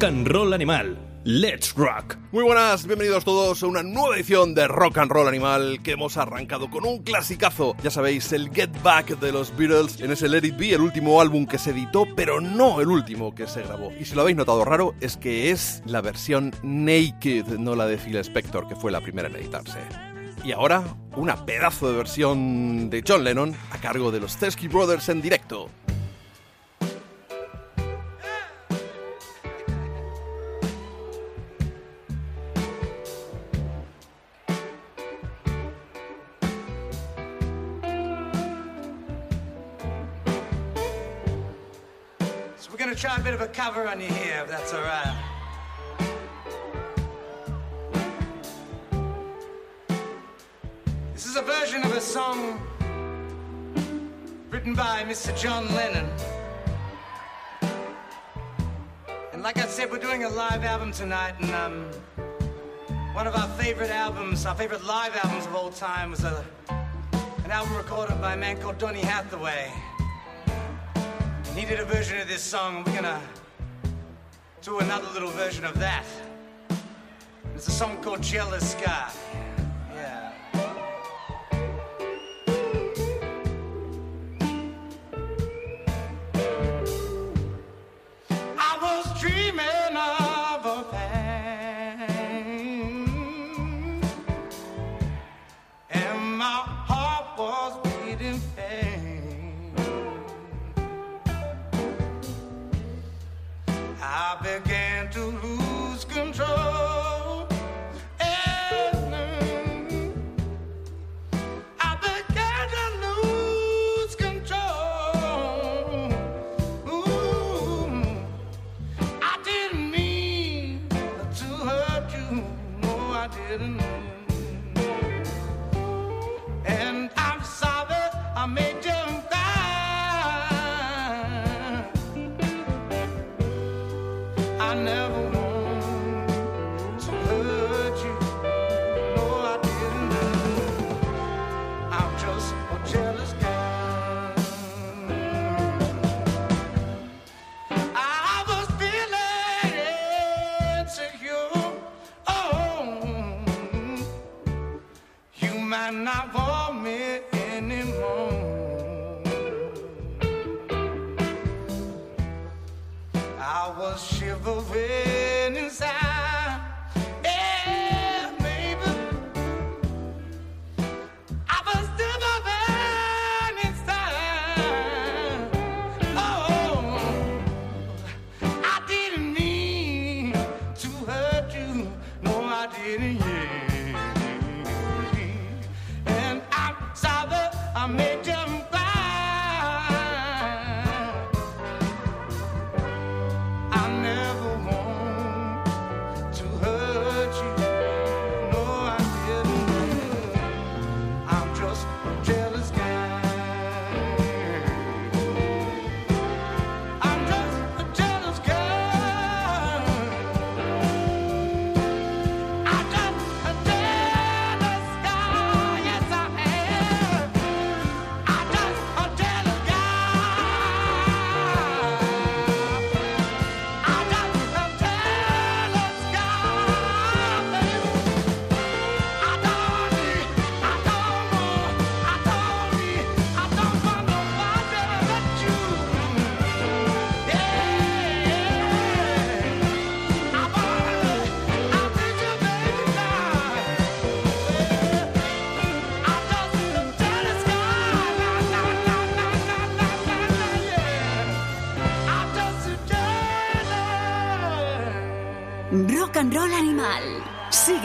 Rock and Roll Animal. Let's Rock. Muy buenas, bienvenidos todos a una nueva edición de Rock and Roll Animal que hemos arrancado con un clasicazo. Ya sabéis, el Get Back de los Beatles en ese Let It Be, el último álbum que se editó, pero no el último que se grabó. Y si lo habéis notado raro, es que es la versión Naked, no la de Phil Spector, que fue la primera en editarse. Y ahora, una pedazo de versión de John Lennon a cargo de los Teskey Brothers en directo. Bit of a cover on you here, if that's all right. This is a version of a song written by Mr. John Lennon. And like I said, we're doing a live album tonight, and um, one of our favorite albums, our favorite live albums of all time, was a, an album recorded by a man called Donny Hathaway. He did a version of this song, we're gonna do another little version of that. It's a song called Jealous Sky. Yeah. I was dreaming of began to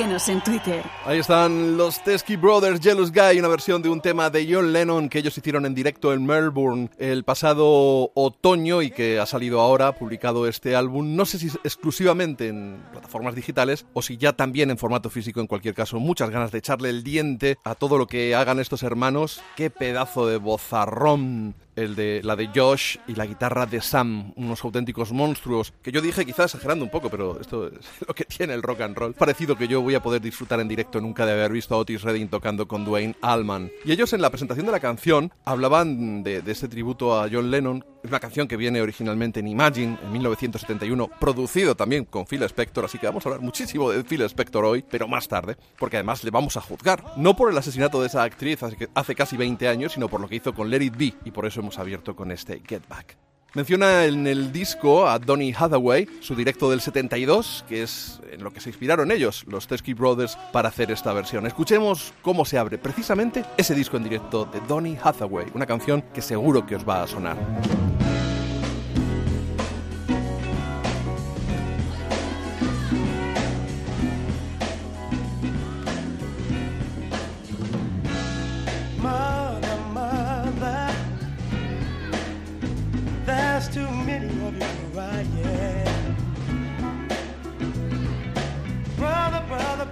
En Twitter. Ahí están los Teskey Brothers, Jealous Guy, una versión de un tema de John Lennon que ellos hicieron en directo en Melbourne el pasado otoño y que ha salido ahora, publicado este álbum, no sé si exclusivamente en plataformas digitales o si ya también en formato físico, en cualquier caso, muchas ganas de echarle el diente a todo lo que hagan estos hermanos. Qué pedazo de bozarrón el de la de Josh y la guitarra de Sam, unos auténticos monstruos que yo dije quizás exagerando un poco, pero esto es lo que tiene el rock and roll. Parecido que yo voy a poder disfrutar en directo nunca de haber visto a Otis Redding tocando con Dwayne Allman. Y ellos en la presentación de la canción hablaban de, de este tributo a John Lennon. Es una canción que viene originalmente en Imagine en 1971, producido también con Phil Spector, así que vamos a hablar muchísimo de Phil Spector hoy, pero más tarde, porque además le vamos a juzgar, no por el asesinato de esa actriz hace, casi 20 años, sino por lo que hizo con Let It Be, y por eso hemos abierto con este Get Back. Menciona en el disco a Donny Hathaway, su directo del 72, que es en lo que se inspiraron ellos, los Teskey Brothers, para hacer esta versión. Escuchemos cómo se abre precisamente ese disco en directo de Donny Hathaway, una canción que seguro que os va a sonar.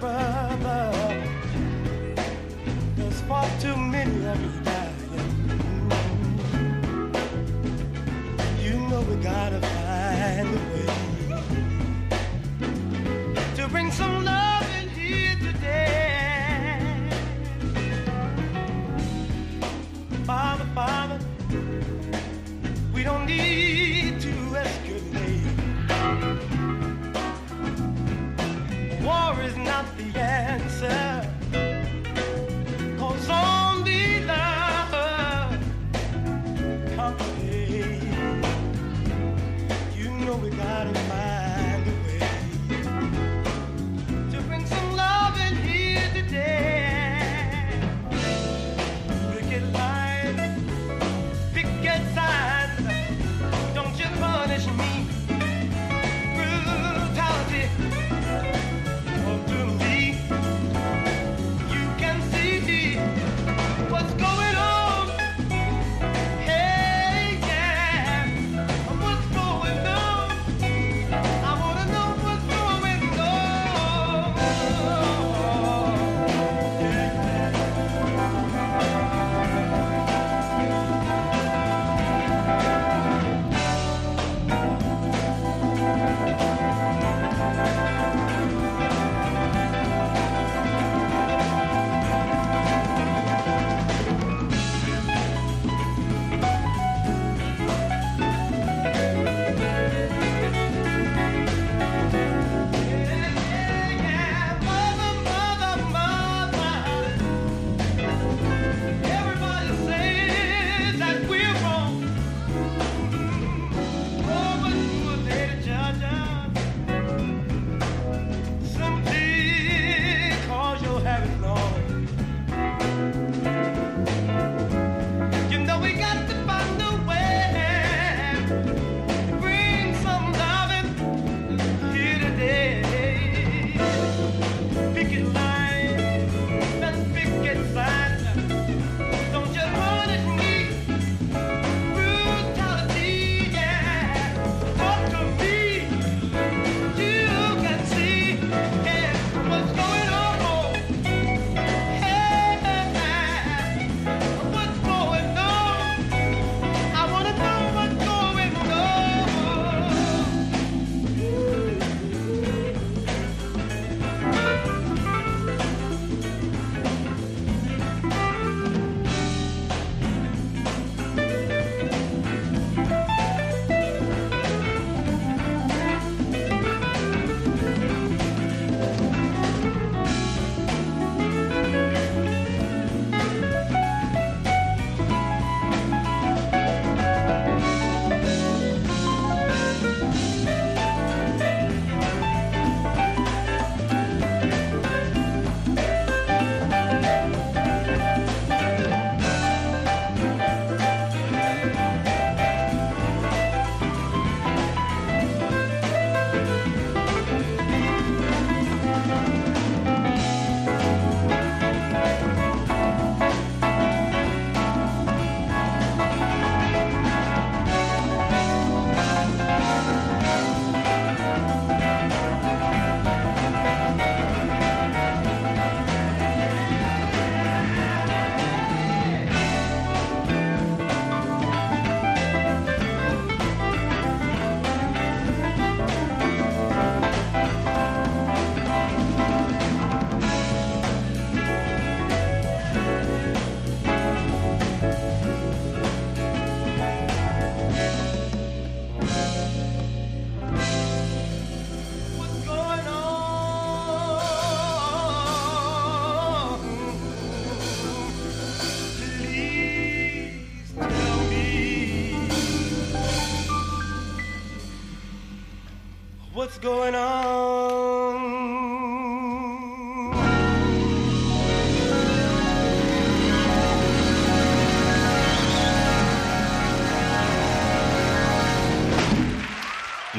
Brother, there's far too many of you dying. You know we gotta find a way to bring some love in here today. Father, Father,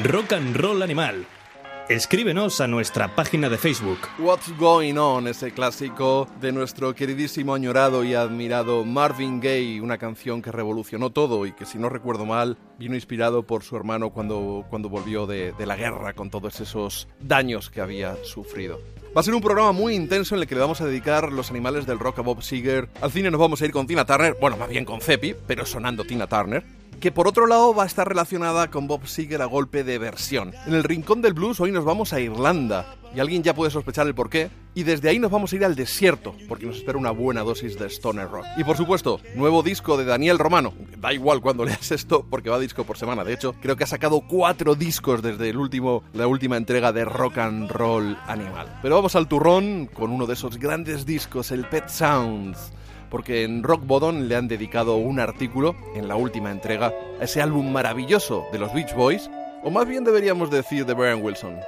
Rock and Roll Animal. Escríbenos a nuestra página de Facebook. What's Going On, ese clásico de nuestro queridísimo, añorado y admirado Marvin Gaye, una canción que revolucionó todo y que, si no recuerdo mal, vino inspirado por su hermano cuando, cuando volvió de, la guerra con todos esos daños que había sufrido. Va a ser un programa muy intenso en el que le vamos a dedicar los animales del rock a Bob Seger. Al cine nos vamos a ir con Tina Turner, bueno, más bien con Cepi, pero sonando Tina Turner que por otro lado va a estar relacionada con Bob Seger a golpe de versión. En el rincón del blues hoy nos vamos a Irlanda, y alguien ya puede sospechar el porqué, y desde ahí nos vamos a ir al desierto, porque nos espera una buena dosis de stoner rock. Y por supuesto, nuevo disco de Daniel Romano. Da igual cuando leas esto, porque va disco por semana. De hecho, creo que ha sacado cuatro discos desde el último, la última entrega de Rock and Roll Animal. Pero vamos al turrón con uno de esos grandes discos, el Pet Sounds porque en Rock Bottom le han dedicado un artículo en la última entrega a ese álbum maravilloso de los Beach Boys, o más bien deberíamos decir de Brian Wilson.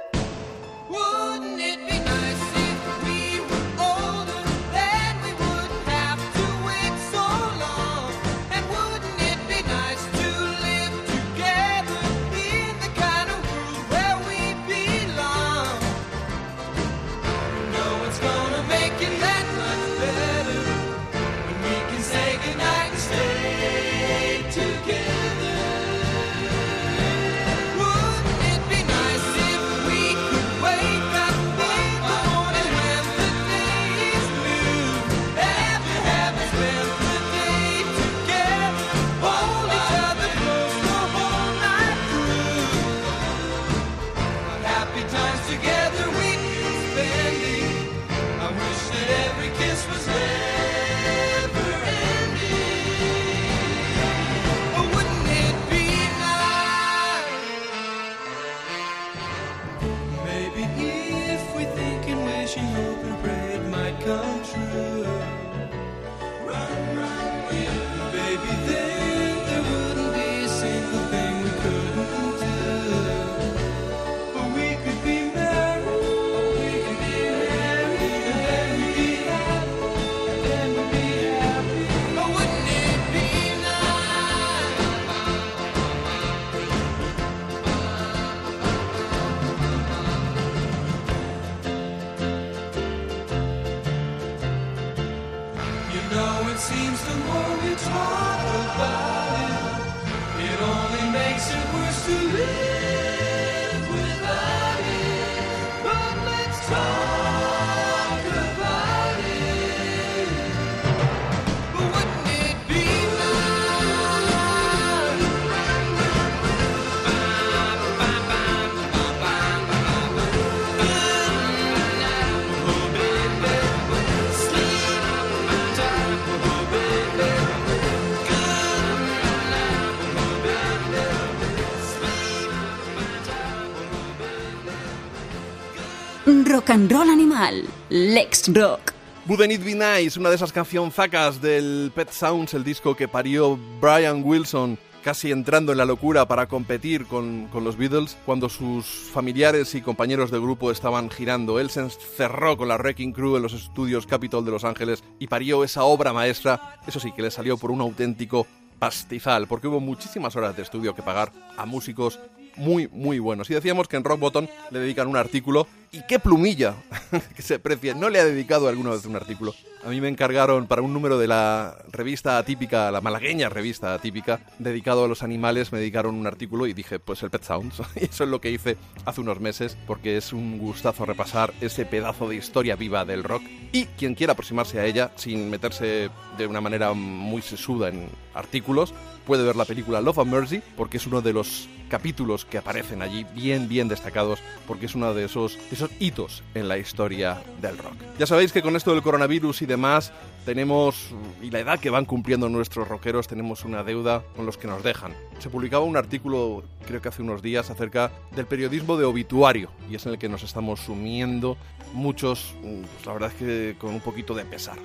Rock and Animal. Lex Rock. Wouldn't It Be Nice, una de esas cancionzacas del Pet Sounds, el disco que parió Brian Wilson casi entrando en la locura para competir con, con, los Beatles, cuando sus familiares y compañeros de grupo estaban girando. Él se encerró con la Wrecking Crew en los estudios Capitol de Los Ángeles y parió esa obra maestra, eso sí, que le salió por un auténtico pastizal, porque hubo muchísimas horas de estudio que pagar a músicos muy, muy buenos. Y decíamos que en Rock Bottom le dedican un artículo. Y qué plumilla que se aprecia. No le ha dedicado alguna vez un artículo. A mí me encargaron para un número de la revista atípica, la malagueña revista atípica, dedicado a los animales, me dedicaron un artículo y dije, pues el Pet Sounds. Y eso es lo que hice hace unos meses, porque es un gustazo repasar ese pedazo de historia viva del rock. Y quien quiera aproximarse a ella, sin meterse de una manera muy sesuda en artículos, puede ver la película Love and Mercy, porque es uno de los capítulos que aparecen allí bien, bien destacados, porque es uno de esos, esos hitos en la historia del rock. Ya sabéis que con esto del coronavirus y demás, tenemos, y la edad que van cumpliendo nuestros rockeros, tenemos una deuda con los que nos dejan. Se publicaba un artículo, creo que hace unos días, acerca del periodismo de obituario, y es en el que nos estamos sumiendo muchos, pues la verdad es que con un poquito de pesar.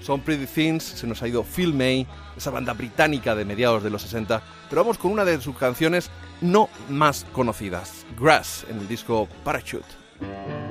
Son Pretty Things, se nos ha ido Phil May, esa banda británica de mediados de los 60, pero vamos con una de sus canciones no más conocidas. Grass en el disco Parachute. Silver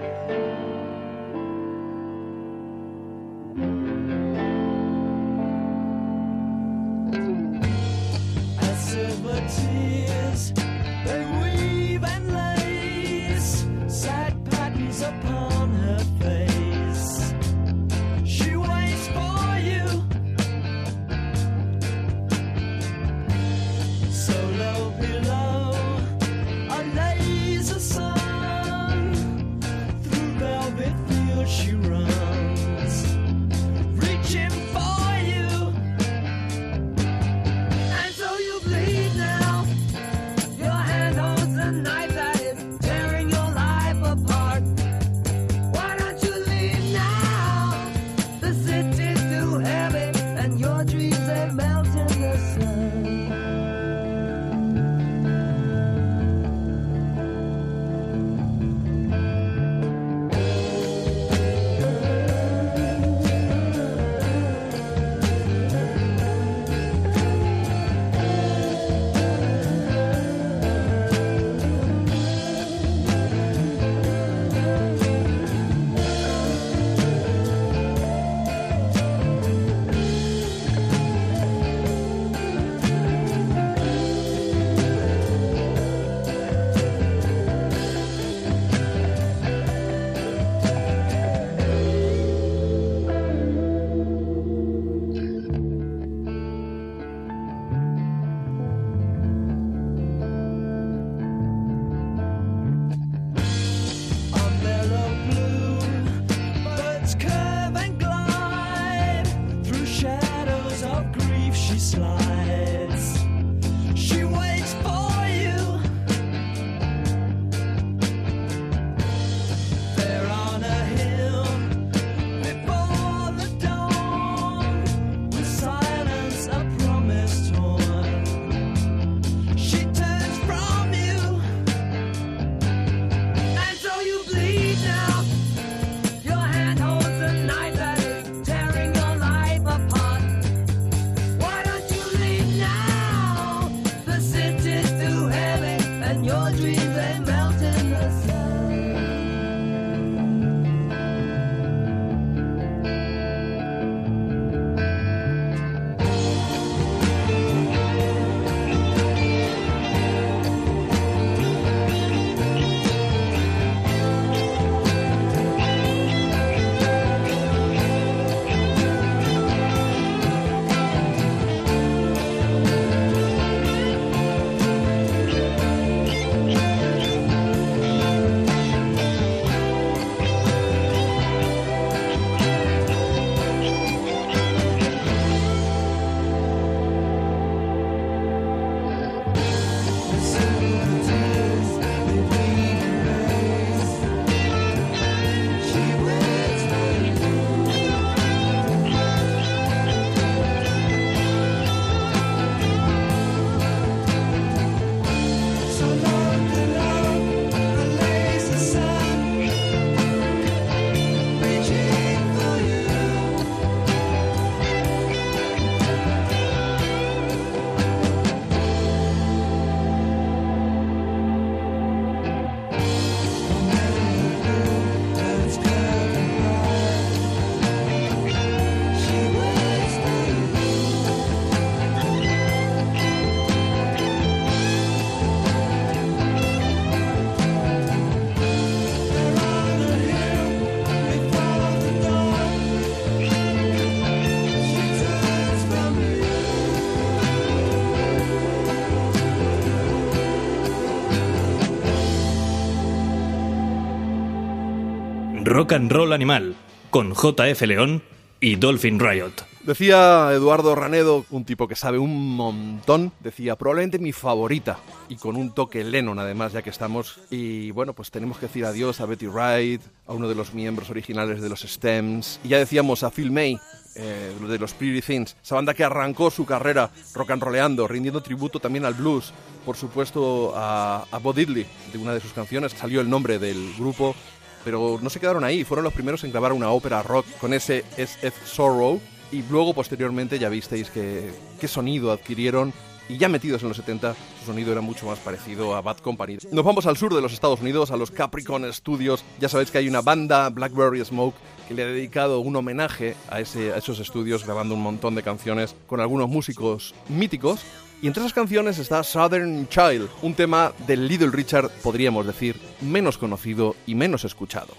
Rock and Roll Animal, con JF León y Dolphin Riot. Decía Eduardo Ranedo, un tipo que sabe un montón, decía probablemente mi favorita y con un toque Lennon además ya que estamos y bueno pues tenemos que decir adiós a Betty Wright, a uno de los miembros originales de los Stems y ya decíamos a Phil May eh, de los Pretty Things, esa banda que arrancó su carrera rock and rollando, rindiendo tributo también al blues, por supuesto a, a Diddley, de una de sus canciones salió el nombre del grupo, pero no se quedaron ahí, fueron los primeros en grabar una ópera rock con ese SF Sorrow y luego posteriormente ya visteis que, qué sonido adquirieron y ya metidos en los 70 su sonido era mucho más parecido a Bad Company. Nos vamos al sur de los Estados Unidos, a los Capricorn Studios. Ya sabéis que hay una banda, Blackberry Smoke, que le ha dedicado un homenaje a, ese, a esos estudios grabando un montón de canciones con algunos músicos míticos. Y entre esas canciones está Southern Child, un tema del Little Richard, podríamos decir, menos conocido y menos escuchado.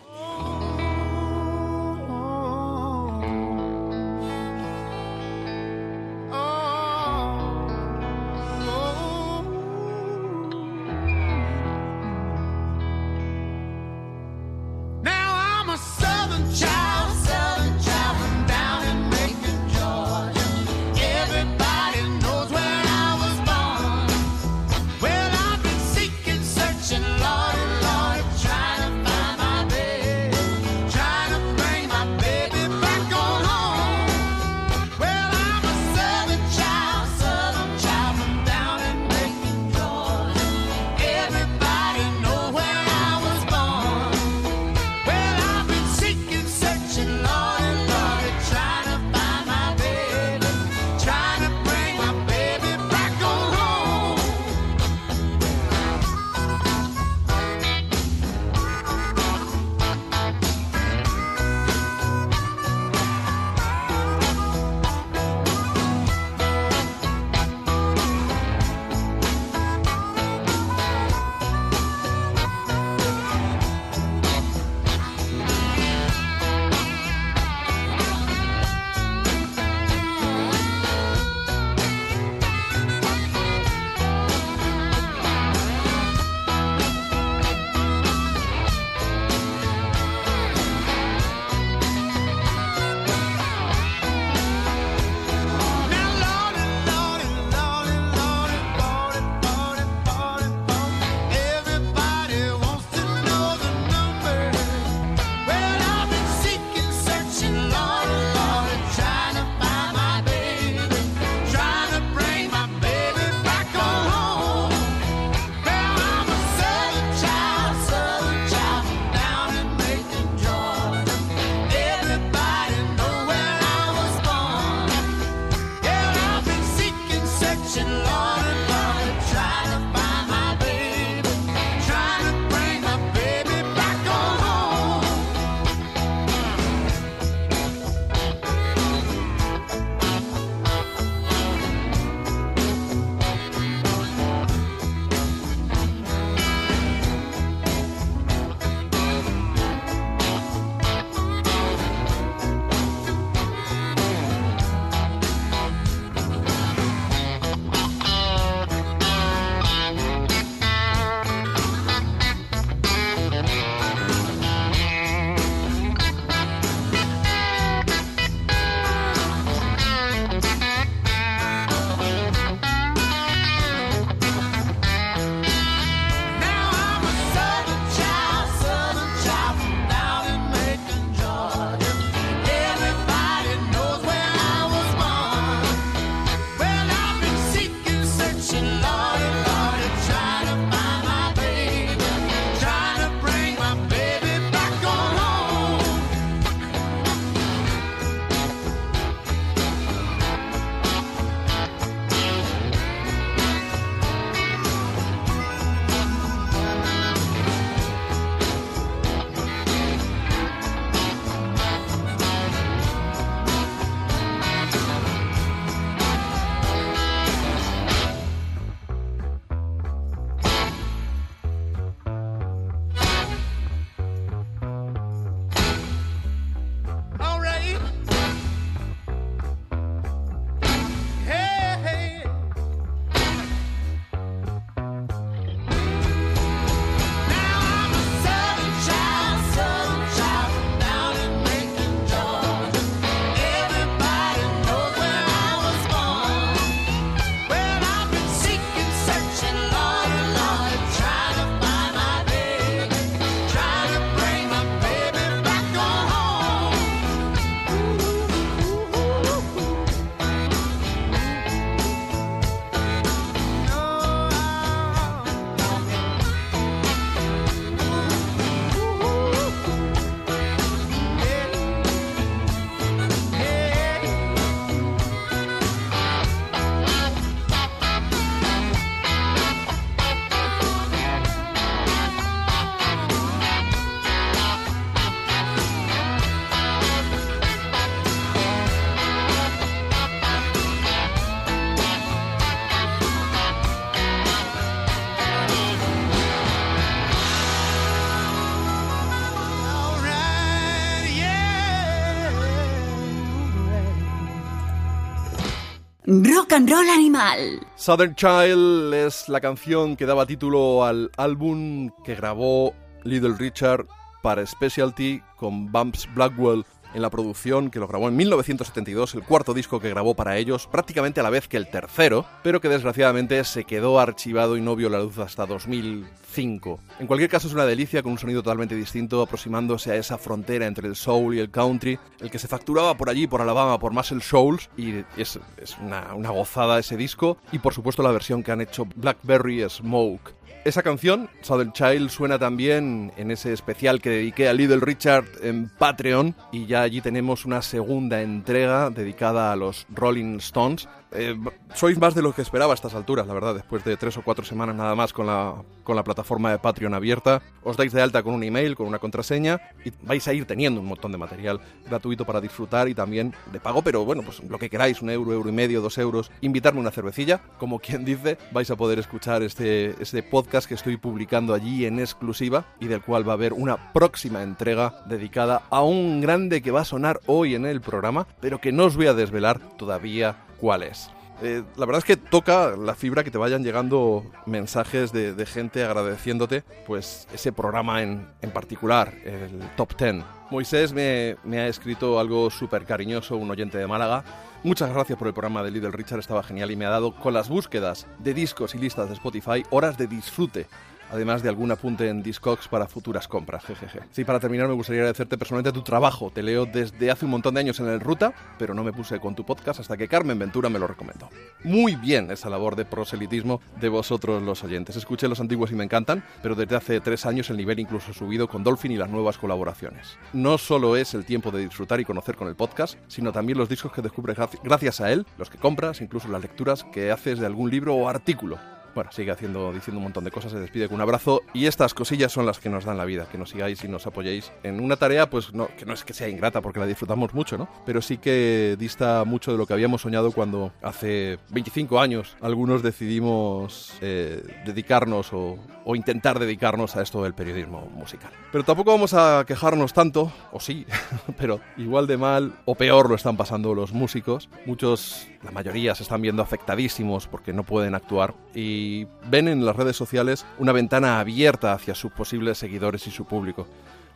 Animal. Southern Child es la canción que daba título al álbum que grabó Little Richard para Specialty con Bumps Blackwell en la producción que lo grabó en 1972, el cuarto disco que grabó para ellos, prácticamente a la vez que el tercero, pero que desgraciadamente se quedó archivado y no vio la luz hasta 2005. En cualquier caso es una delicia con un sonido totalmente distinto, aproximándose a esa frontera entre el soul y el country, el que se facturaba por allí, por Alabama, por Muscle Shoals, y es, una gozada ese disco, y por supuesto la versión que han hecho Blackberry Smoke. Esa canción, Southern Child, suena también en ese especial que dediqué a Little Richard en Patreon y ya allí tenemos una segunda entrega dedicada a los Rolling Stones. Eh, sois más de lo que esperaba a estas alturas, la verdad, después de tres o cuatro semanas nada más con la, con la plataforma de Patreon abierta. Os dais de alta con un email, con una contraseña y vais a ir teniendo un montón de material gratuito para disfrutar y también de pago, pero bueno, pues lo que queráis, un euro, euro y medio, dos euros, invitarme una cervecilla, como quien dice, vais a poder escuchar este, este podcast que estoy publicando allí en exclusiva y del cual va a haber una próxima entrega dedicada a un grande que va a sonar hoy en el programa, pero que no os voy a desvelar todavía cuál es. Eh, la verdad es que toca la fibra que te vayan llegando mensajes de, de gente agradeciéndote pues ese programa en, en particular, el Top 10. Moisés me, me ha escrito algo súper cariñoso, un oyente de Málaga. Muchas gracias por el programa de Little Richard, estaba genial y me ha dado con las búsquedas de discos y listas de Spotify horas de disfrute además de algún apunte en Discogs para futuras compras, jejeje. Sí, para terminar me gustaría agradecerte personalmente tu trabajo. Te leo desde hace un montón de años en el Ruta, pero no me puse con tu podcast hasta que Carmen Ventura me lo recomendó. Muy bien esa labor de proselitismo de vosotros los oyentes. Escuché los antiguos y me encantan, pero desde hace tres años el nivel incluso ha subido con Dolphin y las nuevas colaboraciones. No solo es el tiempo de disfrutar y conocer con el podcast, sino también los discos que descubres gracias a él, los que compras, incluso las lecturas que haces de algún libro o artículo. Bueno, sigue haciendo, diciendo un montón de cosas, se despide con un abrazo y estas cosillas son las que nos dan la vida, que nos sigáis y nos apoyéis en una tarea, pues no, que no es que sea ingrata porque la disfrutamos mucho, ¿no? Pero sí que dista mucho de lo que habíamos soñado cuando hace 25 años algunos decidimos eh, dedicarnos o, o intentar dedicarnos a esto del periodismo musical. Pero tampoco vamos a quejarnos tanto, o sí, pero igual de mal o peor lo están pasando los músicos. Muchos, la mayoría, se están viendo afectadísimos porque no pueden actuar y ven en las redes sociales una ventana abierta hacia sus posibles seguidores y su público.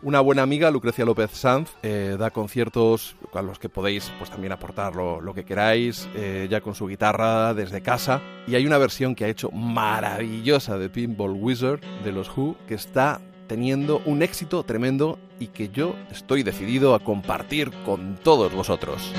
Una buena amiga, Lucrecia López Sanz, eh, da conciertos a los que podéis pues también aportar lo, lo que queráis, eh, ya con su guitarra desde casa. Y hay una versión que ha hecho maravillosa de Pinball Wizard de los Who que está teniendo un éxito tremendo y que yo estoy decidido a compartir con todos vosotros.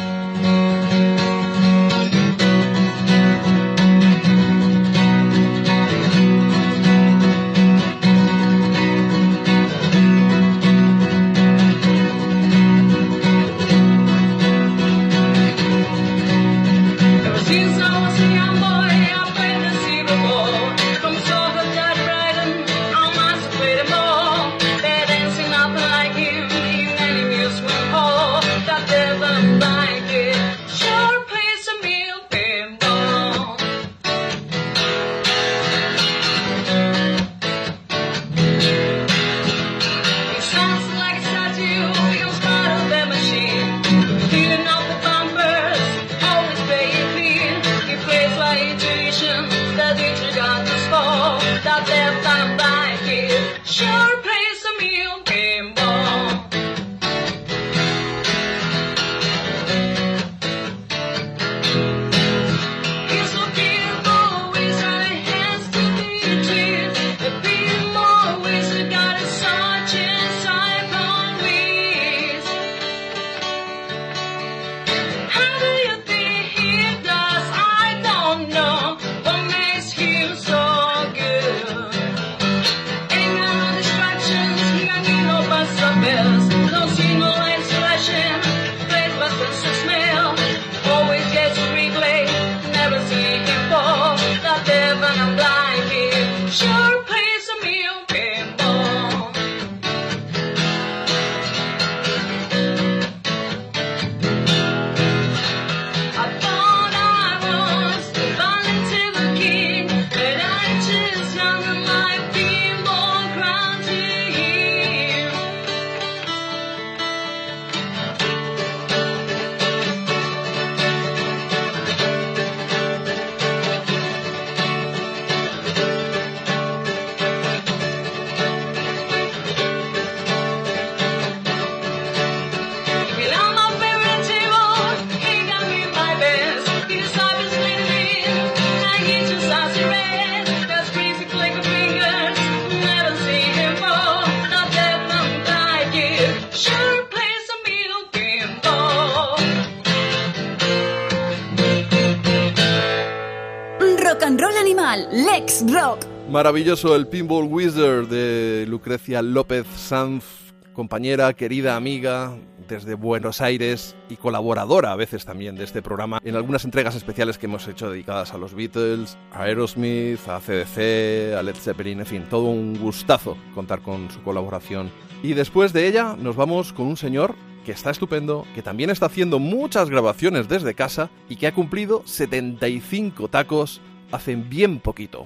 Maravilloso el Pinball Wizard de Lucrecia López Sanz, compañera, querida amiga desde Buenos Aires y colaboradora a veces también de este programa en algunas entregas especiales que hemos hecho dedicadas a los Beatles, a Aerosmith, a CDC, a Led Zeppelin, en fin, todo un gustazo contar con su colaboración. Y después de ella nos vamos con un señor que está estupendo, que también está haciendo muchas grabaciones desde casa y que ha cumplido 75 tacos hace bien poquito.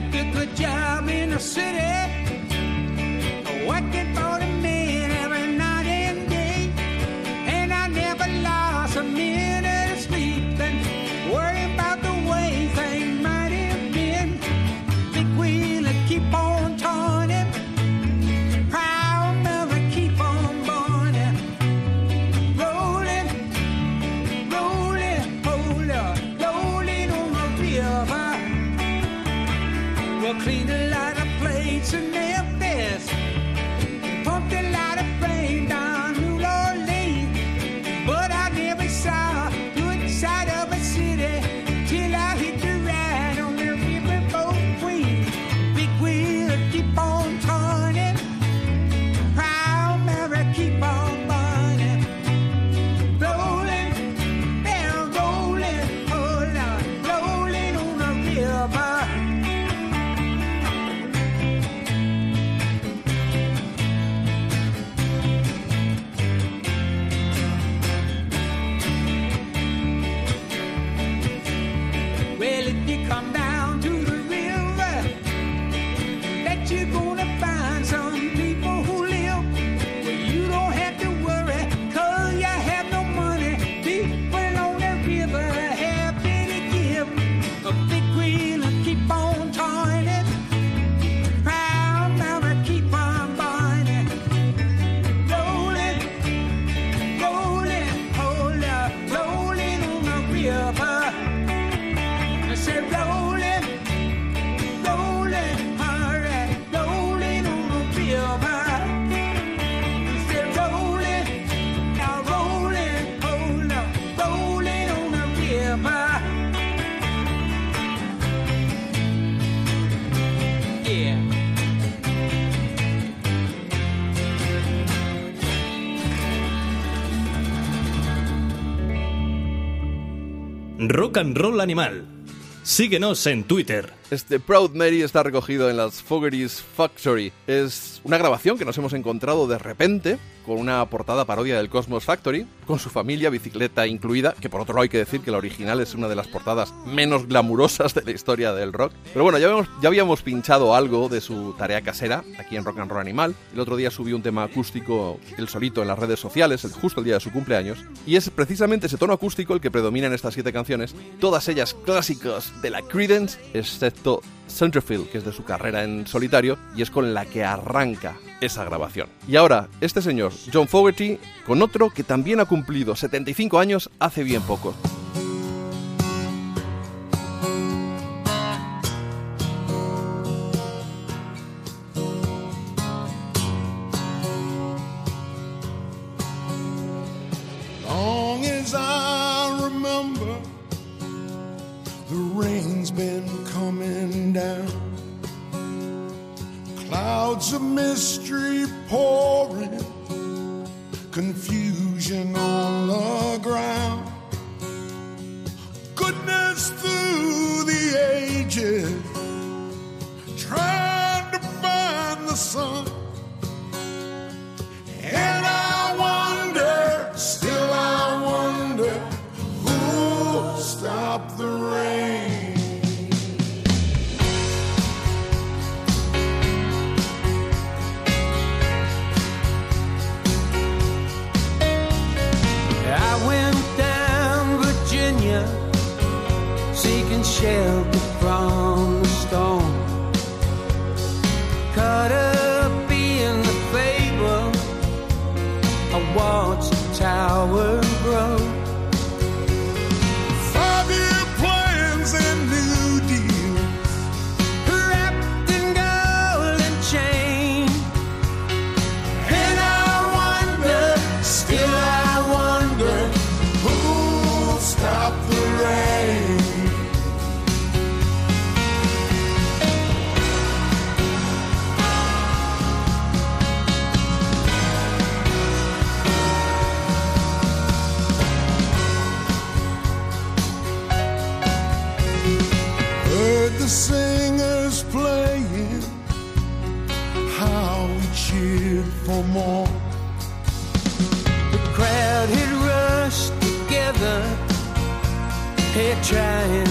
Left a good job in the city, oh, working for the men Rock and Roll Animal. Síguenos en Twitter. Este Proud Mary está recogido en las Fogerty's Factory. Es una grabación que nos hemos encontrado de repente con una portada parodia del Cosmos Factory, con su familia, bicicleta incluida, que por otro lado hay que decir que la original es una de las portadas menos glamurosas de la historia del rock. Pero bueno, ya habíamos, ya habíamos pinchado algo de su tarea casera aquí en Rock and Roll Animal. El otro día subió un tema acústico, el solito, en las redes sociales, justo el día de su cumpleaños. Y es precisamente ese tono acústico el que predomina en estas siete canciones, todas ellas clásicos de la Creedence, excepto Centerfield, que es de su carrera en solitario, y es con la que arranca esa grabación. Y ahora, este señor, John Fogerty, con otro que también ha cumplido 75 años hace bien poco. Rain's been coming down. Clouds of mystery pouring, confusion on the ground. Goodness through the ages, trying to find the sun. And I wonder, stop the rain? I went down Virginia seeking shelter from the storm. Caught up in the fable, I watched the tower hey, trying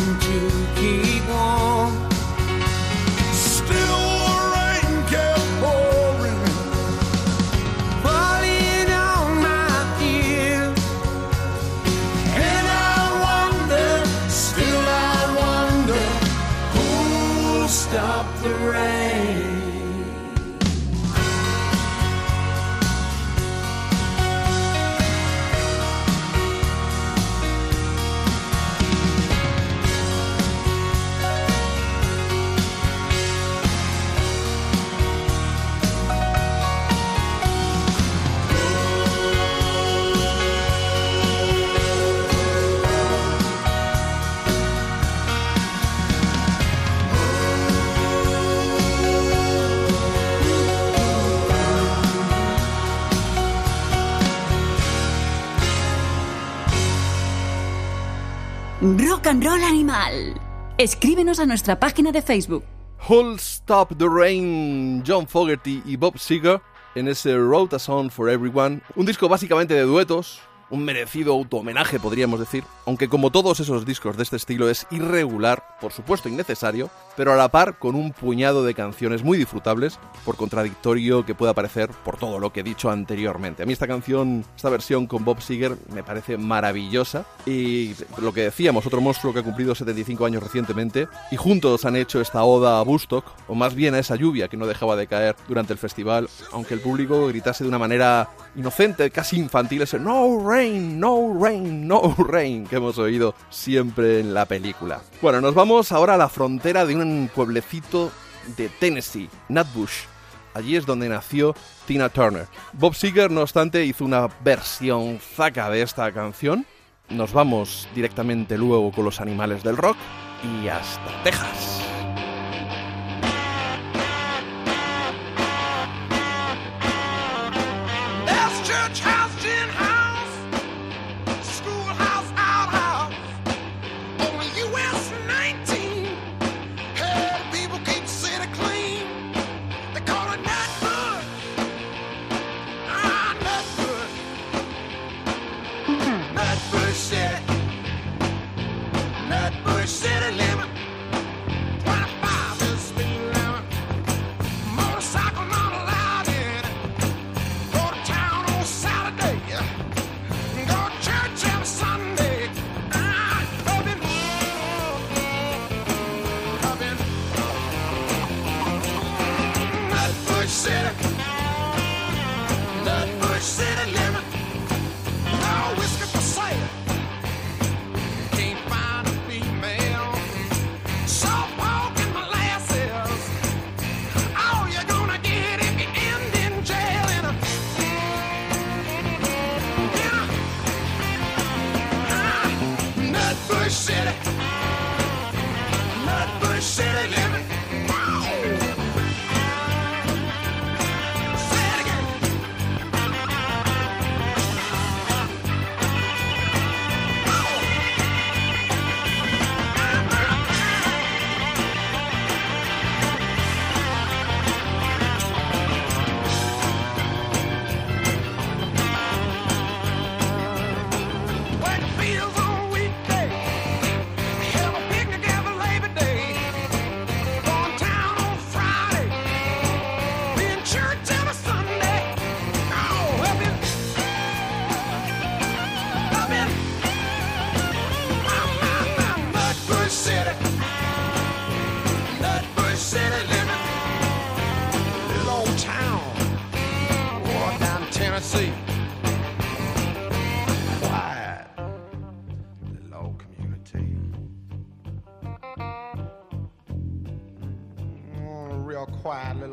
Rock and Roll Animal. Escríbenos a nuestra página de Facebook. Who'll Stop the Rain, John Fogerty y Bob Seger en ese Wrote a Song for Everyone, un disco básicamente de duetos, un merecido auto-homenaje podríamos decir, aunque como todos esos discos de este estilo es irregular, por supuesto innecesario, pero a la par con un puñado de canciones muy disfrutables, por contradictorio que pueda parecer por todo lo que he dicho anteriormente. A mí esta canción, esta versión con Bob Seger me parece maravillosa y lo que decíamos, otro monstruo que ha cumplido 75 años recientemente y juntos han hecho esta oda a Bustock, o más bien a esa lluvia que no dejaba de caer durante el festival, aunque el público gritase de una manera inocente, casi infantil, ese No Rain, No Rain, No Rain que hemos oído siempre en la película. Bueno, nos vamos ahora a la frontera de un pueblecito de Tennessee, Nutbush. Allí es donde nació Tina Turner. Bob Seger, no obstante, hizo una versión zaca de esta canción. Nos vamos directamente luego con los animales del rock y hasta Texas. Church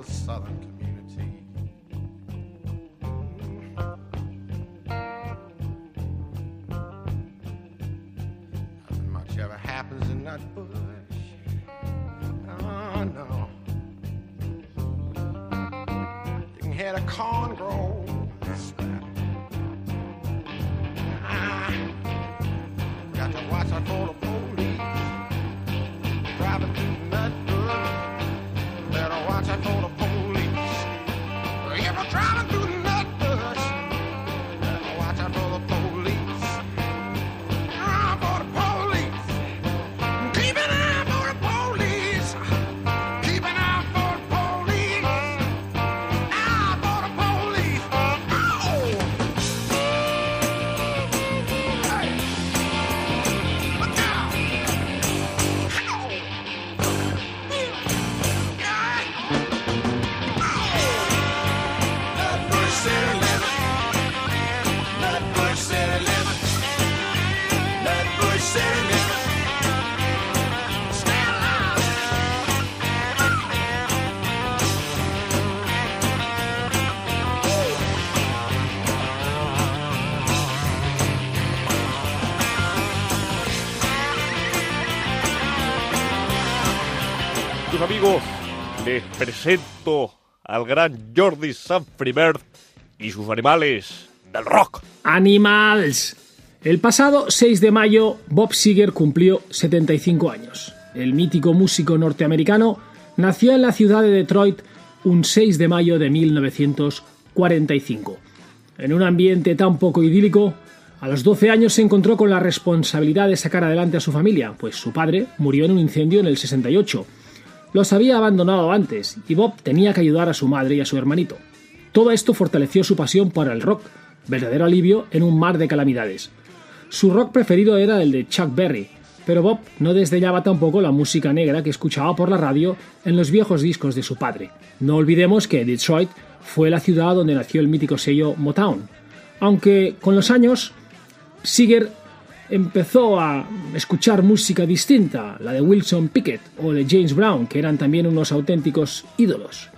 southern community. Nothing much ever happens in that bush. Oh no. You can hear the corn presento al gran Jordi Sanfribert y sus animales del rock. Animals. El pasado 6 de mayo, Bob Seger cumplió 75 años. El mítico músico norteamericano nació en la ciudad de Detroit un 6 de mayo de 1945. En un ambiente tan poco idílico, a los 12 años se encontró con la responsabilidad de sacar adelante a su familia, pues su padre murió en un incendio en el 68. Los había abandonado antes y Bob tenía que ayudar a su madre y a su hermanito. Todo esto fortaleció su pasión por el rock, verdadero alivio en un mar de calamidades. Su rock preferido era el de Chuck Berry, pero Bob no desdeñaba tampoco la música negra que escuchaba por la radio en los viejos discos de su padre. No olvidemos que Detroit fue la ciudad donde nació el mítico sello Motown, aunque con los años Seeger empezó a escuchar música distinta, la de Wilson Pickett o de James Brown, que eran también unos auténticos ídolos.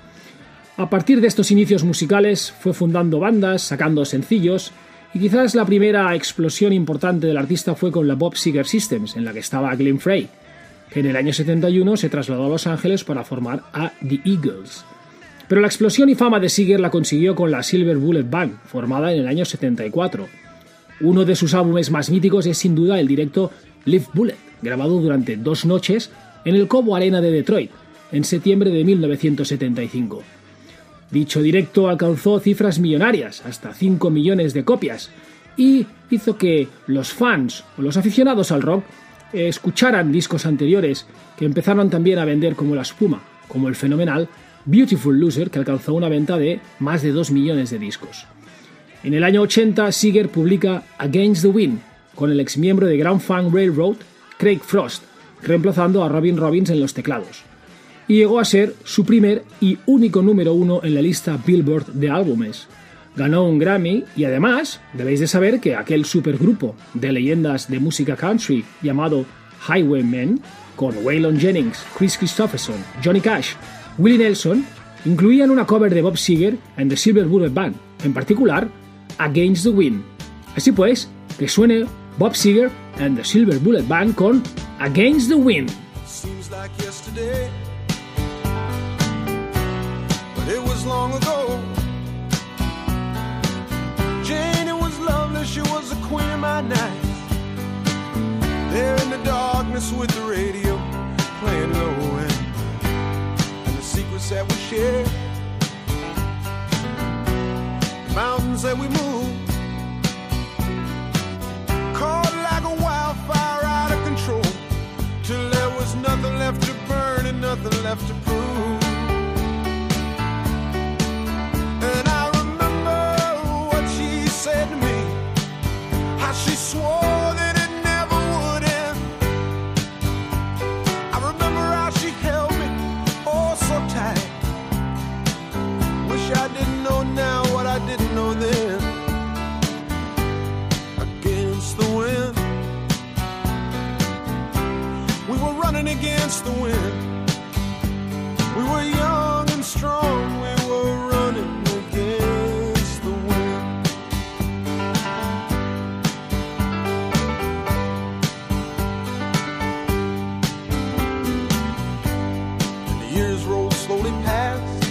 A partir de estos inicios musicales fue fundando bandas, sacando sencillos, y quizás la primera explosión importante del artista fue con la Bob Seger Systems, en la que estaba Glenn Frey, que en el año 71 se trasladó a Los Ángeles para formar a The Eagles. Pero la explosión y fama de Seeger la consiguió con la Silver Bullet Band, formada en el año 74. Uno de sus álbumes más míticos es sin duda el directo Live Bullet, grabado durante dos noches en el Cobo Arena de Detroit, en septiembre de 1975. Dicho directo alcanzó cifras millonarias, hasta 5 millones de copias, y hizo que los fans o los aficionados al rock escucharan discos anteriores que empezaron también a vender como la espuma, como el fenomenal Beautiful Loser, que alcanzó una venta de más de 2 millones de discos. En el año 80, Seeger publica Against the Wind, con el exmiembro de Grand Funk Railroad, Craig Frost, reemplazando a Robin Robbins en los teclados. Y llegó a ser su primer y único número uno en la lista Billboard de álbumes. Ganó un Grammy y además debéis de saber que aquel supergrupo de leyendas de música country llamado Highwaymen, con Waylon Jennings, Chris Christopherson, Johnny Cash, Willie Nelson, incluían una cover de Bob Seger en The Silver Bullet Band, en particular Against the Wind. Así pues, que suene Bob Seger and the Silver Bullet Band con Against the Wind. Seems like yesterday, but it was long ago. Jane, it was lovely, she was the queen of my night. There in the darkness with the radio playing low end, and the secrets that we shared, mountains that we moved, caught like a wildfire out of control till there was nothing left to burn and nothing left to prove. And I remember what she said to me, how she swore that it never would end. I remember how she held me oh so tight. Wish I didn't know now against the wind. We were young and strong. We were running against the wind. And the years rolled slowly past.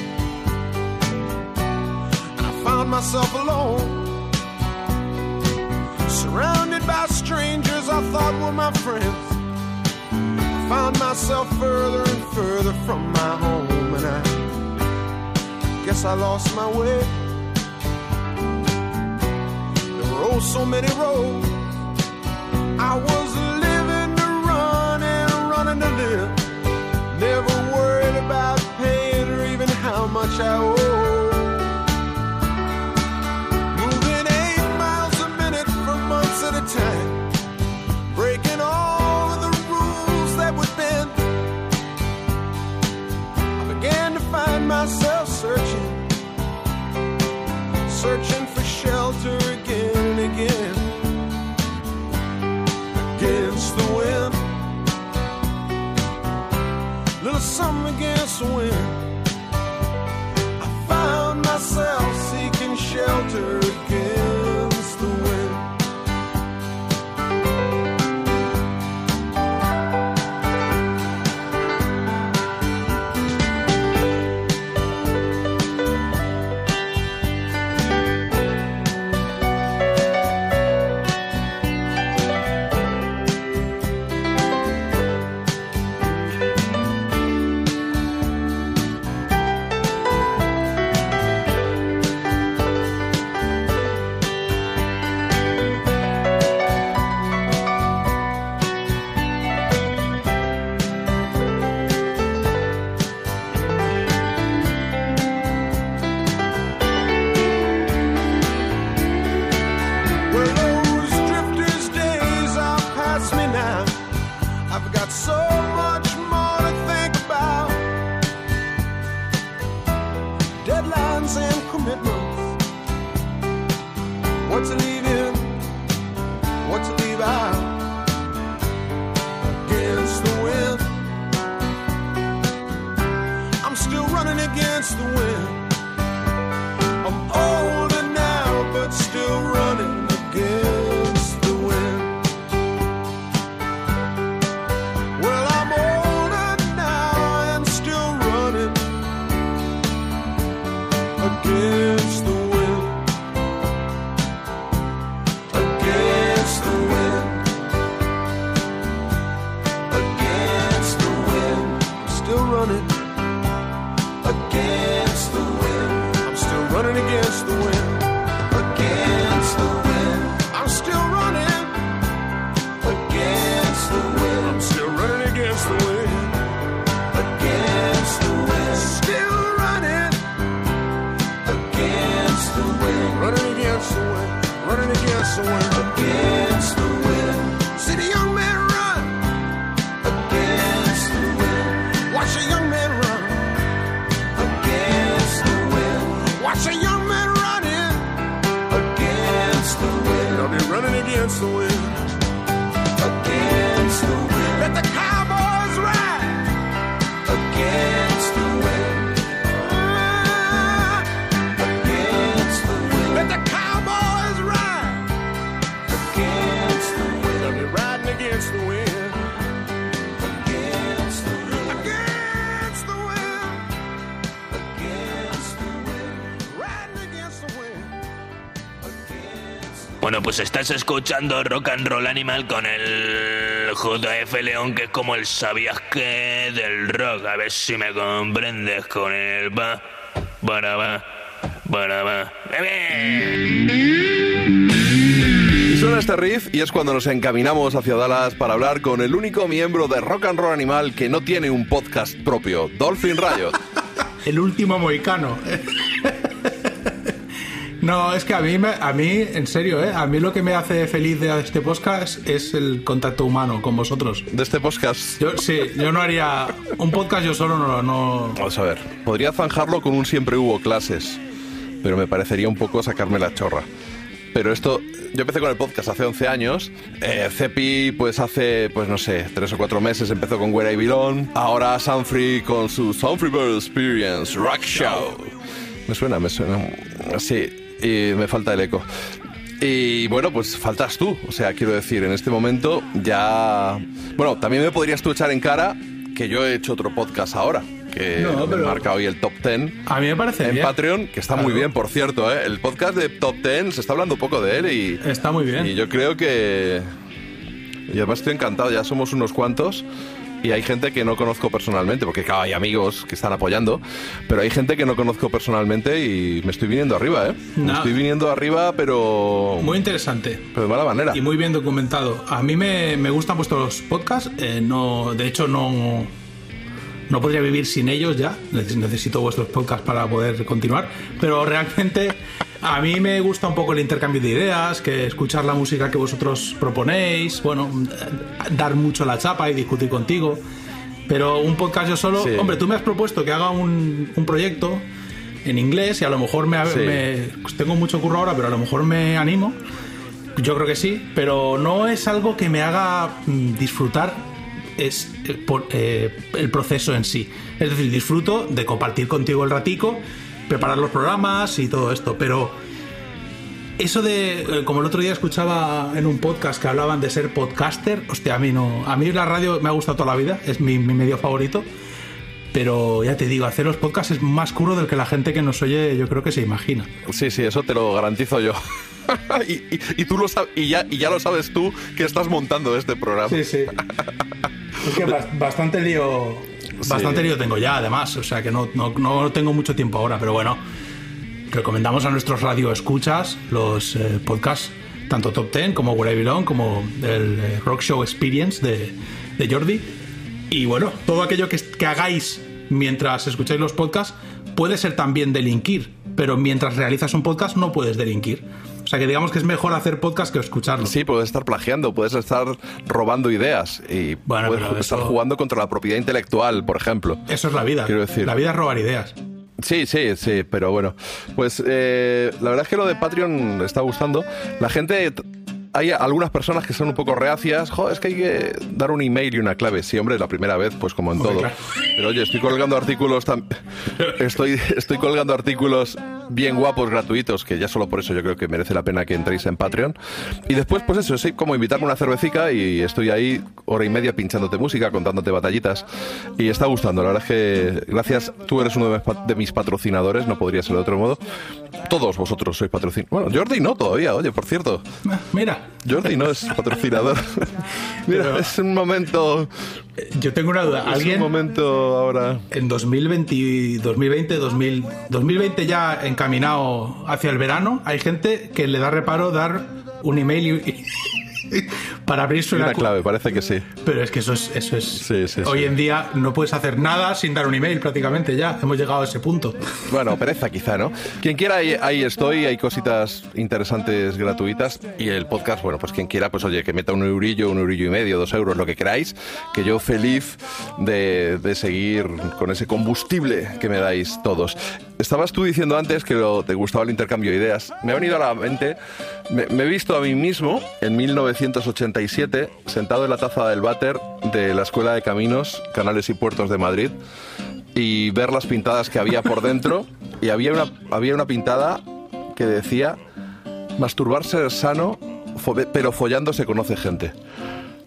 And I found myself alone. Surrounded by strangers I thought were my friends found myself further and further from my home, and I guess I lost my way. There were oh so many roads. I was living to run and running to live. Never worried about paying or even how much I owe. Moving eight miles a minute for months at a time myself searching, searching for shelter again and again. Against the wind, little something against the wind. so Pues estás escuchando Rock and Roll Animal con el JF León, que es como el sabías que del rock. A ver si me comprendes con el va, para va, para va. Y suena este riff y es cuando nos encaminamos hacia Dallas para hablar con el único miembro de Rock and Roll Animal que no tiene un podcast propio, Dolphin Riot. El último moicano. No, es que a mí, me- a mí, en serio, ¿eh? a mí lo que me hace feliz de este podcast es el contacto humano con vosotros. De este podcast. Yo, sí, yo no haría un podcast yo solo, no, no. Vamos a ver, podría zanjarlo con un siempre hubo clases, pero me parecería un poco sacarme la chorra. Pero esto, yo empecé con el podcast hace 11 años. Eh, Cepi, pues hace, pues no sé, 3 o 4 meses empezó con Where I Belong. Ahora Sunfree con su Sunfree Bird Experience Rock Show. Me suena, me suena. Sí, y me falta el eco. Y bueno, pues faltas tú. O sea, quiero decir, en este momento ya. Bueno, también me podrías tú echar en cara que yo he hecho otro podcast ahora. Que No, me pero- he marcado hoy el top 10 A mí me parece en bien. Patreon, que está muy bien, por cierto. ¿eh? El podcast de Top 10 se está hablando poco de él y. Está muy bien. Y yo creo que. Y además estoy encantado, ya somos unos cuantos. Y hay gente que no conozco personalmente, porque claro, hay amigos que están apoyando, pero hay gente que no conozco personalmente y me estoy viniendo arriba, ¿eh? Me No. estoy viniendo arriba, pero. Muy interesante. Pero de mala manera. Y muy bien documentado. A mí me, me gustan vuestros podcasts. eh, no, de hecho, no, no podría vivir sin ellos ya. Neces- Necesito vuestros podcasts para poder continuar. Pero realmente a mí me gusta un poco el intercambio de ideas, que escuchar la música que vosotros proponéis, bueno, eh, dar mucho la chapa y discutir contigo. Pero un podcast yo solo, Sí. hombre, tú me has propuesto que haga un, un proyecto en inglés y a lo mejor me, Sí. me- tengo mucho curro ahora, pero a lo mejor me animo. Yo creo que sí, pero no es algo que me haga mm, disfrutar es por, eh, el proceso en sí. Es decir, disfruto de compartir contigo el ratico, preparar los programas y todo esto, pero eso de, eh, como el otro día escuchaba en un podcast que hablaban de ser podcaster, hostia, a mí no, a mí la radio me ha gustado toda la vida, es mi, mi medio favorito, pero ya te digo, hacer los podcasts es más curro del que la gente que nos oye yo creo que se imagina. Sí, sí, eso te lo garantizo yo. y, y- y tú lo sabes, y ya, y ya lo sabes tú que estás montando este programa. Sí, sí. Es que bas- bastante lío. Bastante lío tengo ya, además. O sea que no, no, no tengo mucho tiempo ahora, pero bueno. Recomendamos a nuestros radio escuchas los eh, podcasts, tanto Top 10 como Where I Belong, como el eh, Rock Show Experience de, de Jordi. Y bueno, todo aquello que, que hagáis mientras escucháis los podcasts puede ser también delinquir, pero mientras realizas un podcast no puedes delinquir. O sea que digamos que es mejor hacer podcast que escucharlo. Sí, puedes estar plagiando, puedes estar robando ideas y Bueno, puedes estar eso- jugando contra la propiedad intelectual, por ejemplo. Eso es la vida. Quiero decir. La vida es robar ideas. Sí, sí, sí, pero bueno. Pues eh, la verdad es que lo de Patreon está gustando. La gente. Hay algunas personas que son un poco reacias. Jo, es que hay que dar un email y una clave. Sí, hombre, la primera vez, pues como en todo. Pero oye, estoy colgando artículos. Estoy, estoy colgando artículos bien guapos, gratuitos, que ya solo por eso yo creo que merece la pena que entréis en Patreon. Y después, pues eso, sí, como invitarme una cervecica y estoy ahí hora y media pinchándote música, contándote batallitas. Y está gustando, la verdad es que gracias, tú eres uno de mis, patrocinadores, no podría ser de otro modo. Todos vosotros sois patrocinadores. Bueno, Jordi no todavía, oye, por cierto. Ah, Mira, Jordi no es patrocinador. Mira, Pero- es un momento. yo tengo una duda. Es un ¿Alguien momento ahora. en 2020, 2020 2000, 2020 ya encaminado hacia el verano, hay gente que le da reparo dar un email y- para abrirse una, una clave, parece que sí. Pero es que eso es, eso es. Sí, sí, Hoy sí. en día no puedes hacer nada sin dar un email prácticamente ya. Hemos llegado a ese punto. Bueno, pereza quizá, ¿no? Quien quiera, ahí, ahí estoy, hay cositas interesantes gratuitas y el podcast, bueno, pues quien quiera, pues oye, que meta un eurillo, un eurillo y medio, dos euros, lo que queráis, que yo feliz de, de seguir con ese combustible que me dais todos. Estabas tú diciendo antes que lo- te gustaba el intercambio de ideas. Me ha venido a la mente, me, me he visto a mí mismo en 1987 sentado en la taza del váter de la Escuela de Caminos, Canales y Puertos de Madrid y ver las pintadas que había por dentro. Y había una, había una pintada que decía, masturbarse es sano, pero follando se conoce gente.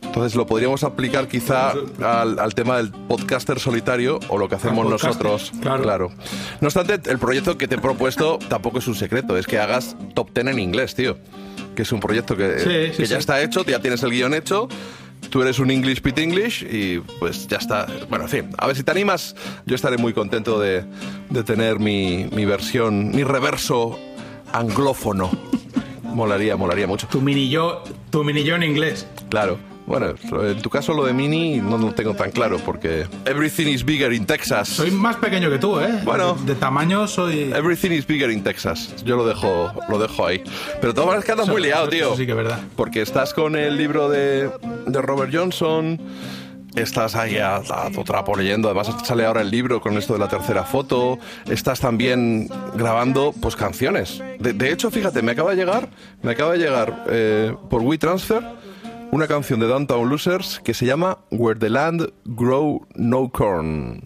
Entonces lo podríamos aplicar quizá al, al tema del podcaster solitario o lo que hacemos nosotros. claro. No obstante, el proyecto que te he propuesto tampoco es un secreto, es que hagas top 10 en inglés, tío. Que es un proyecto que, Sí, que sí, ya sí. está hecho, ya tienes el guion hecho. Tú eres un English Pit English y pues ya está. Bueno, en fin, a ver si te animas. Yo estaré muy contento de, de tener mi, mi versión, mi reverso anglófono. Molaría, molaría mucho. Tu mini yo, tu mini yo en inglés. Claro. Bueno, en tu caso lo de Mini no lo tengo tan claro porque everything is bigger in Texas. Soy más pequeño que tú, ¿eh? Bueno. De, de tamaño soy. Everything is bigger in Texas. Yo lo dejo, lo dejo ahí. Pero todas maneras que andas muy liado, tío. eso sí que es verdad. Porque estás con el libro de, de Robert Johnson. Estás ahí a, a tu trapo leyendo. Además sale ahora el libro con esto de la tercera foto. Estás también grabando pues canciones. De, de hecho, fíjate, me acaba de llegar, me acaba de llegar eh, por WeTransfer una canción de Downtown Losers que se llama Where the Land Grow No Corn.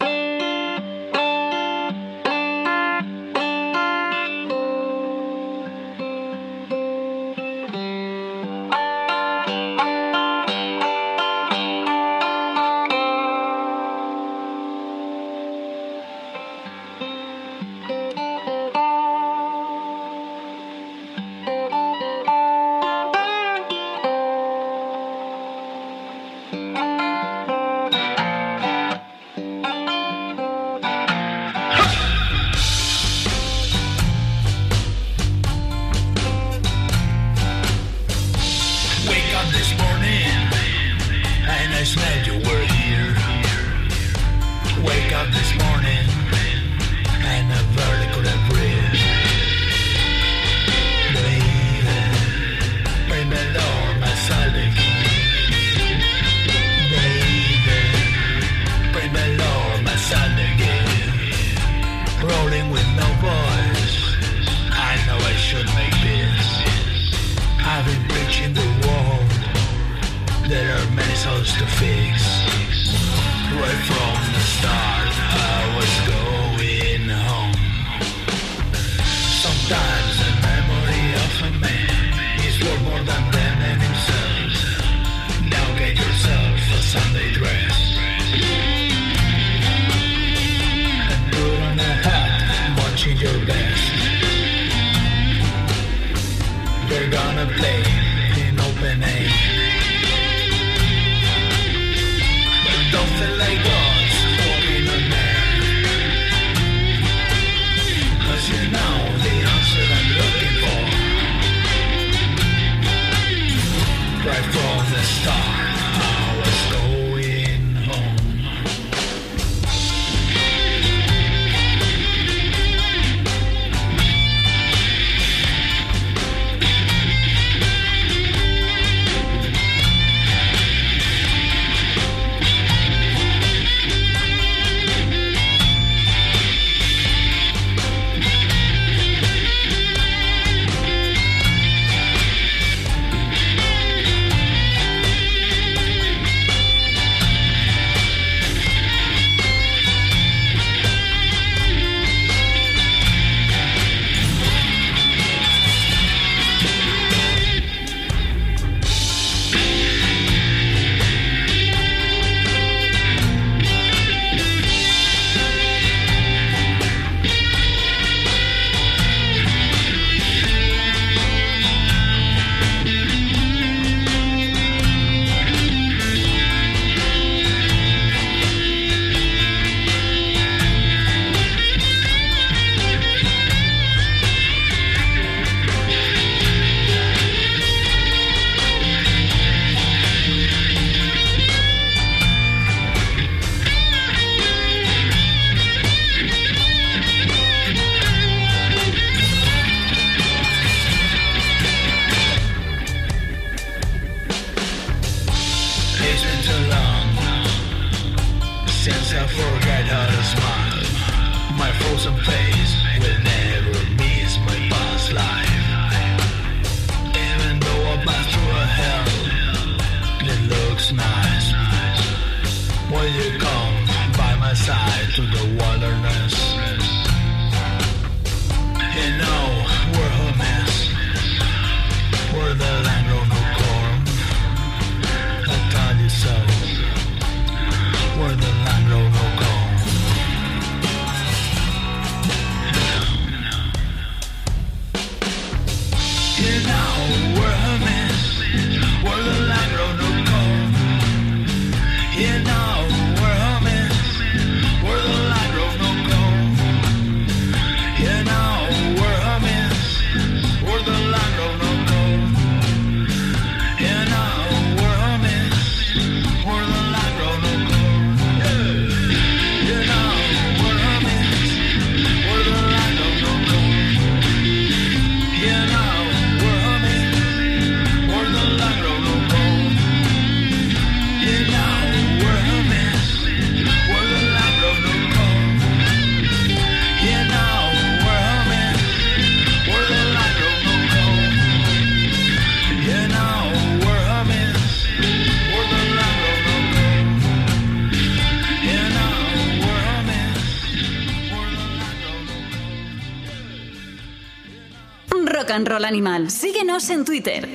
Roll Animal. Síguenos en Twitter.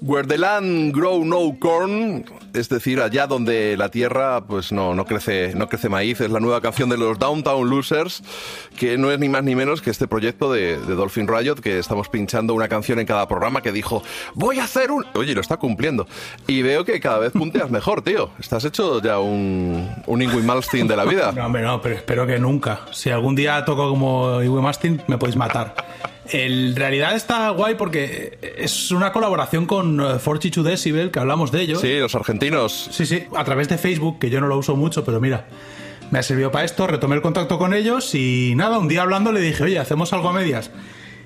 Where the land grow no corn, es decir, allá donde la tierra pues no, no crece no crece maíz, es la nueva canción de los Downtown Losers, que no es ni más ni menos que este proyecto de, de Dolphin Riot, que estamos pinchando una canción en cada programa que dijo, voy a hacer un... Oye, lo está cumpliendo. Y veo que cada vez punteas mejor, tío. Estás hecho ya un, un Ingrid Malmsteen de la vida. No, hombre, no, pero espero que nunca. Si algún día toco como Iwe Mastin, me podéis matar. En realidad está guay porque es una colaboración con eh, Fortitude Decibel, que hablamos de ello. Sí, los argentinos. Sí, sí, a través de Facebook, que yo no lo uso mucho, pero mira, me ha servido para esto, retomé el contacto con ellos y nada, un día hablando le dije, oye, hacemos algo a medias.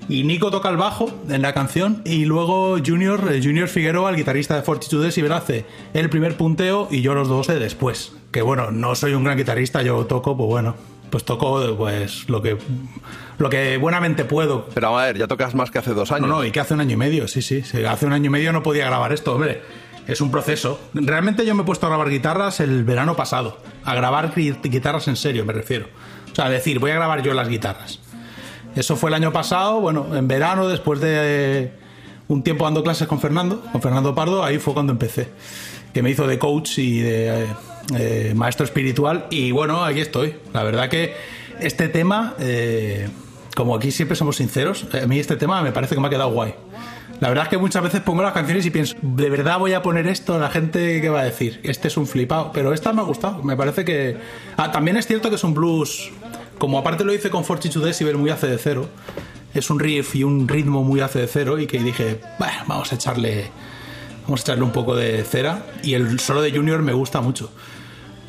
Y Nico toca el bajo en la canción y luego Junior, eh, Junior Figueroa, el guitarrista de Fortitude Decibel, hace el primer punteo y yo los dos de después. Que bueno, no soy un gran guitarrista, yo toco, pues bueno, pues toco pues lo que lo que buenamente puedo. Pero a ver, ya tocas más que hace dos años. No, no, y que hace un año y medio, sí, sí. Hace un año y medio no podía grabar esto, hombre. Es un proceso. Realmente yo me he puesto a grabar guitarras el verano pasado. A grabar gui- guitarras en serio, me refiero. O sea, a decir, voy a grabar yo las guitarras. Eso fue el año pasado, bueno, en verano, después de eh, un tiempo dando clases con Fernando, con Fernando Pardo, ahí fue cuando empecé. Que me hizo de coach y de eh, eh, maestro espiritual. Y bueno, aquí estoy. La verdad que este tema, eh, como aquí siempre somos sinceros, a mí este tema me parece que me ha quedado guay. La verdad es que muchas veces pongo las canciones y pienso, ¿de verdad voy a poner esto? La gente, ¿qué va a decir? Este es un flipado. Pero esta me ha gustado. Me parece que. Ah, también es cierto que es un blues. Como aparte lo hice con Fortitude Decibel muy hace de cero. Es un riff y un ritmo muy hace de cero. Y que dije, "Bah, vamos a echarle. Vamos a echarle un poco de cera. Y el solo de Junior me gusta mucho.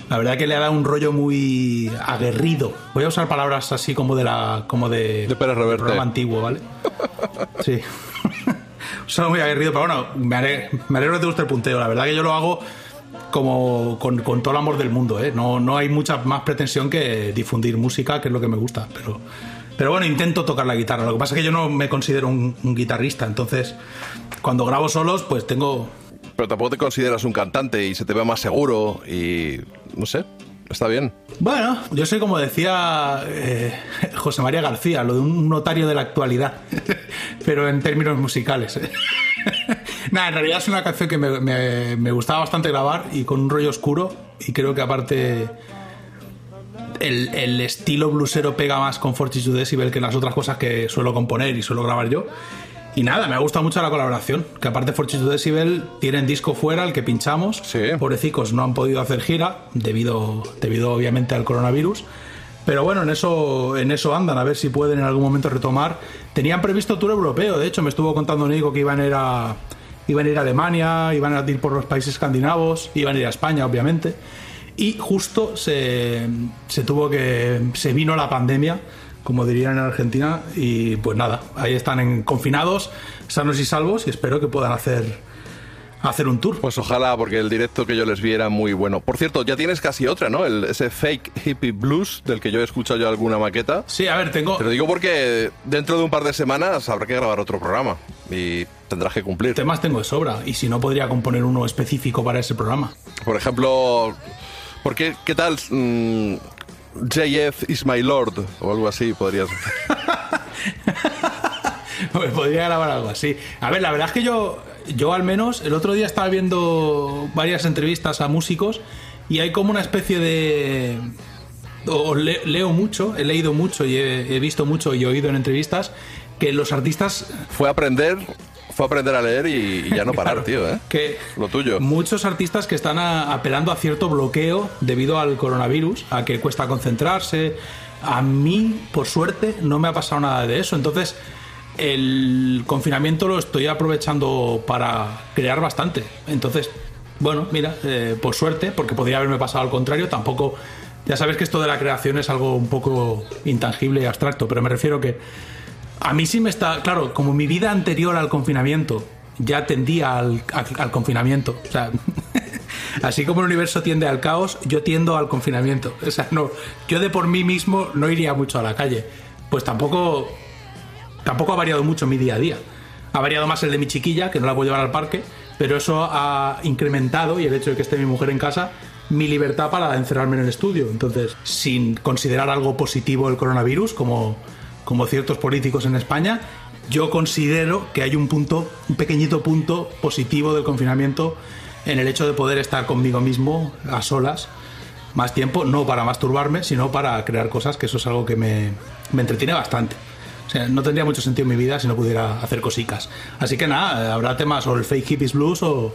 La verdad que le ha dado un rollo muy aguerrido. Voy a usar palabras así como de la. como de. De Pérez Reverte. programa antiguo, ¿vale? Sí. Son muy aguerrido, pero bueno, me alegro, me alegro que te guste el punteo. La verdad que yo lo hago como con, con todo el amor del mundo, ¿eh? No, no hay mucha más pretensión que difundir música, que es lo que me gusta, pero... Pero bueno, intento tocar la guitarra. Lo que pasa es que yo no me considero un, un guitarrista, entonces cuando grabo solos, pues tengo... Pero tampoco te consideras un cantante y se te ve más seguro y... no sé, está bien. Bueno, yo soy como decía eh, José María García, lo de un notario de la actualidad, pero en términos musicales. ¿eh? Nada, en realidad es una canción que me, me- gustaba bastante grabar y con un rollo oscuro y creo que aparte el, el estilo blusero pega más con Fortitude Decibel que las otras cosas que suelo componer y suelo grabar yo. Y nada, me ha gustado mucho la colaboración. Que aparte Fortitude Decibel tienen disco fuera, el que pinchamos. Pobrecicos no han podido hacer gira debido, debido obviamente al coronavirus. Pero bueno, en eso, en eso andan, a ver si pueden en algún momento retomar. Tenían previsto tour europeo, de hecho, me estuvo contando Nico que iban a ir a, iban a, ir a Alemania, iban a ir por los países escandinavos, iban a ir a España, obviamente. Y justo se, se tuvo que. se vino la pandemia, como dirían en Argentina, y pues nada, ahí están en, confinados, sanos y salvos, y espero que puedan hacer hacer un tour. Pues ojalá, porque el directo que yo les vi era muy bueno. Por cierto, ya tienes casi otra, ¿no? El, ese fake hippie blues del que yo he escuchado yo alguna maqueta. Sí, a ver, tengo... Te lo digo porque dentro de un par de semanas habrá que grabar otro programa y tendrás que cumplir. Temas tengo de sobra y si no podría componer uno específico para ese programa. Por ejemplo, ¿por qué, qué tal mm, JF is my lord o algo así podrías Me podría grabar algo así. A ver, la verdad es que yo, yo al menos, el otro día estaba viendo varias entrevistas a músicos y hay como una especie de... O le- leo mucho, he leído mucho y he, he visto mucho y he oído en entrevistas que los artistas... Fue a aprender, fue aprender a leer y, y ya no parar, Claro, tío, ¿eh? Que Lo tuyo. muchos artistas que están a- apelando a cierto bloqueo debido al coronavirus, a que cuesta concentrarse. A mí, por suerte, no me ha pasado nada de eso. Entonces, el confinamiento lo estoy aprovechando para crear bastante. Entonces, bueno, mira, eh, por suerte, porque podría haberme pasado al contrario, tampoco... Ya sabes que esto de la creación es algo un poco intangible y abstracto, pero me refiero que a mí sí me está, claro, como mi vida anterior al confinamiento ya tendía al, confinamiento. O sea, así como el universo tiende al caos, yo tiendo al confinamiento. O sea, no, yo de por mí mismo no iría mucho a la calle. Pues tampoco, tampoco ha variado mucho mi día a día. Ha variado más el de mi chiquilla, que no la puedo llevar al parque, pero eso ha incrementado y el hecho de que esté mi mujer en casa mi libertad para encerrarme en el estudio. Entonces, sin considerar algo positivo el coronavirus, como, como ciertos políticos en España, yo considero que hay un punto, un pequeñito punto positivo del confinamiento en el hecho de poder estar conmigo mismo a solas más tiempo, no para masturbarme, sino para crear cosas, que eso es algo que me, me entretiene bastante. O sea, no tendría mucho sentido en mi vida si no pudiera hacer cosicas. Así que nada, habrá temas o el fake hippies blues o...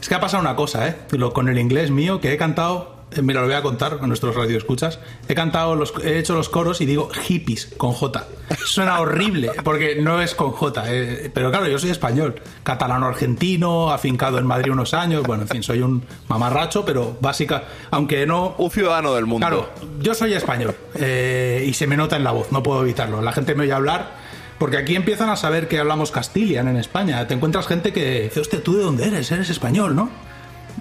Es que ha pasado una cosa, ¿eh? Con el inglés mío, que he cantado, mira, lo voy a contar a nuestros radioescuchas, he cantado, los, he hecho los coros y digo hippies con J. Suena horrible, porque no es con J, eh, pero claro, yo soy español, catalano-argentino, afincado en Madrid unos años, bueno, en fin, soy un mamarracho, pero básica, aunque no... Un ciudadano del mundo. Claro, yo soy español eh, y se me nota en la voz, no puedo evitarlo. La gente me oye hablar porque aquí empiezan a saber que hablamos castilian en España. Te encuentras gente que dice, hostia, ¿tú de dónde eres? Eres español, ¿no?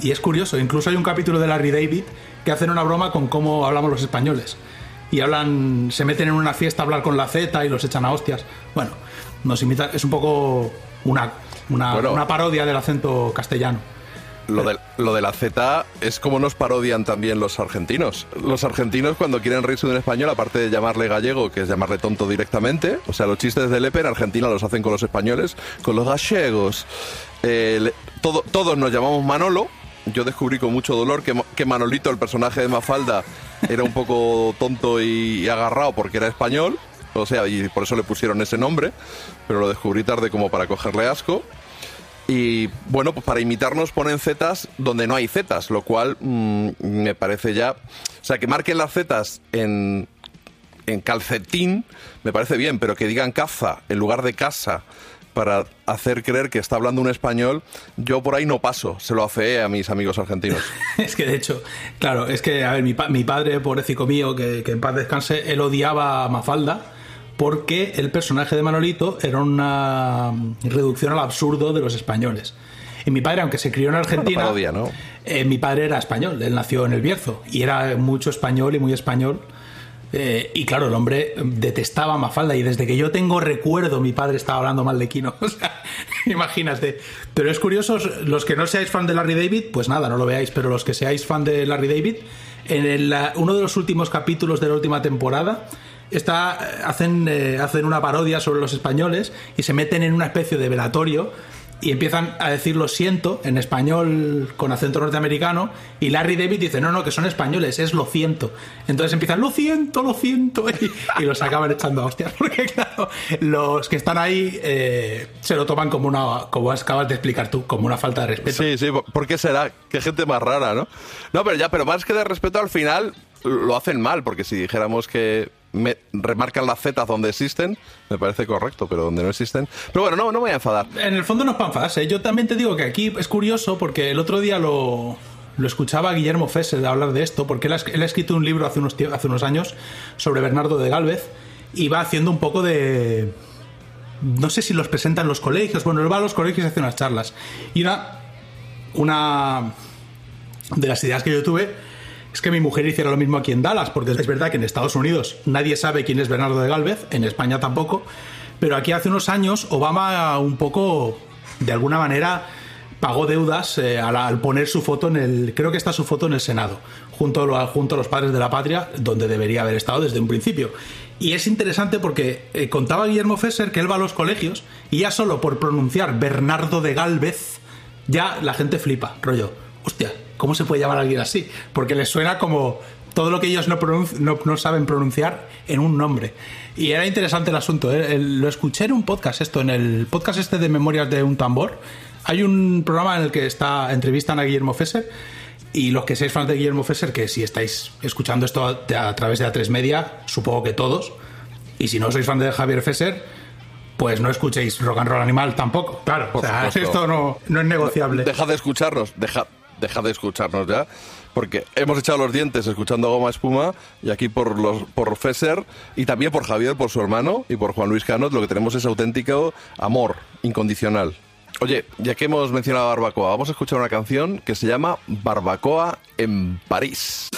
Y es curioso, incluso hay un capítulo de Larry David que hacen una broma con cómo hablamos los españoles. Y hablan, se meten en una fiesta a hablar con la Z y los echan a hostias. Bueno, nos imitan, es un poco una, una, Bueno. una parodia del acento castellano. Lo de, lo de la Z es como nos parodian también los argentinos. Los argentinos cuando quieren reírse de un español, aparte de llamarle gallego, que es llamarle tonto directamente, o sea, los chistes de Lepe en Argentina los hacen con los españoles, con los gallegos. Eh, todo- todos nos llamamos Manolo. Yo descubrí con mucho dolor que, que Manolito, el personaje de Mafalda, era un poco tonto y, y agarrado porque era español. O sea, y por eso le pusieron ese nombre, pero lo descubrí tarde como para cogerle asco. Y bueno, pues para imitarnos ponen zetas donde no hay zetas, lo cual mm, me parece ya. O sea, que marquen las zetas en, en calcetín me parece bien, pero que digan caza en lugar de casa para hacer creer que está hablando un español, yo por ahí no paso, se lo hace a mis amigos argentinos. Es que de hecho, claro, es que, a ver, mi, pa- mi padre, pobrecito mío, que, que en paz descanse, él odiaba a Mafalda porque el personaje de Manolito era una reducción al absurdo de los españoles. Y mi padre, aunque se crió en Argentina, Una parodia, ¿no? eh, mi padre era español, él nació en el Bierzo y era mucho español y muy español. Eh, y claro, el hombre detestaba a Mafalda y desde que yo tengo recuerdo mi padre estaba hablando mal de Kino. O sea, imagínate. Pero es curioso, los que no seáis fan de Larry David, pues nada, no lo veáis, pero los que seáis fan de Larry David, en el, uno de los últimos capítulos de la última temporada, está, hacen, eh, hacen una parodia sobre los españoles y se meten en una especie de velatorio y empiezan a decir lo siento en español con acento norteamericano y Larry David dice no, no, que son españoles, es lo siento. Entonces empiezan lo siento, lo siento y, los acaban echando a hostias porque claro, los que están ahí eh, se lo toman como una, como acabas de explicar tú, como una falta de respeto. Sí, sí, ¿por qué será? Qué gente más rara, ¿no? No, pero ya, pero más que de respeto al final lo hacen mal, porque si dijéramos que me remarcan las zetas donde existen, me parece correcto, pero donde no existen. Pero bueno, no, no voy a enfadar. En el fondo no es para enfadarse. Yo también te digo que aquí es curioso porque el otro día lo, lo escuchaba Guillermo Fesser hablar de esto, porque él ha, escrito un libro hace unos, hace unos años sobre Bernardo de Galvez y va haciendo un poco de... No sé si los presenta en los colegios. Bueno, él va a los colegios y hace unas charlas. Y una una de las ideas que yo tuve es que mi mujer hiciera lo mismo aquí en Dallas, porque es verdad que en Estados Unidos nadie sabe quién es Bernardo de Galvez, en España tampoco, pero aquí hace unos años Obama un poco, de alguna manera, pagó deudas eh, al, poner su foto en el, creo que está su foto en el Senado, junto a, junto a los padres de la patria, donde debería haber estado desde un principio. Y es interesante porque eh, contaba Guillermo Fesser que él va a los colegios y ya solo por pronunciar Bernardo de Galvez, ya la gente flipa, rollo, hostia, ¿cómo se puede llamar a alguien así? Porque les suena como todo lo que ellos no, no, no saben pronunciar en un nombre. Y era interesante el asunto, ¿eh? El- lo escuché en un podcast, esto, en el podcast este de Memorias de un Tambor. Hay un programa en el que está, entrevistan a Guillermo Fesser y los que seáis fans de Guillermo Fesser, que si estáis escuchando esto a, a través de A3 Media, supongo que todos, y si no sois fan de Javier Fesser, pues no escuchéis Rock and Roll Animal tampoco. Claro, o sea, esto no, no es negociable. Deja de escucharnos, deja, deja de escucharnos ya. Porque hemos echado los dientes escuchando Goma Espuma y aquí por los por Fesser y también por Javier, por su hermano y por Juan Luis Canot lo que tenemos es auténtico amor incondicional. Oye, ya que hemos mencionado Barbacoa, vamos a escuchar una canción que se llama Barbacoa en París.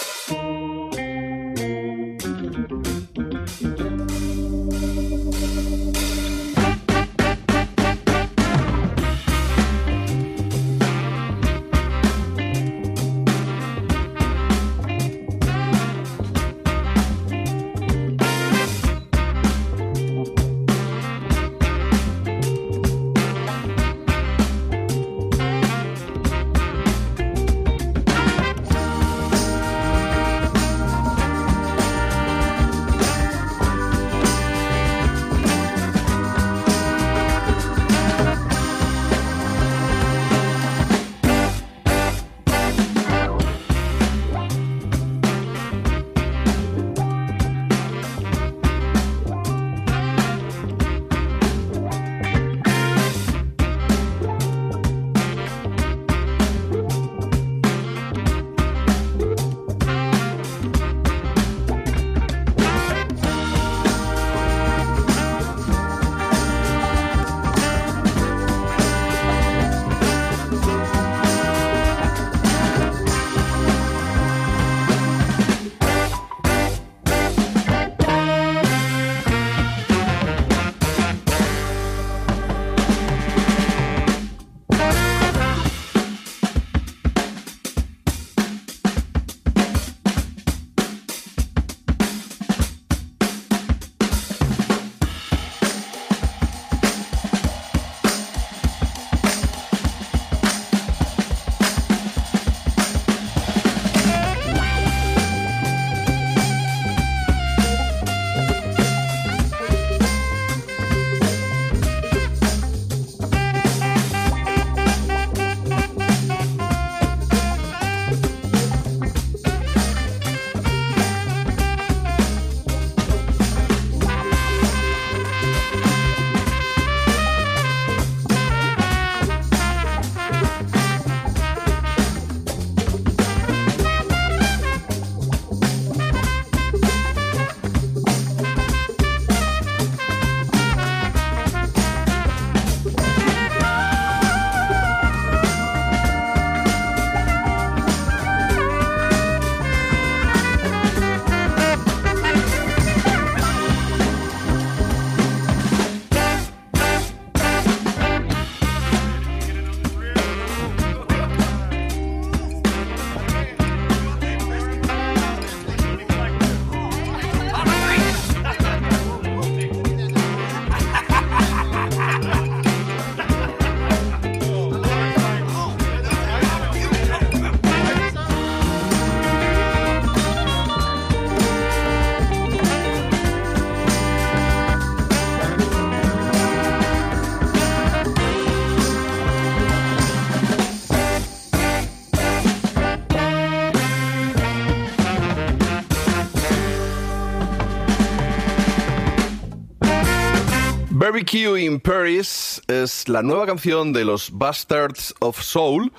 Barbecue in Paris es la nueva canción de los Bastards of Soul,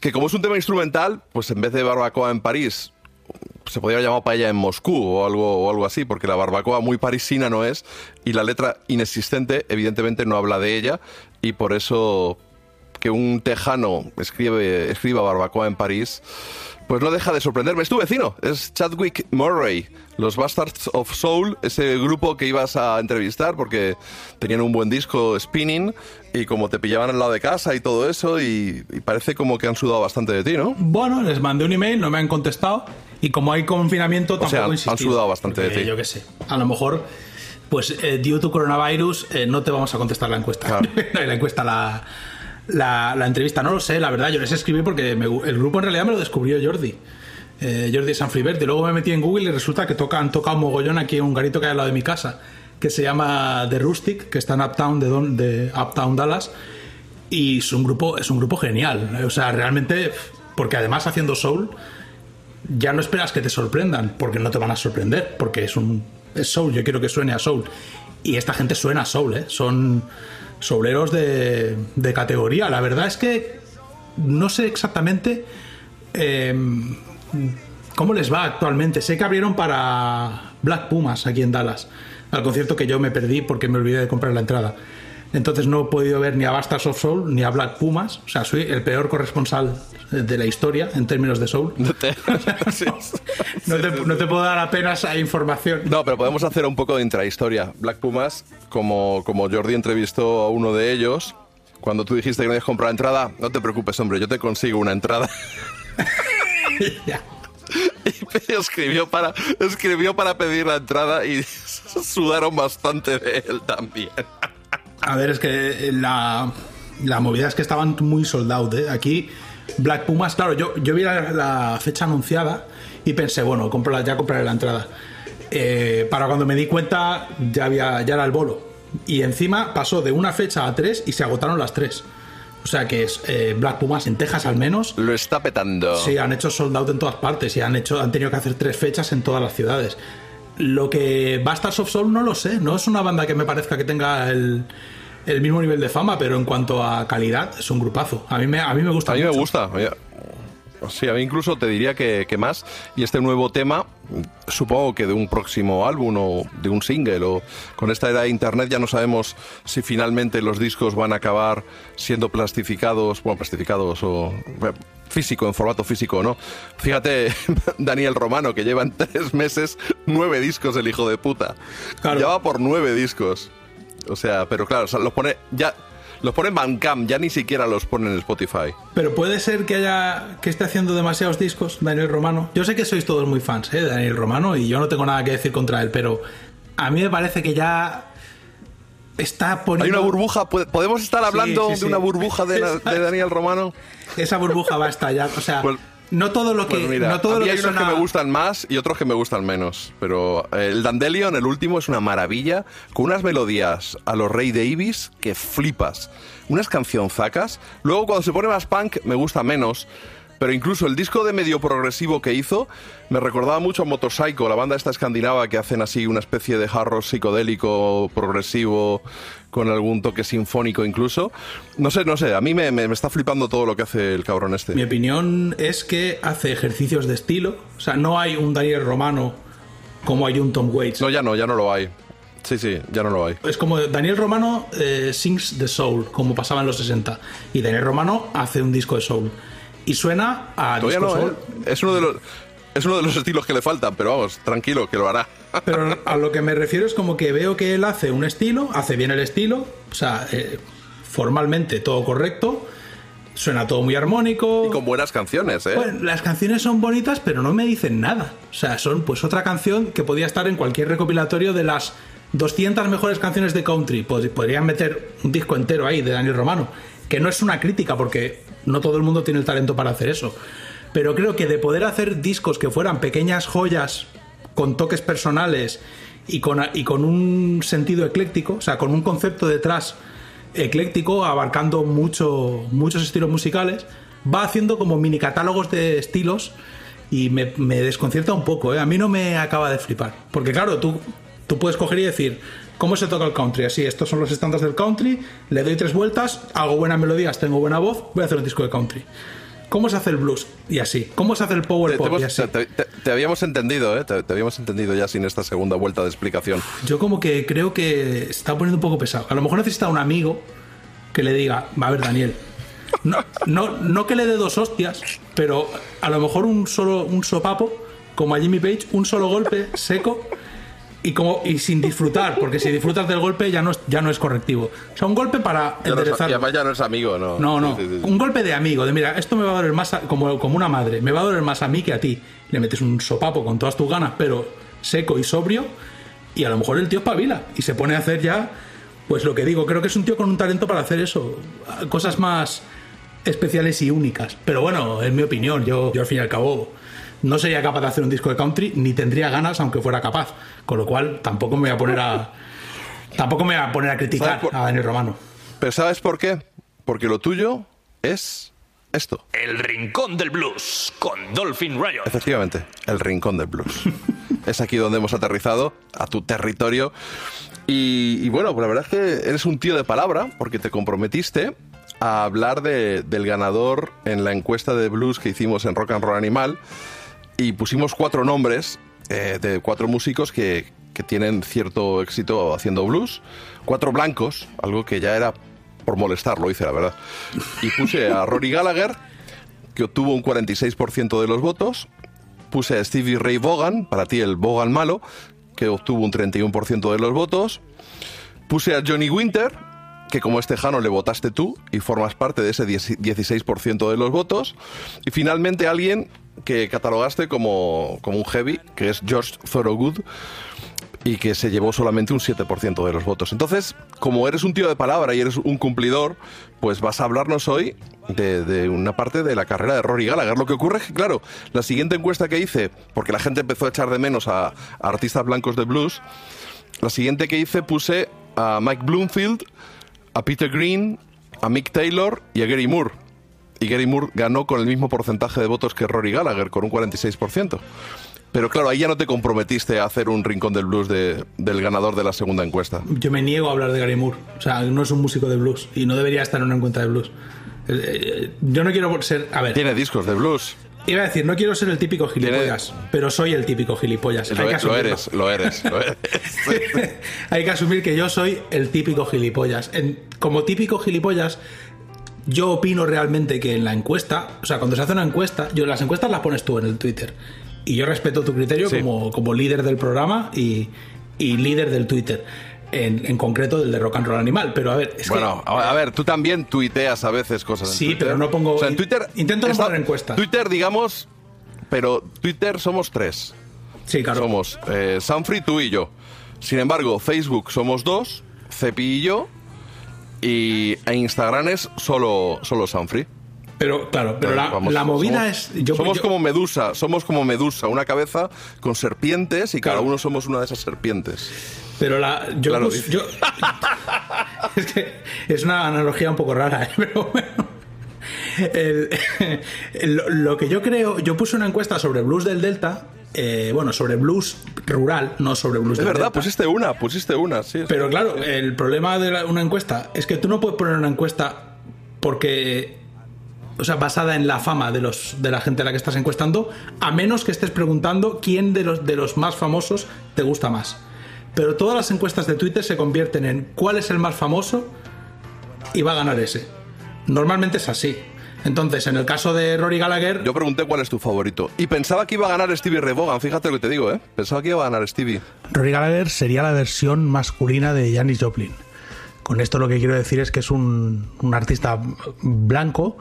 que como es un tema instrumental, pues en vez de barbacoa en París, se podría llamar paella en Moscú o algo, o algo así, porque la barbacoa muy parisina no es, y la letra inexistente evidentemente no habla de ella, y por eso que un tejano escribe, escriba barbacoa en París, pues no deja de sorprenderme. Es tu vecino, es Chadwick Murray, los Bastards of Soul, ese grupo que ibas a entrevistar porque tenían un buen disco Spinning y como te pillaban al lado de casa y todo eso y, y parece como que han sudado bastante de ti, ¿no? Bueno, les mandé un email, no me han contestado y como hay confinamiento tampoco sea, han sudado bastante de Porque ti. Yo qué sé. A lo mejor, pues, eh, due to coronavirus, eh, no te vamos a contestar la encuesta. la encuesta, la, la, la entrevista, no lo sé, la verdad. Yo les escribí porque me el grupo en realidad me lo descubrió Jordi. Eh, Jordi Sanfribert. Y luego me metí en Google y resulta que toca, han tocado mogollón aquí en un garito que hay al lado de mi casa, que se llama The Rustic, que está en Uptown, de, de Uptown Dallas. Y es un grupo, es un grupo genial. O sea, realmente, porque además haciendo soul, ya no esperas que te sorprendan, porque no te van a sorprender, porque es un es soul, yo quiero que suene a soul. Y esta gente suena a soul, ¿eh? Son souleros de, de categoría. La verdad es que no sé exactamente eh, cómo les va actualmente. Sé que abrieron para Black Pumas aquí en Dallas, al concierto que yo me perdí porque me olvidé de comprar la entrada. Entonces no he podido ver ni a Bastards of Soul ni a Black Pumas. O sea, soy el peor corresponsal de la historia en términos de soul. No te, no te puedo dar apenas información. No, pero podemos hacer un poco de intrahistoria. Black Pumas, como, como Jordi entrevistó a uno de ellos, cuando tú dijiste que no habías comprado entrada, no te preocupes, hombre, yo te consigo una entrada. y escribió para, escribió para pedir la entrada y sudaron bastante de él también. A ver, es que la, la movida es que estaban muy sold out, ¿eh? Aquí, Black Pumas, claro, yo, yo vi la, la fecha anunciada y pensé, bueno, ya compraré la entrada. Eh, para cuando me di cuenta, ya, había, ya era el bolo. Y encima pasó de una fecha a tres y se agotaron las tres. O sea que es eh, Black Pumas en Texas al menos. Lo está petando. Sí, han hecho sold out en todas partes y han, hecho, han tenido que hacer tres fechas en todas las ciudades. Lo que Bastards of Soul no lo sé, no es una banda que me parezca que tenga el, el mismo nivel de fama, pero en cuanto a calidad es un grupazo. A mí me, a mí me gusta A mí me mucho. gusta. Oye, Sí, a mí incluso te diría que, que más. Y este nuevo tema, supongo que de un próximo álbum o de un single o con esta era de internet ya no sabemos si finalmente los discos van a acabar siendo plastificados, bueno, plastificados o bueno, físico, en formato físico o no. Fíjate, Daniel Romano, que lleva en tres meses nueve discos el hijo de puta. Ya va por nueve discos. O sea, pero claro, o sea, los pone ya... Los pone Bandcamp, ya ni siquiera los pone en Spotify. Pero puede ser que haya que esté haciendo demasiados discos Daniel Romano. Yo sé que sois todos muy fans ¿eh? de Daniel Romano y yo no tengo nada que decir contra él, pero a mí me parece que ya está Hay poniendo... una burbuja, ¿pod- ¿podemos estar Sí, hablando sí, de una burbuja de, Daniel Romano? Esa burbuja va a estallar. O sea, no todo lo que... Pues mira, no todo lo hay que unos suena... que me gustan más y otros que me gustan menos. Pero eh, el Dandelion, el último, es una maravilla, con unas melodías a los Ray Davis que flipas. Unas cancionzacas. Luego, cuando se pone más punk, me gusta menos. Pero incluso el disco de medio progresivo que hizo me recordaba mucho a Motorcycle, la banda esta escandinava que hacen así una especie de hard rock psicodélico progresivo con algún toque sinfónico incluso. No sé, no sé, a mí me, me- me está flipando todo lo que hace el cabrón este. Mi opinión es que hace ejercicios de estilo. O sea, no hay un Daniel Romano como hay un Tom Waits. No, ya no, ya no lo hay. Sí, sí, ya no lo hay. Es como Daniel Romano eh, sings the soul, como pasaba en los 60. Y Daniel Romano hace un disco de soul. Y suena a Todavía disco no, soul. ¿eh? Es uno de los... Es uno de los estilos que le faltan, pero vamos, tranquilo, que lo hará. Pero a lo que me refiero es como que veo que él hace un estilo, hace bien el estilo, o sea, eh, formalmente todo correcto, suena todo muy armónico. Y con buenas canciones, ¿eh? Bueno, las canciones son bonitas, pero no me dicen nada. O sea, son pues otra canción que podía estar en cualquier recopilatorio de las 200 mejores canciones de country. Pod- Podrían meter un disco entero ahí de Daniel Romano. Que no es una crítica, porque no todo el mundo tiene el talento para hacer eso. Pero creo que de poder hacer discos que fueran pequeñas joyas con toques personales y con, y con un sentido ecléctico, o sea, con un concepto detrás ecléctico, abarcando mucho, muchos estilos musicales, va haciendo como mini catálogos de estilos y me, desconcierta un poco, ¿eh? A mí no me acaba de flipar. Porque claro, tú, tú puedes coger y decir, ¿cómo se toca el country? Así, estos son los estándares del country, le doy tres vueltas, hago buenas melodías, tengo buena voz, voy a hacer un disco de country. ¿Cómo se hace el blues? Y así. ¿Cómo se hace el power Te, te pop? hemos- Y así. te- te- te habíamos entendido, ¿eh? Te, te habíamos entendido ya sin esta segunda vuelta de explicación. Yo como que creo que está poniendo un poco pesado. A lo mejor necesita un amigo que le diga, a ver Daniel, No, no, no que le dé dos hostias, pero a lo mejor un solo un sopapo, como a Jimmy Page, un solo golpe seco y como y sin disfrutar, porque si disfrutas del golpe ya no es, ya no es correctivo. O sea, un golpe para Ya no es- enderezar. además ya no es amigo, ¿no? No, no. Sí, sí, sí. Un golpe de amigo, de mira, esto me va a doler más a- como, como una madre, me va a doler más a mí que a ti. Le metes un sopapo con todas tus ganas, pero seco y sobrio, y a lo mejor el tío espabila y se pone a hacer ya, pues lo que digo, creo que es un tío con un talento para hacer eso, cosas más especiales y únicas. Pero bueno, es mi opinión, yo, yo al fin y al cabo no sería capaz de hacer un disco de country, ni tendría ganas aunque fuera capaz, con lo cual tampoco me voy a poner a... Tampoco me voy a poner a criticar a Daniel Romano. Pero ¿sabes por qué? Porque lo tuyo es esto. El Rincón del Blues con Dolphin Riot. Efectivamente, el rincón del blues. es aquí donde hemos aterrizado, a tu territorio. Y, y bueno, pues la verdad es que eres un tío de palabra, porque te comprometiste a hablar de- del ganador en la encuesta de blues que hicimos en Rock and Roll Animal. Y pusimos cuatro nombres eh, de cuatro músicos que, que tienen cierto éxito haciendo blues. Cuatro blancos, algo que ya era por molestar, lo hice, la verdad. Y puse a Rory Gallagher, que obtuvo un 46% de los votos. Puse a Stevie Ray Vaughan, para ti el Vaughan malo, que obtuvo un 31% de los votos. Puse a Johnny Winter, que como es tejano le votaste tú y formas parte de ese 10 16% de los votos. Y finalmente alguien que catalogaste como, como un heavy, que es George Thorogood, y que se llevó solamente un 7% de los votos. Entonces, como eres un tío de palabra y eres un cumplidor, pues vas a hablarnos hoy de, una parte de la carrera de Rory Gallagher. Lo que ocurre es que, claro, la siguiente encuesta que hice, porque la gente empezó a echar de menos a artistas blancos de blues, la siguiente que hice puse a Mike Bloomfield, a Peter Green, a Mick Taylor y a Gary Moore. Y Gary Moore ganó con el mismo porcentaje de votos que Rory Gallagher, con un 46%. Pero claro, ahí ya no te comprometiste a hacer un rincón del blues de- del ganador de la segunda encuesta. Yo me niego a hablar de Gary Moore. O sea, no es un músico de blues y no debería estar en una cuenta de blues. Eh, eh, Yo no quiero ser. A ver. Tiene discos de blues. Iba a decir, no quiero ser el típico gilipollas, pero soy el típico gilipollas. Lo, Hay que lo asumirlo. eres, lo eres, lo eres. Hay que asumir que yo soy el típico gilipollas. En- como típico gilipollas, yo opino realmente que en la encuesta, o sea, cuando se hace una encuesta, yo las encuestas las pones tú en el Twitter. Y yo respeto tu criterio Sí. como, como líder del programa y, y líder del Twitter. En, en concreto del de Rock and Roll Animal. Pero a ver, es bueno, que. a a ver, tú también tuiteas a veces cosas en Sí, Twitter. pero no pongo- O sea, en Twitter... intento no poner encuestas. Twitter, digamos... Pero Twitter somos tres. Sí, claro. Somos eh, Sanfrey, tú y yo. Sin embargo, Facebook somos dos, Cepi y yo. Y e Instagram es solo, solo Sanfrey. Pero, claro, pero la, Vamos, la movida somos- es. Yo, somos yo- como Medusa, somos como Medusa, una cabeza con serpientes y cada uno somos una de esas serpientes. Pero la. Yo, Claro, yo- es que es una analogía un poco rara, ¿eh? pero bueno. El- el- lo, lo que yo creo. Yo puse una encuesta sobre blues del Delta. Eh, bueno, sobre blues rural, no sobre blues Es del verdad, Delta. pusiste una, pusiste una, sí. Pero claro, el problema de la- una encuesta es que tú no puedes poner una encuesta porque. O sea, basada en la fama de los de la gente a la que estás encuestando, a menos que estés preguntando quién de los de los más famosos te gusta más. Pero todas las encuestas de Twitter se convierten en cuál es el más famoso y va a ganar ese. Normalmente es así. Entonces, en el caso de Rory Gallagher, Yo pregunté cuál es tu favorito. Y pensaba que iba a ganar Stevie Ray Vaughan, fíjate lo que te digo, ¿eh? Pensaba que iba a ganar Stevie. Rory Gallagher sería la versión masculina de Janis Joplin. Con esto lo que quiero decir es que es un, un artista blanco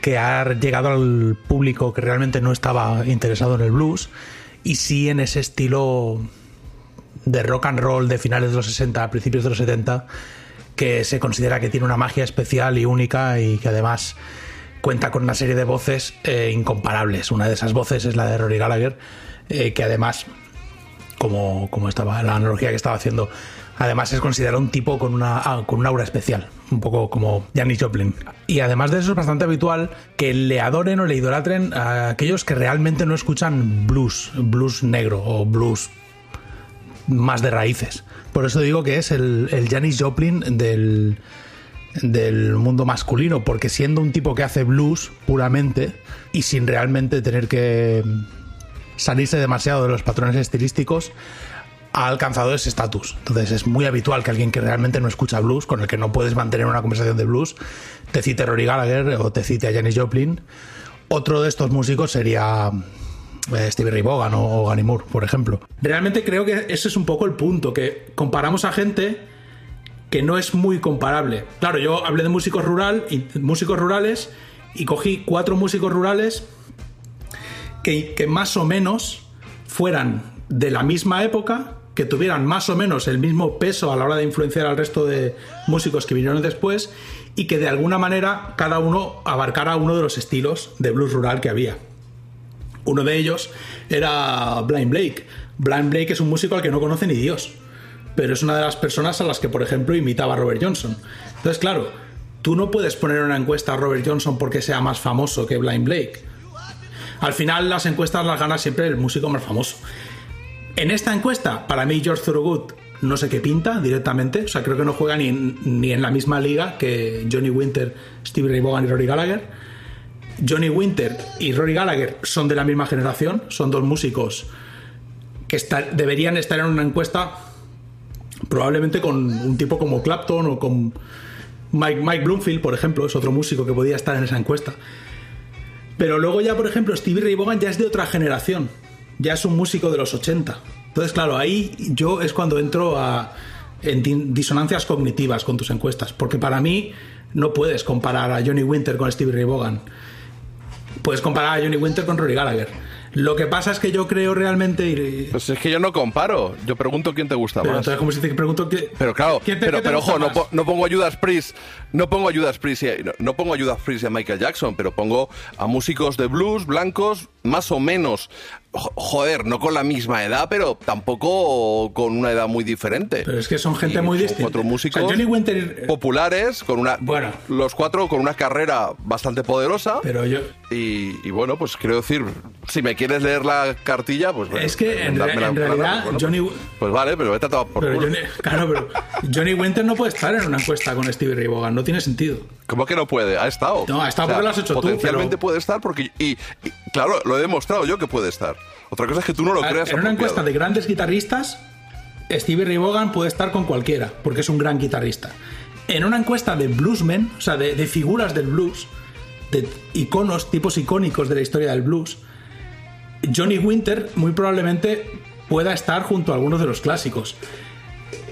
que ha llegado al público que realmente no estaba interesado en el blues y sí en ese estilo de rock and roll de finales de los 60, principios de los 70, que se considera que tiene una magia especial y única y que además cuenta con una serie de voces eh, incomparables. Una de esas voces es la de Rory Gallagher, eh, que además como, como estaba la analogía que estaba haciendo. Además es considerado un tipo con una, ah, con un aura especial, un poco como Janis Joplin. Y además de eso es bastante habitual que le adoren o le idolatren a aquellos que realmente no escuchan blues, blues negro o blues más de raíces. Por eso digo que es el, el Janis Joplin del, del mundo masculino, porque siendo un tipo que hace blues puramente y sin realmente tener que salirse demasiado de los patrones estilísticos, ha alcanzado ese estatus. Entonces es muy habitual que alguien que realmente no escucha blues, con el que no puedes mantener una conversación de blues, te cite Rory Gallagher o te cite a Janis Joplin. Otro de estos músicos sería eh, Stevie Ray Vaughan o, Moore, por ejemplo. Realmente creo que ese es un poco el punto, que comparamos a gente que no es muy comparable. Claro, yo hablé de músicos rural músicos rurales y cogí cuatro músicos rurales que, que más o menos fueran de la misma época, que tuvieran más o menos el mismo peso a la hora de influenciar al resto de músicos que vinieron después y que de alguna manera cada uno abarcara uno de los estilos de blues rural que había. Uno de ellos era Blind Blake. Blind Blake es un músico al que no conoce ni Dios, pero es una de las personas a las que, por ejemplo, imitaba Robert Johnson. Entonces, claro, tú no puedes poner una encuesta a Robert Johnson porque sea más famoso que Blind Blake. Al final, las encuestas las gana siempre el músico más famoso. En esta encuesta, para mí, George Thorogood no sé qué pinta directamente. O sea, creo que no juega ni, ni en la misma liga que Johnny Winter, Stevie Ray Vaughan y Rory Gallagher. Johnny Winter y Rory Gallagher son de la misma generación, son dos músicos que deberían estar en una encuesta probablemente con un tipo como Clapton o con Mike, Mike Bloomfield, por ejemplo, es otro músico que podía estar en esa encuesta. Pero luego ya, por ejemplo, Stevie Ray Vaughan ya es de otra generación, ya es un músico de los 80. Entonces, claro, ahí yo es cuando entro a, en di- disonancias cognitivas con tus encuestas, porque para mí no puedes comparar a Johnny Winter con Stevie Ray Vaughan. Puedes comparar a Johnny Winter con Rory Gallagher. Lo que pasa es que yo creo realmente... y- Pues es que yo no comparo. Yo pregunto quién te gusta Pero más. entonces, como si te pregunto que... Pero claro, ¿Quién te- pero, qué te pero gusta ojo, no, más? po- no pongo a Judas Priest, no pongo a Judas Priest, y a- no, no pongo a Judas Priest y a Michael Jackson, pero pongo a músicos de blues blancos más o menos, joder, no con la misma edad, pero tampoco con una edad muy diferente. Pero es que son gente Y muy son distinta. Cuatro músicos O sea, Johnny Winter- populares con una, Bueno. los cuatro con una carrera bastante poderosa. Pero yo... Y, y bueno, pues quiero decir, si me quieres leer la cartilla, pues bueno, Es que en, re- realidad bueno, Johnny... pues, pues vale, pero vete a tomar por Pero culo. Johnny, claro, pero Johnny Winter no puede estar en una encuesta con Stevie Ray Vaughan, no tiene sentido. ¿Cómo que no puede? Ha estado. No, ha estado porque lo has hecho tú, Potencialmente pero- puede estar porque. Y, y, claro, lo he demostrado yo que puede estar. Otra cosa es que tú no lo A- creas. en una encuesta de grandes guitarristas, Stevie Ray Vaughan puede estar con cualquiera, porque es un gran guitarrista. En una encuesta de bluesmen, o sea, de, de figuras del blues, de iconos, tipos icónicos de la historia del blues, Johnny Winter muy probablemente pueda estar junto a algunos de los clásicos.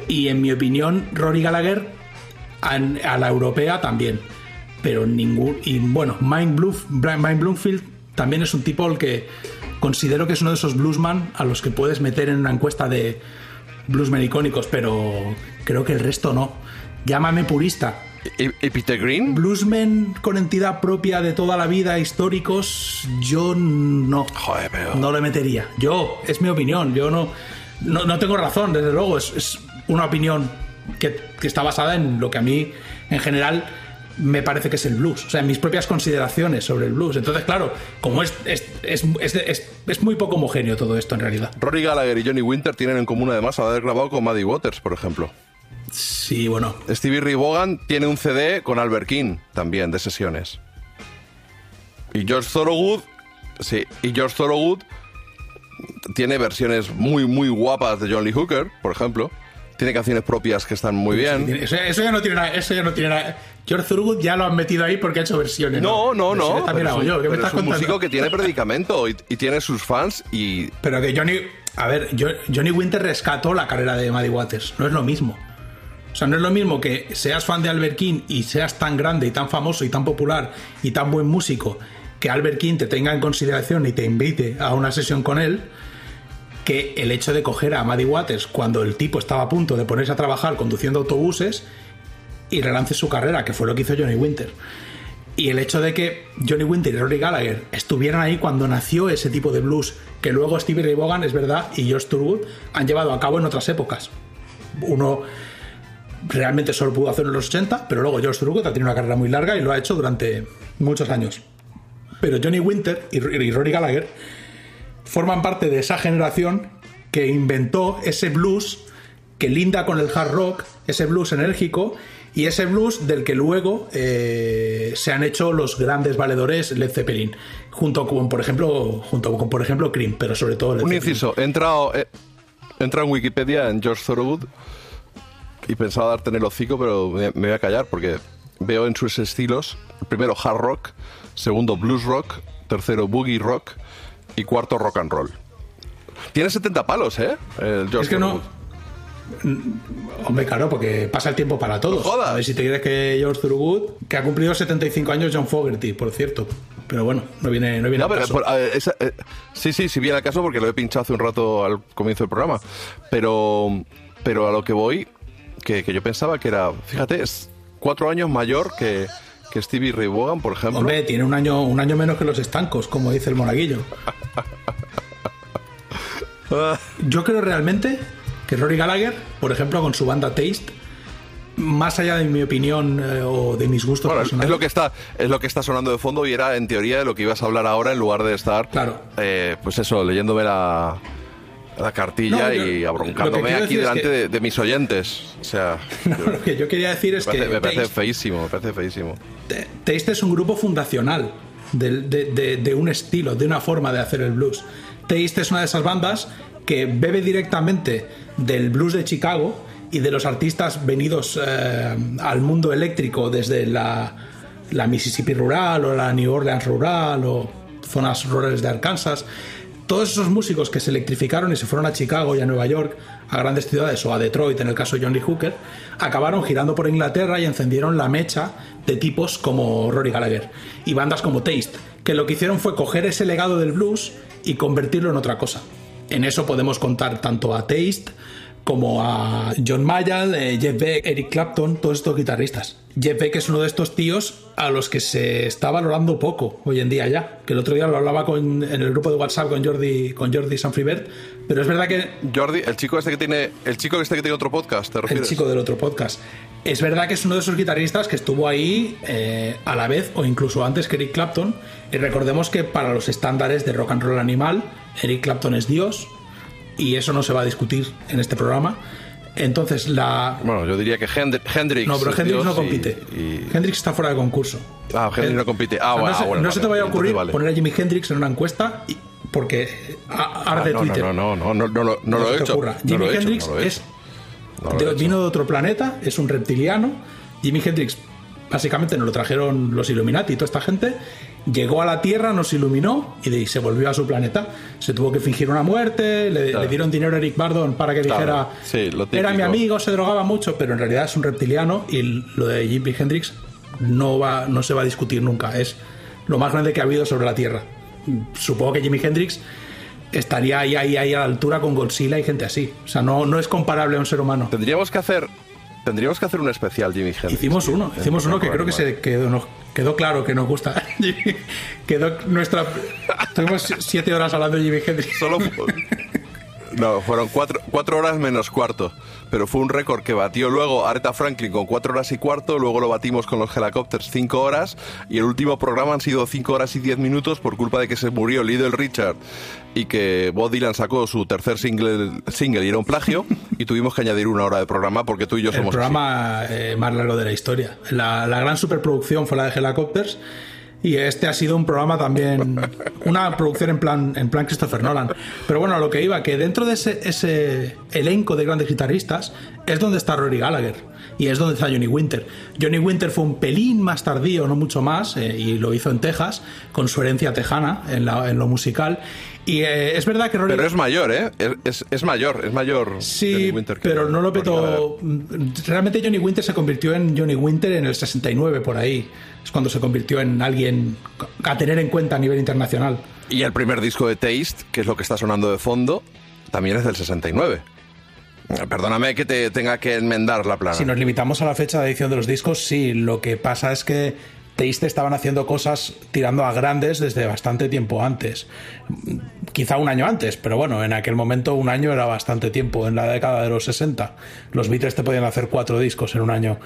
Y en mi opinión, Rory Gallagher a, a la europea también. Pero ningún. Y bueno, Mike Bloomfield también es un tipo al que considero que es uno de esos bluesman a los que puedes meter en una encuesta de bluesmen icónicos, pero creo que el resto no. Llámame purista. ¿Y, y Peter Green? Bluesmen con entidad propia de toda la vida, históricos, yo no. Joder, pero. No le metería. Yo, es mi opinión. Yo no, no, no tengo razón, desde luego. Es, es una opinión que, que está basada en lo que a mí, en general, me parece que es el blues. O sea, mis propias consideraciones sobre el blues. Entonces, claro, como es, es, es, es, es- muy poco homogéneo todo esto en realidad. Rory Gallagher y Johnny Winter tienen en común además haber grabado con Muddy Waters, por ejemplo. Sí, bueno. Stevie Ray Vaughan tiene un CD con Albert King también de sesiones. Y George Thorogood, sí, y George Thorogood tiene versiones muy muy guapas de John Lee Hooker, por ejemplo. Tiene canciones propias que están muy bien. Eso, eso ya no tiene nada. Eso ya no tiene nada. George Thorogood ya lo han metido ahí porque ha hecho versiones. No, no, no. También hago yo. ¿Qué me estás es un contando? músico que tiene predicamento y, y tiene sus fans y Pero que Johnny. A ver, Johnny Winter rescató la carrera de Muddy Waters. No es lo mismo. O sea, no es lo mismo que seas fan de Albert King y seas tan grande y tan famoso y tan popular y tan buen músico que Albert King te tenga en consideración y te invite a una sesión con él que el hecho de coger a Muddy Waters cuando el tipo estaba a punto de ponerse a trabajar conduciendo autobuses y relance su carrera, que fue lo que hizo Johnny Winter. Y el hecho de que Johnny Winter y Rory Gallagher estuvieran ahí cuando nació ese tipo de blues, que luego Stevie Ray Vaughan, es verdad, y George Thorogood han llevado a cabo en otras épocas. Uno realmente solo pudo hacerlo en los 80, pero luego George Thorogood ha tenido una carrera muy larga y lo ha hecho durante muchos años. Pero Johnny Winter y y Rory Gallagher forman parte de esa generación que inventó ese blues que linda con el hard rock, ese blues enérgico y ese blues del que luego eh, se han hecho los grandes valedores Led Zeppelin, junto con por ejemplo, junto con por ejemplo Cream, pero sobre todo Led un Zeppelin. inciso. He entrado, he, Entra en Wikipedia en George Thorogood y pensaba darte en el hocico, pero me, me voy a callar porque veo en sus estilos, primero hard rock, segundo blues rock, tercero boogie rock y cuarto rock and roll. Tiene 70 palos, ¿eh? El George Es que no. Thorogood. Hombre, claro, porque pasa el tiempo para todos. A ver si te crees que George Thorogood, que ha cumplido 75 años John Fogerty, por cierto. Pero bueno, no viene, no viene No, al pero, caso. por- a ver, esa- eh, sí, sí, sí viene al caso porque lo he pinchado hace un rato al comienzo del programa. Pero, pero a lo que voy, que, que yo pensaba que era, fíjate, es cuatro años mayor que, que Stevie Ray Vaughan, por ejemplo. Hombre, tiene un año, un año menos que los estancos, como dice el monaguillo. Yo creo realmente que Rory Gallagher, por ejemplo, con su banda Taste, más allá de mi opinión eh, o de mis gustos Bueno, personales, es lo que está es lo que está sonando de fondo y era en teoría de lo que ibas a hablar ahora en lugar de estar eh, pues eso leyéndome la la cartilla No, yo- y abroncándome aquí delante que- de, de mis oyentes. O sea lo que yo quería decir es me parece, que me parece Taste, feísimo me parece feísimo. Taste es un grupo fundacional de, de- de un estilo, de una forma de hacer el blues. Taste es una de esas bandas que bebe directamente del blues de Chicago y de los artistas venidos eh, al mundo eléctrico desde la, Mississippi rural o la New Orleans rural o zonas rurales de Arkansas. Todos esos músicos que se electrificaron y se fueron a Chicago y a Nueva York, a grandes ciudades o a Detroit, en el caso de John Lee Hooker, acabaron girando por Inglaterra y encendieron la mecha de tipos como Rory Gallagher y bandas como Taste, que lo que hicieron fue coger ese legado del blues y convertirlo en otra cosa. En eso podemos contar tanto a Taste como a John Mayall, eh, Jeff Beck, Eric Clapton, todos estos guitarristas. Jeff Beck es uno de estos tíos a los que se está valorando poco hoy en día ya. Que el otro día lo hablaba con- en el grupo de WhatsApp con Jordi, con Jordi Sanfribert, pero es verdad que Jordi el chico este que tiene el chico este que tiene otro podcast te el refieres chico del otro podcast. Es verdad que es uno de esos guitarristas que estuvo ahí eh, a la vez o incluso antes que Eric Clapton. Y recordemos que para los estándares de rock and roll animal, Eric Clapton es Dios y eso no se va a discutir en este programa. Entonces la... bueno yo diría que Hendri- Hendrix No, pero Hendrix Dios no y- compite. y- Hendrix está fuera de concurso. ah Hendrix no compite ah O sea, bueno, no, se, ah, bueno, no se te vale, vaya a ocurrir vale. poner a Jimi Hendrix en una encuesta y- porque Ah, arde no, Twitter. no, no, no, no, no, no, no lo he hecho. Jimi lo he hecho, Hendrix no lo he es hecho. He de- hecho. vino de otro planeta, es un reptiliano. Jimi Hendrix básicamente nos lo trajeron los Illuminati y toda esta gente. Llegó a la Tierra, nos iluminó y se volvió a su planeta. Se tuvo que fingir una muerte, le, Claro. le dieron dinero a Eric Bardon para que dijera sí, lo era mi amigo, se drogaba mucho, pero en realidad es un reptiliano y lo de Jimi Hendrix no, va, no se va a discutir nunca. Es lo más grande que ha habido sobre la Tierra. Supongo que Jimi Hendrix estaría ahí, ahí, ahí a la altura con Godzilla y gente así. O sea, no, no es comparable a un ser humano. Tendríamos que hacer tendríamos que hacer un especial Jimmy Hendrix. Hicimos uno, hicimos uno que creo que se quedó, nos quedó claro que nos gusta. quedó nuestra. Tuvimos siete horas hablando de Jimi Hendrix. Solo No, fueron cuatro, cuatro horas menos cuarto. Pero fue un récord que batió luego Aretha Franklin con cuatro horas y cuarto. Luego lo batimos con los Helicopters cinco horas. Y el último programa han sido cinco horas y diez minutos por culpa de que se murió Little Richard y que Bob Dylan sacó su tercer single, single y era un plagio. y tuvimos que añadir una hora de programa porque tú y yo El somos. así. programa eh, más largo de la historia. La, la gran superproducción fue la de Helicopters. Y este ha sido un programa también, una producción en plan, en plan Christopher Nolan. Pero bueno, lo que iba, que dentro de ese, ese elenco de grandes guitarristas es donde está Rory Gallagher y es donde está Johnny Winter. Johnny Winter fue un pelín más tardío, no mucho más, eh, y lo hizo en Texas, con su herencia tejana en, la- en lo musical. Y eh, es verdad que Rory Pero es mayor, ¿eh? Es, es- es mayor, es mayor. Johnny Sí, Winter que- pero no lo petó. Realmente Johnny Winter se convirtió en Johnny Winter en el 69, por ahí. Es cuando se convirtió en alguien a tener en cuenta a nivel internacional. Y el primer disco de Taste, que es lo que está sonando de fondo, también es del 69. Perdóname que te tenga que enmendar la plana. Si nos limitamos a la fecha de edición de los discos, sí. Lo que pasa es que Taste estaban haciendo cosas tirando a grandes desde bastante tiempo antes. Quizá un año antes, pero bueno, en aquel momento un año era bastante tiempo. En la década de los 60, los Beatles te podían hacer cuatro discos en un año.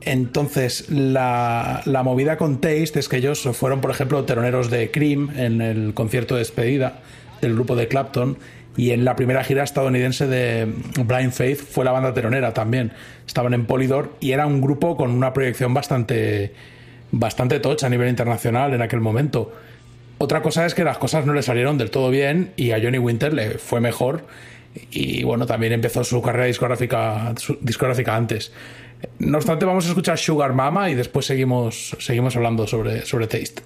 Entonces, la, la movida con Taste es que ellos fueron, por ejemplo, teroneros de Cream en el concierto de despedida del grupo de Clapton. Y en la primera gira estadounidense de Blind Faith fue la banda teronera también. Estaban en Polydor y era un grupo con una proyección bastante, bastante tocha a nivel internacional en aquel momento. Otra cosa es que las cosas no le salieron del todo bien y a Johnny Winter le fue mejor Y bueno, también empezó su carrera discográfica, discográfica antes. No obstante, vamos a escuchar Sugar Mama y después seguimos, seguimos hablando sobre, sobre Taste.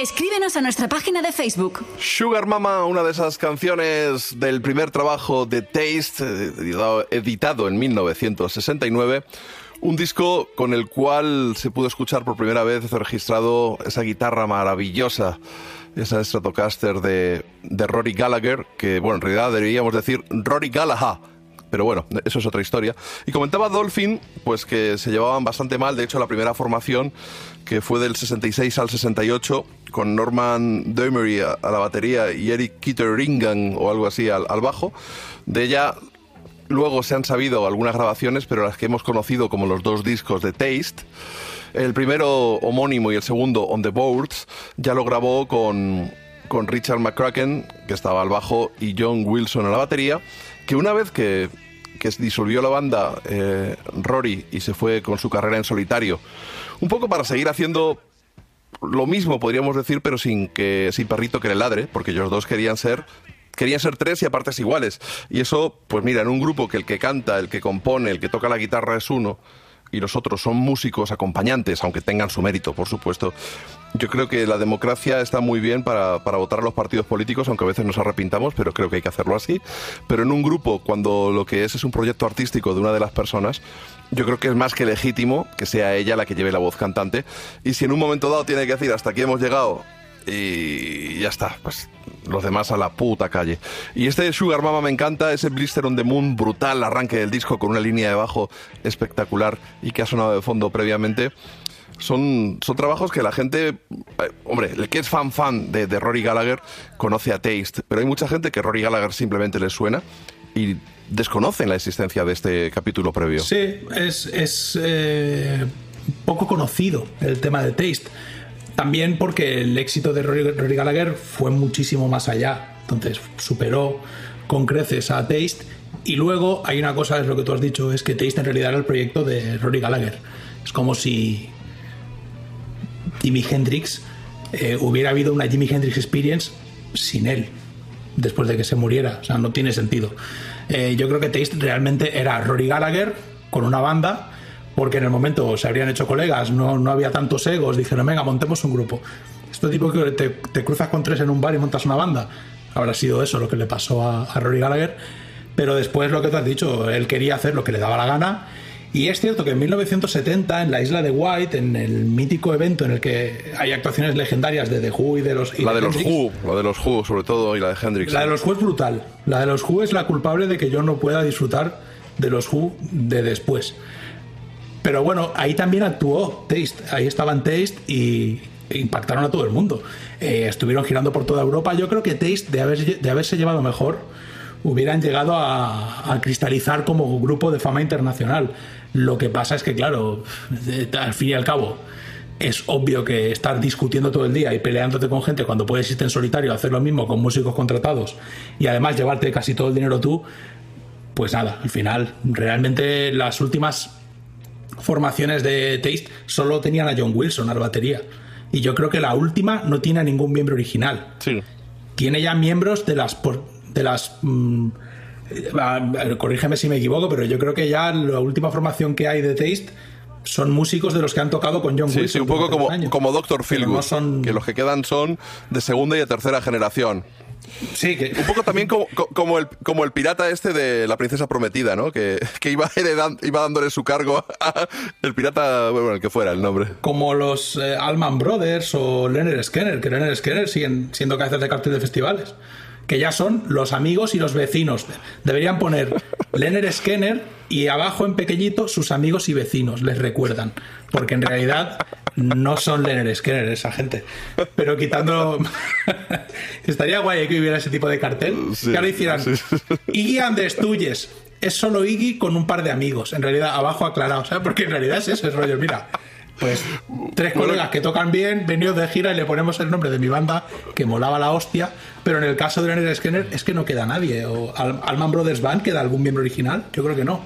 Escríbenos a nuestra página de Facebook. Sugar Mama, una de esas canciones del primer trabajo de Taste, editado en 1969. Un disco con el cual se pudo escuchar por primera vez registrado esa guitarra maravillosa, esa Stratocaster de, de Rory Gallagher, que bueno, en realidad deberíamos decir Rory Gallagher, pero bueno, eso es otra historia. Y comentaba Dolphin, pues que se llevaban bastante mal. De hecho, la primera formación, que fue del 66 al 68, con Norman Demery a, la batería y Eric Kitteringham o algo así al, bajo, de ella luego se han sabido algunas grabaciones, pero las que hemos conocido como los dos discos de Taste. El primero homónimo y el segundo On the Boards ya lo grabó con, con Richard McCracken, que estaba al bajo, y John Wilson a la batería, que una vez que, que disolvió la banda eh, Rory y se fue con su carrera en solitario, un poco para seguir haciendo lo mismo, podríamos decir, pero sin que sin perrito que le ladre, porque ellos dos querían ser querían ser tres y a iguales. Y eso, pues mira, en un grupo que el que canta, el que compone, el que toca la guitarra es uno y los otros son músicos acompañantes, aunque tengan su mérito, por supuesto. Yo creo que la democracia está muy bien para, para votar a los partidos políticos, aunque a veces nos arrepintamos, pero creo que hay que hacerlo así. Pero en un grupo, cuando lo que es es un proyecto artístico de una de las personas, yo creo que es más que legítimo que sea ella la que lleve la voz cantante. Y si en un momento dado tiene que decir hasta aquí hemos llegado y ya está, pues los demás a la puta calle. Y este Sugar Mama me encanta, ese Blister on the Moon, brutal arranque del disco con una línea de bajo espectacular y que ha sonado de fondo previamente. Son, son trabajos que la gente, eh, hombre, el que es fan fan de, de Rory Gallagher conoce a Taste, pero hay mucha gente que Rory Gallagher simplemente le suena y desconocen la existencia de este capítulo previo. Sí, es, es eh, poco conocido el tema de Taste. También porque el éxito de Rory, Gallagher fue muchísimo más allá. Entonces superó con creces a Taste. Y luego hay una cosa, es lo que tú has dicho, es que Taste en realidad era el proyecto de Rory Gallagher. Es como si Jimi Hendrix eh, hubiera habido una Jimi Hendrix Experience sin él, después de que se muriera. O sea, no tiene sentido. Eh, yo creo que Taste realmente era Rory Gallagher con una banda, porque en el momento se habrían hecho colegas, no, no había tantos egos, dijeron, venga, montemos un grupo. Esto tipo que te, te cruzas con tres en un bar y montas una banda. Habrá sido eso lo que le pasó a, a Rory Gallagher. Pero después lo que tú has dicho, él quería hacer lo que le daba la gana. Y es cierto que en 1970, en la isla de White, en el mítico evento en el que hay actuaciones legendarias de The Who y de los... y La de los Who, la de los Who sobre todo y la de Hendrix. la de los Who es brutal. La de los Who es la culpable de que yo no pueda disfrutar de los Who de después. Pero bueno, ahí también actuó Taste. Ahí estaban Taste y impactaron a todo el mundo. Eh, estuvieron girando por toda Europa. Yo creo que Taste, de, haber- de haberse llevado mejor, hubieran llegado a, a cristalizar como grupo de fama internacional. Lo que pasa es que, claro, al fin y al cabo, es obvio que estar discutiendo todo el día y peleándote con gente cuando puedes irte en solitario hacer lo mismo con músicos contratados y además llevarte casi todo el dinero tú, pues nada, al final, realmente las últimas formaciones de Taste solo tenían a John Wilson a la batería. Y yo creo que la última no tiene a ningún miembro original. Tiene ya miembros de las. por- de las mm, corrígeme si me equivoco, pero yo creo que ya la última formación que hay de Taste son músicos de los que han tocado con John Sí, Wilson. sí, un poco como, como Doctor Pero Feelgood, no son- que los que quedan son de segunda y de tercera generación. Sí, que... Un poco también como, co- como, el, como el pirata este de la princesa prometida, ¿no? Que, que iba, heredando, iba dándole su cargo a el pirata, bueno, el que fuera el nombre. como los eh, Allman Brothers o Leonard Skinner, que Leonard Skinner siguen siendo cabezas de cartel de festivales, que ya son los amigos y los vecinos. Deberían poner Leonard Skinner y abajo en pequeñito sus amigos y vecinos, les recuerdan, porque en realidad no son Leonard Skinner esa gente. Pero quitando... Estaría guay que hubiera ese tipo de cartel, que ahora hicieran Iggy and the. Es solo Iggy con un par de amigos, en realidad abajo aclarado, ¿sabes? Porque en realidad es eso, es rollo, mira, pues tres colegas que tocan bien, venidos de gira y le ponemos el nombre de mi banda, que molaba la hostia, pero en el caso de Leonard Skinner es que no queda nadie. O Al- Allman Brothers Band, ¿queda algún miembro original? Yo creo que no.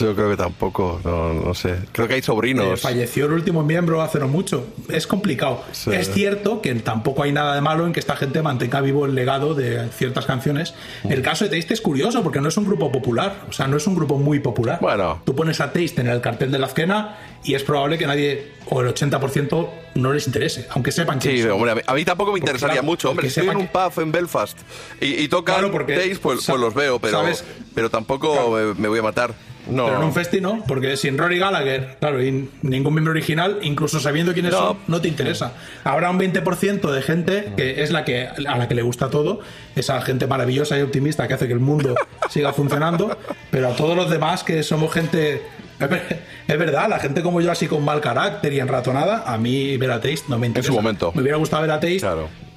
Yo creo que tampoco, no, no sé. Creo que hay Eh, sobrinos. falleció el último miembro hace no mucho. Es complicado. Sí. Es cierto que tampoco hay nada de malo en que esta gente mantenga vivo el legado de ciertas canciones. Mm. El caso de Taste es curioso porque no es un grupo popular. O sea, no es un grupo muy popular. Bueno. Tú pones a Taste en el cartel de la esquena y es probable que nadie, o el 80%, no les interese. Aunque sepan que Sí, hombre, a mí, a mí tampoco me interesaría claro, mucho. Hombre, estoy en sepan un pub en Belfast y, y tocan Claro, porque Taste, pues, pues los veo, pero, ¿sabes? pero tampoco me, me voy a matar. No. Pero en un festi no, porque sin Rory Gallagher, claro, y ningún miembro original, incluso sabiendo quiénes No. son, no te interesa. Habrá un 20% de gente que es la que a la que le gusta todo, esa gente maravillosa y optimista que hace que el mundo siga funcionando, pero a todos los demás que somos gente es ver- es verdad, la gente como yo así con mal carácter y enratonada, a mí ver a Taste no me interesa. su momento. Me hubiera gustado ver a Taste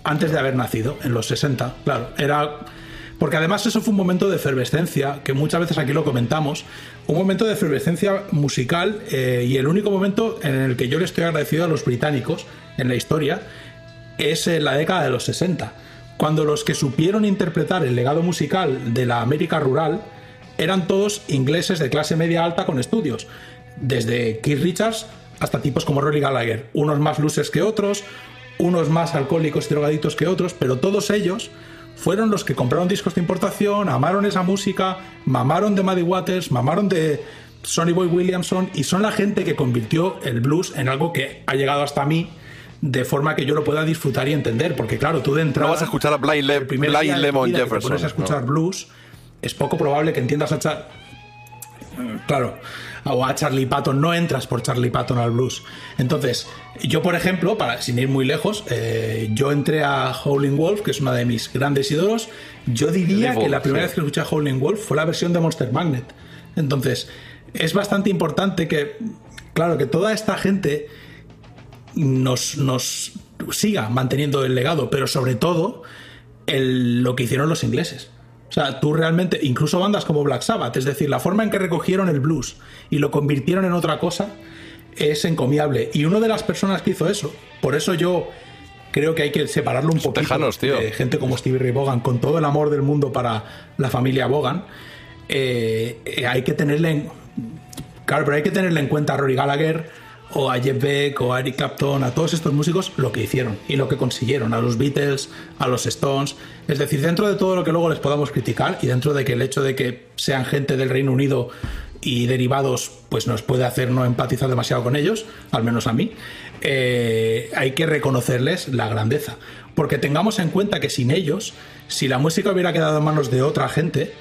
antes de haber nacido, en los 60, claro. Era porque además eso fue un momento de efervescencia, que muchas veces aquí lo comentamos, un momento de efervescencia musical eh, y el único momento en el que yo le estoy agradecido a los británicos en la historia es en la década de los 60, cuando los que supieron interpretar el legado musical de la América rural eran todos ingleses de clase media alta con estudios, desde Keith Richards hasta tipos como Rory Gallagher, unos más losers que otros, unos más alcohólicos y drogadictos que otros, pero todos ellos fueron los que compraron discos de importación, amaron esa música, mamaron de Muddy Waters, mamaron de Sonny Boy Williamson y son la gente que convirtió el blues en algo que ha llegado hasta mí de forma que yo lo pueda disfrutar y entender, porque claro, tú de entrada No vas a escuchar a Blind, Le- Blind Lemon que te Jefferson. pones a escuchar no. blues, es poco probable que entiendas a Char- Claro, o a Charlie Patton, no entras por Charlie Patton al blues. Entonces, yo, por ejemplo, para, sin ir muy lejos, eh, yo entré a Howling Wolf, que es una de mis grandes ídolos. Yo diría que la primera sí. vez que escuché a Howling Wolf fue la versión de Monster Magnet. Entonces, es bastante importante que, claro, que toda esta gente nos, nos siga manteniendo el legado, pero sobre todo el- lo que hicieron los ingleses. O sea, tú realmente, incluso bandas como Black Sabbath, es decir, la forma en que recogieron el blues y lo convirtieron en otra cosa es encomiable. Y una de las personas que hizo eso, por eso yo creo que hay que separarlo un poquito tejanos, tío. de gente como Stevie Ray Vaughan, con todo el amor del mundo para la familia Vaughan, eh, eh, hay que tenerle en, Claro, pero hay que tenerle en cuenta a Rory Gallagher o a Jeff Beck o a Eric Clapton, a todos estos músicos, lo que hicieron y lo que consiguieron, a los Beatles, a los Stones. Es decir, dentro de todo lo que luego les podamos criticar y dentro de que el hecho de que sean gente del Reino Unido y derivados, pues nos puede hacer no empatizar demasiado con ellos, al menos a mí, eh, hay que reconocerles la grandeza. Porque tengamos en cuenta que sin ellos, si la música hubiera quedado en manos de otra gente,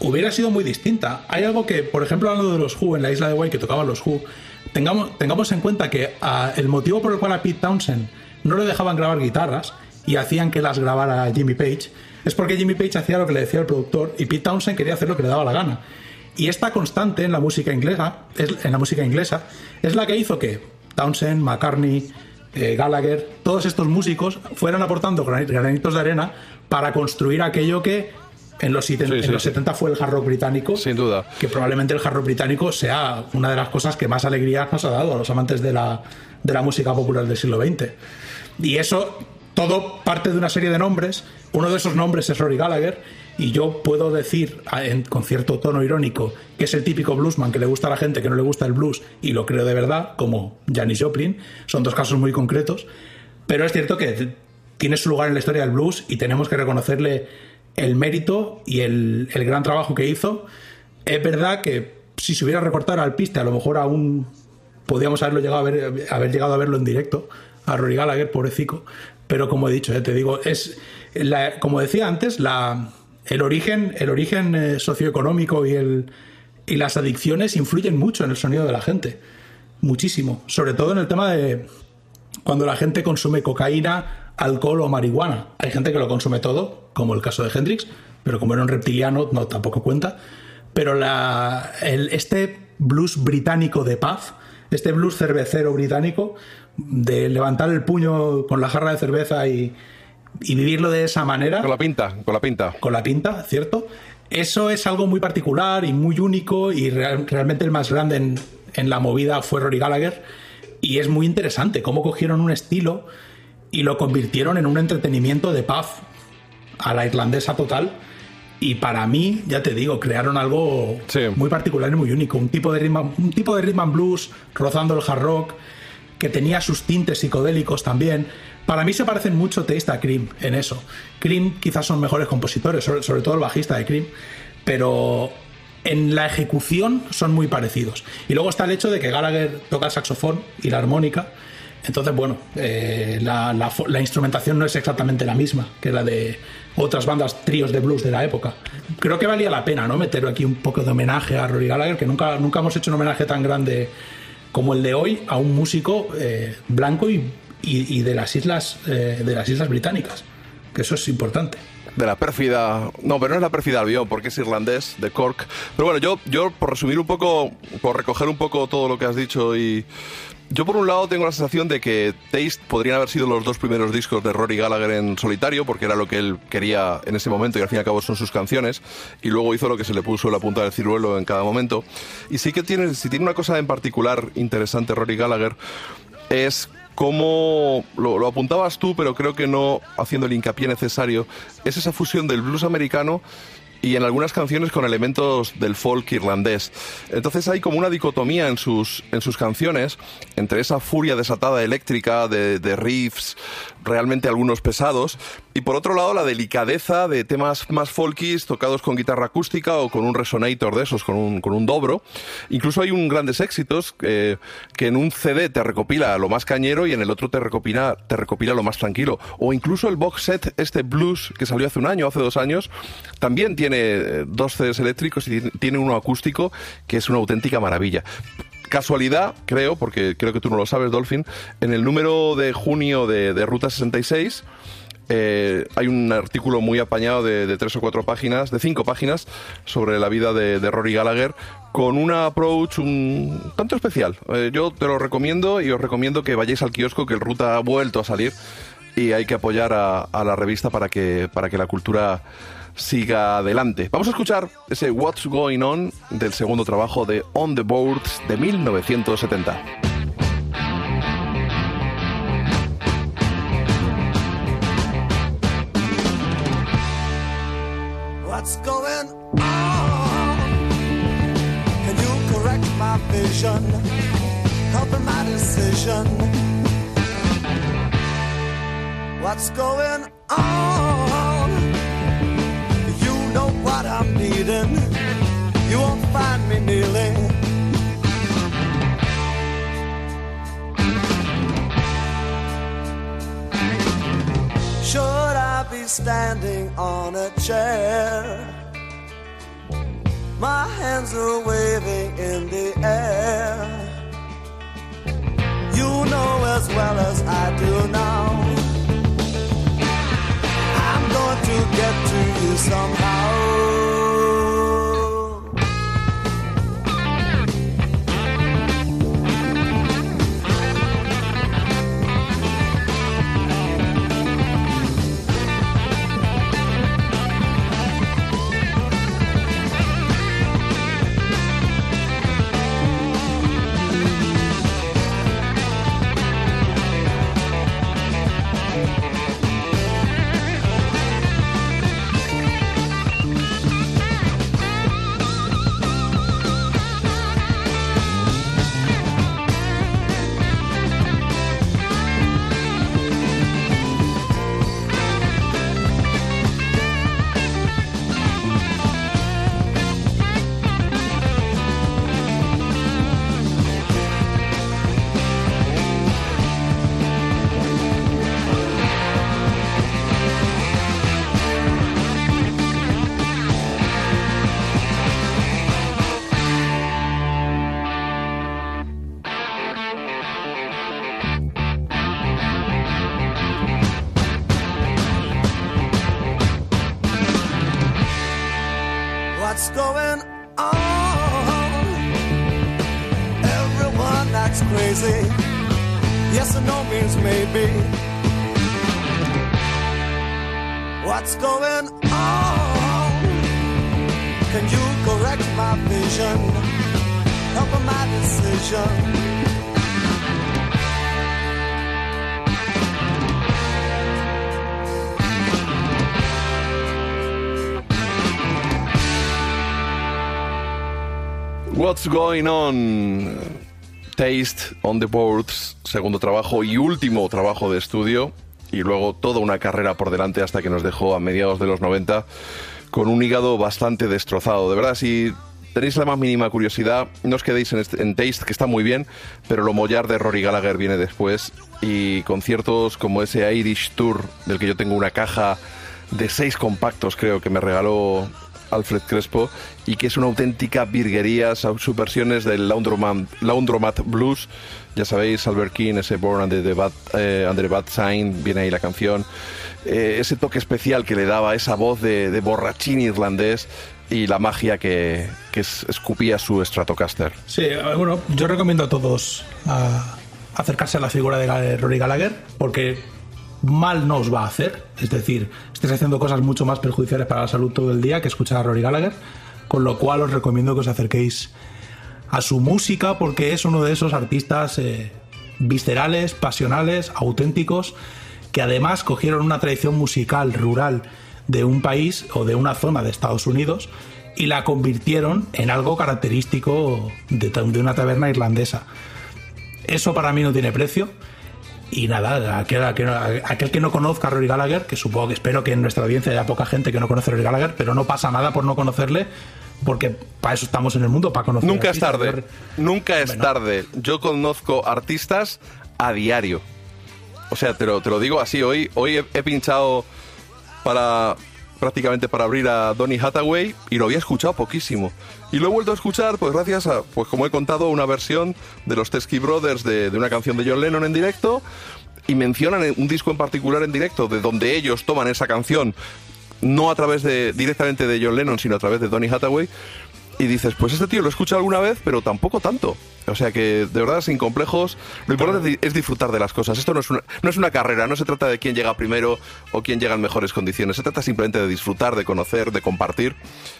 hubiera sido muy distinta. Hay algo que, por ejemplo, hablando de los Who, en la isla de White que tocaban los Who, tengamos, tengamos en cuenta que ah, el motivo por el cual a Pete Townsend no le dejaban grabar guitarras y hacían que las grabara Jimmy Page es porque Jimmy Page hacía lo que le decía el productor y Pete Townsend quería hacer lo que le daba la gana. Y esta constante en la música inglesa, es, en la música inglesa, es la que hizo que Townsend, McCartney, eh, Gallagher, todos estos músicos fueran aportando gran- granitos de arena para construir aquello que en los, en sí, los sí. 70 fue el hard rock británico. Sin duda. Que probablemente el hard rock británico sea una de las cosas que más alegría nos ha dado a los amantes de la, de la música popular del siglo XX. Y eso todo parte de una serie de nombres. Uno de esos nombres es Rory Gallagher. Y yo puedo decir en- con cierto tono irónico que es el típico bluesman que le gusta a la gente que no le gusta el blues y lo creo de verdad, como Janis Joplin. Son dos casos muy concretos. Pero es cierto que tiene su lugar en la historia del blues y tenemos que reconocerle el mérito y el, el gran trabajo que hizo. Es verdad que si se hubiera recortado al piste, a lo mejor aún podíamos haberlo llegado a ver, haber llegado a verlo en directo a Rory Gallagher, pobrecito. Pero como he dicho, eh, te digo, es como decía antes, la, el origen, el origen eh, socioeconómico y, el, y las adicciones influyen mucho en el sonido de la gente. Muchísimo. Sobre todo en el tema de cuando la gente consume cocaína, alcohol o marihuana. Hay gente que lo consume todo, como el caso de Hendrix, pero como era un reptiliano, no tampoco cuenta. Pero la, el- este blues británico de paz, este blues cervecero británico, de levantar el puño con la jarra de cerveza y, y vivirlo de esa manera. Con la pinta, con la pinta. Con la pinta, ¿cierto? Eso es algo muy particular y muy único y real- realmente el más grande en, en la movida fue Rory Gallagher y es muy interesante cómo cogieron un estilo y lo convirtieron en un entretenimiento de pub a la irlandesa total Y para mí, ya te digo, crearon algo muy particular y muy único. Un tipo de rhythm, un tipo de rhythm and blues rozando el hard rock, que tenía sus tintes psicodélicos también. Para mí se parecen mucho Taste a Cream en eso. Cream quizás son mejores compositores, sobre, sobre todo el bajista de Cream, pero en la ejecución son muy parecidos. Y luego está el hecho de que Gallagher toca el saxofón y la armónica. Entonces, bueno, eh, la, instrumentación no es exactamente la misma que la de otras bandas, tríos de blues de la época. Creo que valía la pena, ¿no? Meter aquí un poco de homenaje a Rory Gallagher, que nunca, nunca hemos hecho un homenaje tan grande como el de hoy a un músico eh, blanco y de las islas eh, de las islas británicas. Que eso es importante. De la pérfida. No, pero no es la pérfida Albion, porque es irlandés, de Cork. Pero bueno, yo, yo por resumir un poco, por recoger un poco todo lo que has dicho y. Yo por un lado tengo la sensación de que Taste podrían haber sido los dos primeros discos de Rory Gallagher en solitario, porque era lo que él quería en ese momento y al fin y al cabo son sus canciones, y luego hizo lo que se le puso la punta del ciruelo en cada momento. Y sí que tiene, si tiene una cosa en particular interesante Rory Gallagher, es como lo, lo apuntabas tú, pero creo que no haciendo el hincapié necesario, es esa fusión del blues americano y en algunas canciones con elementos del folk irlandés. Entonces hay como una dicotomía en sus, en sus canciones entre esa furia desatada eléctrica de, de riffs, realmente algunos pesados, y por otro lado la delicadeza de temas más folkis tocados con guitarra acústica o con un resonator de esos, con un, con un dobro. Incluso hay un grandes éxitos eh, que en un CD te recopila lo más cañero y en el otro te recopila, te recopila lo más tranquilo. O incluso el box set, este blues que salió hace un año, hace dos años, también tiene eh, dos CDs eléctricos y tiene uno acústico que es una auténtica maravilla. Casualidad, creo, porque creo que tú no lo sabes, Dolphin, en el número de junio de, de Ruta 66 eh, hay un artículo muy apañado de, tres o cuatro páginas, de cinco páginas, sobre la vida de, Rory Gallagher, con un approach un tanto especial. Eh, yo te lo recomiendo y os recomiendo que vayáis al kiosco, que el Ruta ha vuelto a salir y hay que apoyar a, a la revista para que, para que la cultura siga adelante. Vamos a escuchar ese What's Going On del segundo trabajo de On the Boards de 1970. What's going on? Can you correct my vision? Helping my decision. What's going on? I'm. You won't find me kneeling. Should I be standing on a chair? My hands are waving in the air. You know as well as I do now. I'm going to get to you somehow. What's Going On. Taste on the Boards, segundo trabajo y último trabajo de estudio. Y luego toda una carrera por delante hasta que nos dejó a mediados de los 90 con un hígado bastante destrozado. De verdad, si tenéis la más mínima curiosidad, no os quedéis en, este- en Taste, que está muy bien, pero lo mollar de Rory Gallagher viene después. Y conciertos como ese Irish Tour, del que yo tengo una caja de seis compactos, creo que me regaló Alfred Crespo, y que es una auténtica virguería, sus versiones del Laundromat, Laundromat Blues. Ya sabéis, Albert King, ese Born Under the Bad, eh, Sign, viene ahí la canción. Eh, ese toque especial que le daba esa voz de, borrachín irlandés y la magia que, que es- escupía su Stratocaster. Sí, eh, bueno, yo recomiendo a todos acercarse a la figura de Rory Gallagher porque mal no os va a hacer. Es decir, estáis haciendo cosas mucho más perjudiciales para la salud todo el día que escuchar a Rory Gallagher. Con lo cual os recomiendo que os acerquéis a su música porque es uno de esos artistas eh, viscerales, pasionales, auténticos, que además cogieron una tradición musical rural de un país o de una zona de Estados Unidos y la convirtieron en algo característico de, una taberna irlandesa. Eso para mí no tiene precio. Y nada, aquel, aquel- aquel que no conozca a Rory Gallagher, que supongo que espero que en nuestra audiencia haya poca gente que no conoce a Rory Gallagher, pero no pasa nada por no conocerle, porque para eso estamos en el mundo, para conocer Nunca es artistas. tarde. Nunca es tarde. Yo conozco artistas a diario. O sea, te lo, te lo digo así. Hoy, hoy he, he pinchado para prácticamente para abrir a Donny Hathaway y lo había escuchado poquísimo. Y lo he vuelto a escuchar, pues gracias a, pues como he contado, una versión de los Teskey Brothers de, de una canción de John Lennon en directo. Y mencionan un disco en particular en directo, de donde ellos toman esa canción, no a través de directamente de John Lennon, sino a través de Donny Hathaway. Y dices, pues este tío lo he escuchado alguna vez, pero tampoco tanto. O sea que, de verdad, sin complejos, lo importante es disfrutar de las cosas. Esto no es, una, no es una carrera, no se trata de quién llega primero o quién llega en mejores condiciones. Se trata simplemente de disfrutar, de conocer, de compartir.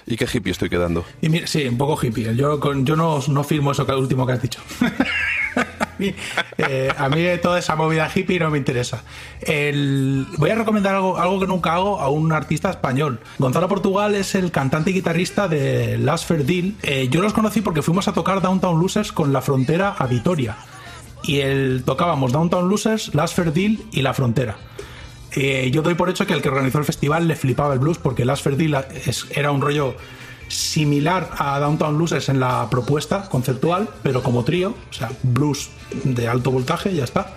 Y qué hippie estoy quedando. Y mira, sí, un poco hippie. Yo, con- yo no, no firmo eso que último que has dicho. a, mí, eh, a mí toda esa movida hippie no me interesa. El- voy a recomendar algo, algo que nunca hago a un artista español. Gonzalo Portugal es el cantante y guitarrista de Last Fair Deal. Eh, yo los conocí porque fuimos a tocar Downtown Losers con La Frontera a Vitoria. Y tocábamos Downtown Losers, Last Fair Deal y La Frontera. Eh, yo doy por hecho que el que organizó el festival le flipaba el blues porque Last Fair Deal era un rollo similar a Downtown Losers en la propuesta conceptual, pero como trío, o sea, blues de alto voltaje, ya está.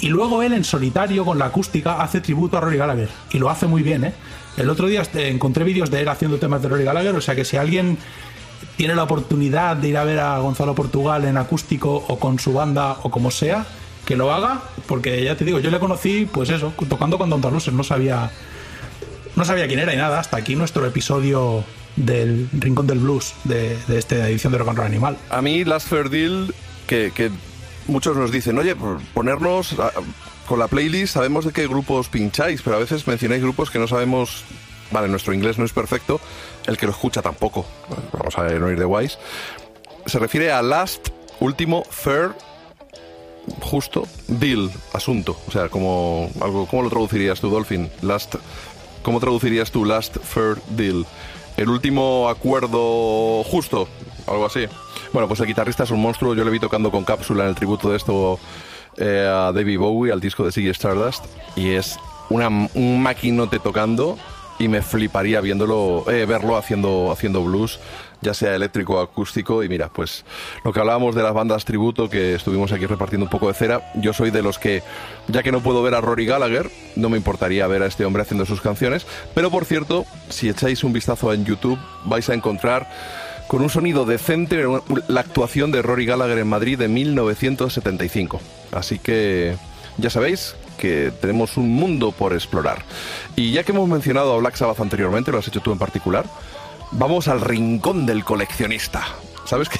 Y luego él en solitario con la acústica hace tributo a Rory Gallagher y lo hace muy bien, ¿eh? El otro día encontré vídeos de él haciendo temas de Rory Gallagher, o sea que si alguien tiene la oportunidad de ir a ver a Gonzalo Portugal en acústico o con su banda o como sea, que lo haga, porque ya te digo, yo le conocí, pues eso, tocando con Downtown Losers, no sabía no sabía quién era y nada, hasta aquí nuestro episodio del Rincón del Blues de, de esta edición de Rock and Animal. A mí, Last Fair Deal, que, muchos nos dicen, oye, ponernos a- con la playlist, sabemos de qué grupos pincháis, pero a veces mencionáis grupos que no sabemos. Vale, nuestro inglés no es perfecto, el que lo escucha tampoco. Vamos a no ir de guays. Se refiere a Last, último, Fair, justo, Deal, asunto. O sea, como algo, ¿cómo lo traducirías tú, Dolphin? Last, ¿Cómo traducirías tú Last Fair Deal? El último acuerdo justo, algo así. Bueno, pues el guitarrista es un monstruo. Yo le vi tocando con cápsula en el tributo de esto eh, a David Bowie, al disco de Ziggy Stardust. Y es una, un maquinote tocando y me fliparía viéndolo, eh, verlo haciendo, haciendo blues, ya sea eléctrico o acústico. Y mira, pues lo que hablábamos de las bandas tributo, que estuvimos aquí repartiendo un poco de cera, yo soy de los que, ya que no puedo ver a Rory Gallagher, no me importaría ver a este hombre haciendo sus canciones. Pero por cierto, si echáis un vistazo en YouTube, vais a encontrar con un sonido decente la actuación de Rory Gallagher en Madrid de 1975. Así que ya sabéis que tenemos un mundo por explorar. Y ya que hemos mencionado a Black Sabbath anteriormente, lo has hecho tú en particular, vamos al rincón del coleccionista. ¿Sabes qué?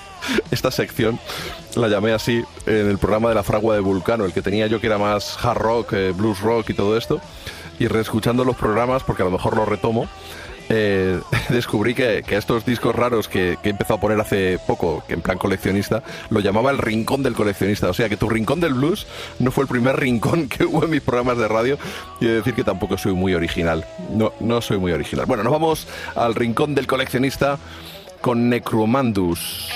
Esta sección la llamé así en el programa de la fragua de Vulcano, el que tenía yo que era más hard rock, eh, blues rock y todo esto. Y reescuchando los programas, porque a lo mejor lo retomo, eh, descubrí que, que estos discos raros que, que he empezado a poner hace poco, que en plan coleccionista, lo llamaba el rincón del coleccionista. O sea que tu rincón del blues no fue el primer rincón que hubo en mis programas de radio. Y decir que tampoco soy muy original. No, no soy muy original. Bueno, nos vamos al rincón del coleccionista con Necromandus.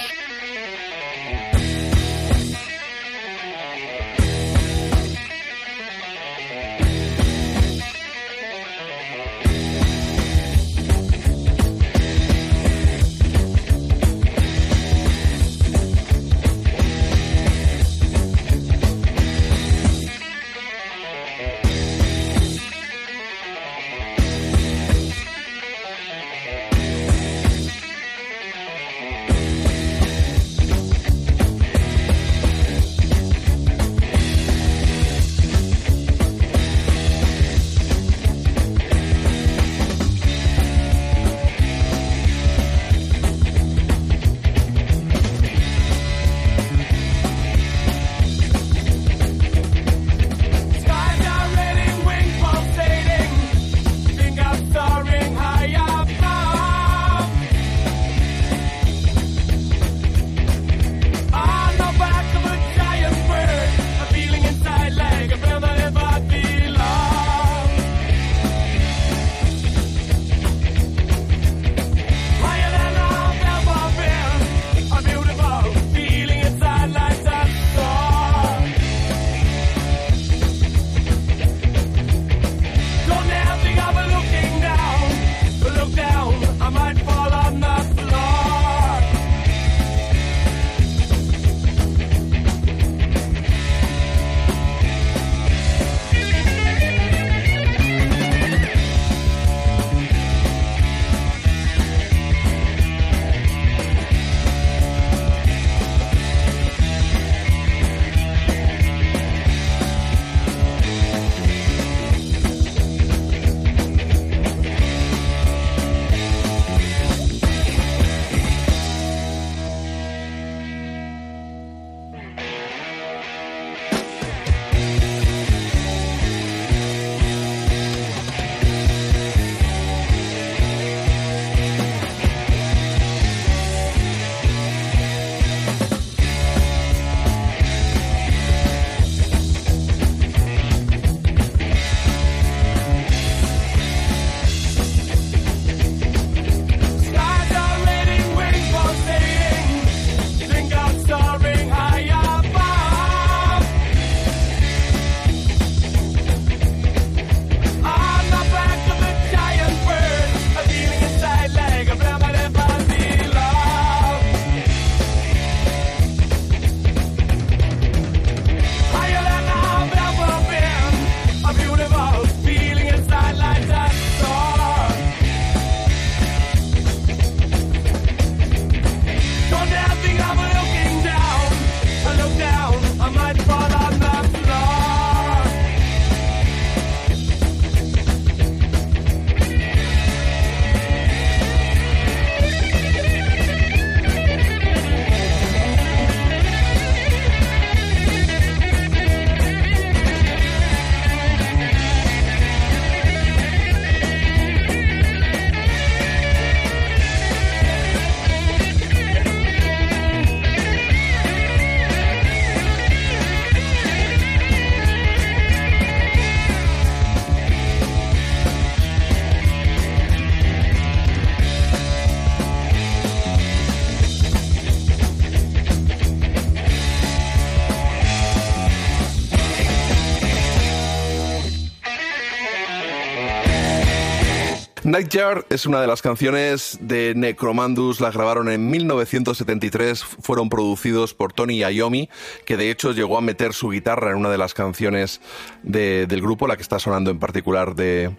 Nightjar es una de las canciones de Necromandus, la grabaron en 1973, fueron producidos por Tony Iommi, que de hecho llegó a meter su guitarra en una de las canciones de- del grupo, la que está sonando en particular de,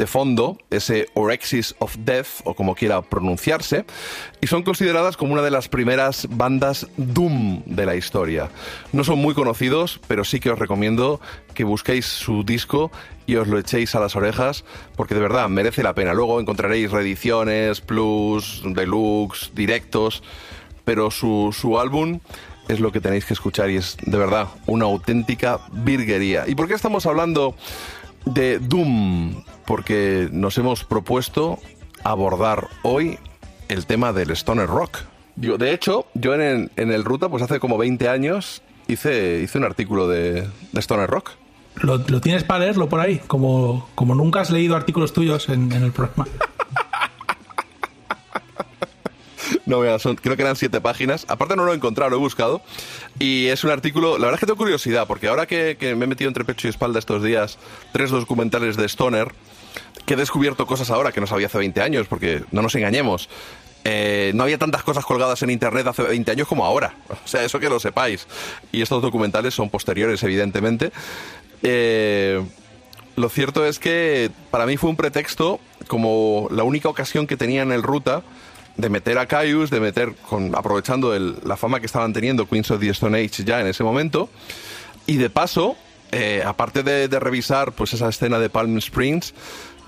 de fondo, ese Orexis of Death, o como quiera pronunciarse, y son consideradas como una de las primeras bandas Doom de la historia. No son muy conocidos, pero sí que os recomiendo que busquéis su disco y os lo echéis a las orejas, porque de verdad merece la pena. Luego encontraréis reediciones, plus, deluxe, directos, pero su, su álbum es lo que tenéis que escuchar y es de verdad una auténtica virguería. ¿Y por qué estamos hablando de Doom? Porque nos hemos propuesto abordar hoy el tema del Stoner Rock. Digo, de hecho, yo en el, en el Ruta, pues hace como 20 años, hice, hice un artículo de, de Stoner Rock. ¿Lo, lo tienes para leerlo por ahí? Como, como nunca has leído artículos tuyos en, en el programa. No, mira, son, creo que eran siete páginas. Aparte no lo he encontrado, lo he buscado. Y es un artículo, la verdad es que tengo curiosidad, porque ahora que, que me he metido entre pecho y espalda estos días tres documentales de Stoner, que he descubierto cosas ahora que no sabía hace 20 años, porque no nos engañemos. eh, no había tantas cosas colgadas en internet hace 20 años como ahora. O sea, eso que lo sepáis. Y estos documentales son posteriores, evidentemente. Eh, lo cierto es que para mí fue un pretexto, como la única ocasión que tenía en el Ruta, de meter a Caius, de meter, con, aprovechando el- la fama que estaban teniendo Queens of the Stone Age ya en ese momento, y de paso, eh, aparte de, revisar pues esa escena de Palm Springs,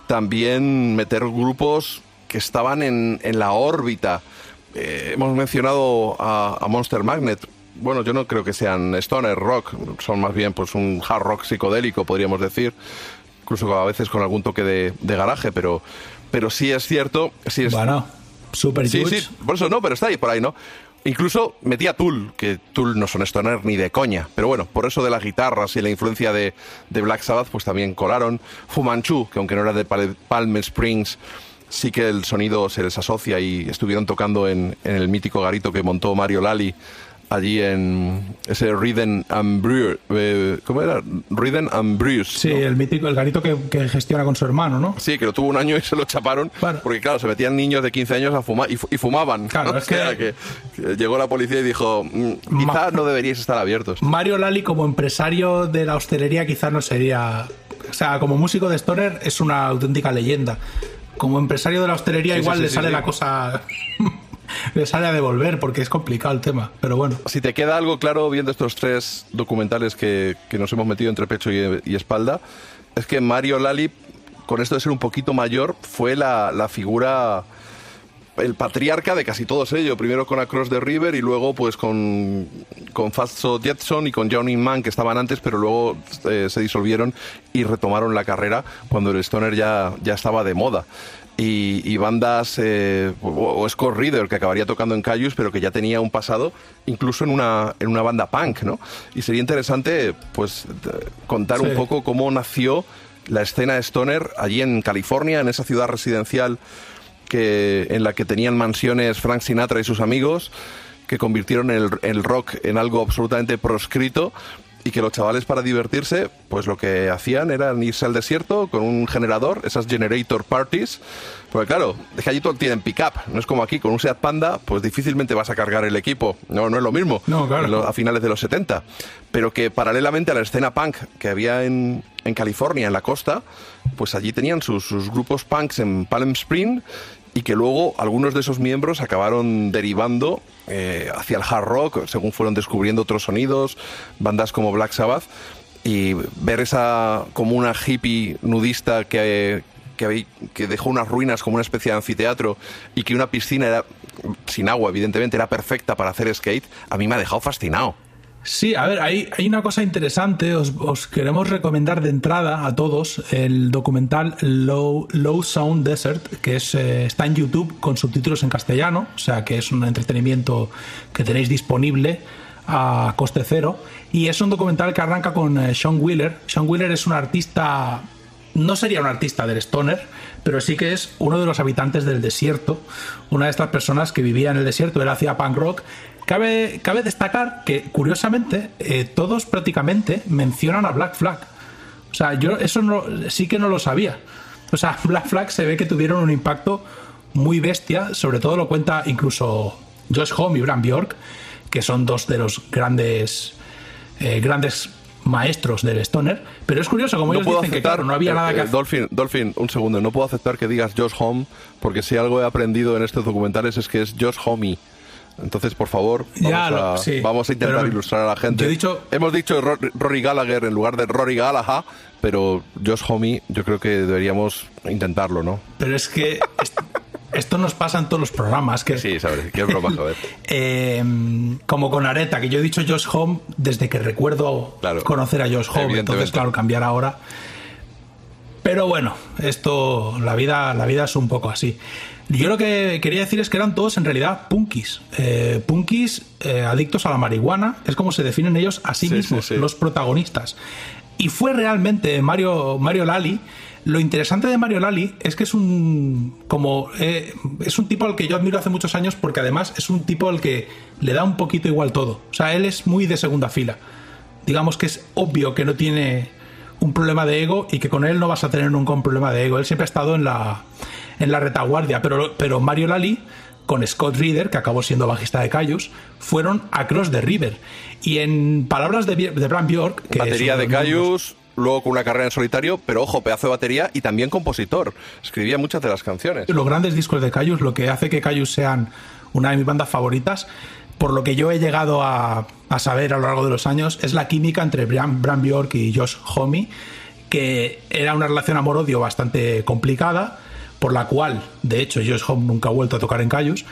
también meter grupos que estaban en, la órbita. Eh, hemos mencionado a, Monster Magnet. Bueno, yo no creo que sean stoner rock, son más bien pues un hard rock psicodélico, podríamos decir, incluso a veces con algún toque de, de garaje, pero, pero sí es cierto. Sí es, Super Sí, por eso no, pero está ahí por ahí, ¿no? Incluso metía Tool, que Tool no son stoner ni de coña, pero bueno, por eso de las guitarras y la influencia de, de Black Sabbath, pues también colaron. Fu Manchu, que aunque no era de Pal- Palm Springs, sí que el sonido se les asocia y estuvieron tocando en, en el mítico garito que montó Mario Lali allí en ese Rhythm and Brew, eh, ¿cómo era? Rhythm and Brews. Sí, ¿no? el mítico, el garito que, que gestiona con su hermano, ¿no? Sí, que lo tuvo un año y se lo chaparon. Porque, claro, se metían niños de 15 años a fumar y, fu- y fumaban. Claro, O es que- sea, que, que llegó la policía y dijo: "Mm, Quizá no deberíais estar abiertos. Mario Lali como empresario de la hostelería quizás no sería... O sea, como músico de Stoner es una auténtica leyenda. Como empresario de la hostelería Sí, igual sí, le sale la cosa... le sale a devolver porque es complicado el tema. Pero bueno. Si te queda algo claro viendo estos tres documentales que, que nos hemos metido entre pecho y, y espalda, es que Mario Lali, con esto de ser un poquito mayor, fue la, la figura, el patriarca de casi todos ellos. Primero con Across the River y luego pues con, con Fatso Jetson y con Johnny Mann que estaban antes, pero luego eh, se disolvieron y retomaron la carrera cuando el Stoner ya, ya estaba de moda. Y, y bandas, eh, o, o Scott Reader, que acabaría tocando en Cayus, pero que ya tenía un pasado, incluso en una, en una banda punk, ¿no? Y sería interesante, pues, de- contar Sí. un poco cómo nació la escena Stoner allí en California, en esa ciudad residencial que, en la que tenían mansiones Frank Sinatra y sus amigos, que convirtieron el, el rock en algo absolutamente proscrito y que los chavales para divertirse, pues lo que hacían era irse al desierto con un generador, esas generator parties, porque claro, es que allí todo tienen pick-up, no es como aquí, con un Seat Panda, pues difícilmente vas a cargar el equipo, no, no es lo mismo, No, claro. lo- a finales de los 70, pero que paralelamente a la escena punk que había en, en California, en la costa, pues allí tenían sus, sus grupos punks en Palm Spring y que luego algunos de esos miembros acabaron derivando eh, hacia el hard rock, según fueron descubriendo otros sonidos, bandas como Black Sabbath, y ver esa como una hippie nudista que, que, que dejó unas ruinas como una especie de anfiteatro y que una piscina era sin agua, evidentemente, era perfecta para hacer skate, a mí me ha dejado fascinado. Sí, a ver, hay, hay una cosa interesante. Os, os queremos recomendar de entrada a todos el documental Low, Low Sound Desert, que es, eh, está en YouTube con subtítulos en castellano, o sea que es un entretenimiento que tenéis disponible a coste cero. Y es un documental que arranca con eh, Sean Wheeler. Sean Wheeler es un artista, no sería un artista del stoner, pero sí que es uno de los habitantes del desierto, una de estas personas que vivía en el desierto, él hacía punk rock. Cabe, cabe destacar que, curiosamente, eh, todos prácticamente mencionan a Black Flag. O sea, yo eso no, sí que no lo sabía. O sea, Black Flag se ve que tuvieron un impacto muy bestia, sobre todo lo cuenta incluso Josh Homme y Bram Bjork, que son dos de los grandes eh, grandes maestros del stoner, pero es curioso como ellos dicen que claro, no había eh, nada que eh. Dolphin, Dolphin, un segundo, no puedo aceptar que digas Josh Home, porque si algo he aprendido en estos documentales es que es Josh Homie. Entonces, por favor, vamos, Ya, a, sí, vamos a intentar pero ilustrar a la gente. yo he dicho- Hemos dicho Ro- Rory Gallagher en lugar de Rory Gallagher, pero Josh Homie yo creo que deberíamos intentarlo, ¿no? Pero es que est- esto nos pasa en todos los programas, que Sí, sabes, qué broma, joder. eh, como con Areta, que yo he dicho Josh Home desde que recuerdo Claro. conocer a Josh Home, entonces claro, cambiar ahora. Pero bueno, esto, la vida, la vida es un poco así. Yo lo que quería decir es que eran todos en realidad punkis. Eh, punkis eh, adictos a la marihuana, es como se definen ellos a sí, Sí, mismos, sí, sí. los protagonistas. Y fue realmente Mario, Mario Lali. Lo interesante de Mario Lali es que es un como eh, es un tipo al que yo admiro hace muchos años porque además es un tipo al que le da un poquito igual todo. O sea, él es muy de segunda fila. Digamos que es obvio que no tiene un problema de ego y que con él no vas a tener nunca un problema de ego. Él siempre ha estado en la, en la retaguardia, pero, pero Mario Lali con Scott Reeder, que acabó siendo bajista de Cayus, fueron Across the River. Y en palabras de, de Bram Bjork, que Batería de Cayus, luego con una carrera en solitario, pero ojo, pedazo de batería y también compositor. Escribía muchas de las canciones. los grandes discos de Cayus, lo que hace que Cayus sean una de mis bandas favoritas, por lo que yo he llegado a, a saber a lo largo de los años, es la química entre Bram, Bram Bjork y Josh Homme, que era una relación amor-odio bastante complicada, por la cual, de hecho, Josh Homme nunca ha vuelto a tocar en Cayus,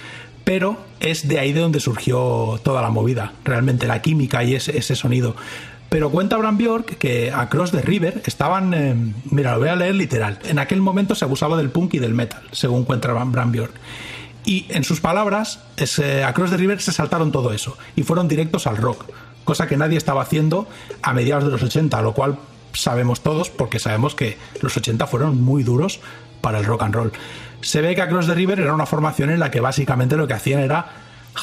pero es de ahí de donde surgió toda la movida, realmente la química y ese, ese sonido. Pero cuenta Bram Bjork que Across the River estaban. eh, mira, lo voy a leer literal. En aquel momento se abusaba del punk y del metal, según cuenta Bram Bjork. Y en sus palabras, es, eh, Across the River se saltaron todo eso y fueron directos al rock, cosa que nadie estaba haciendo a mediados de los 80, lo cual sabemos todos porque sabemos que los 80 fueron muy duros para el rock and roll. Se ve que Across the River era una formación en la que básicamente lo que hacían era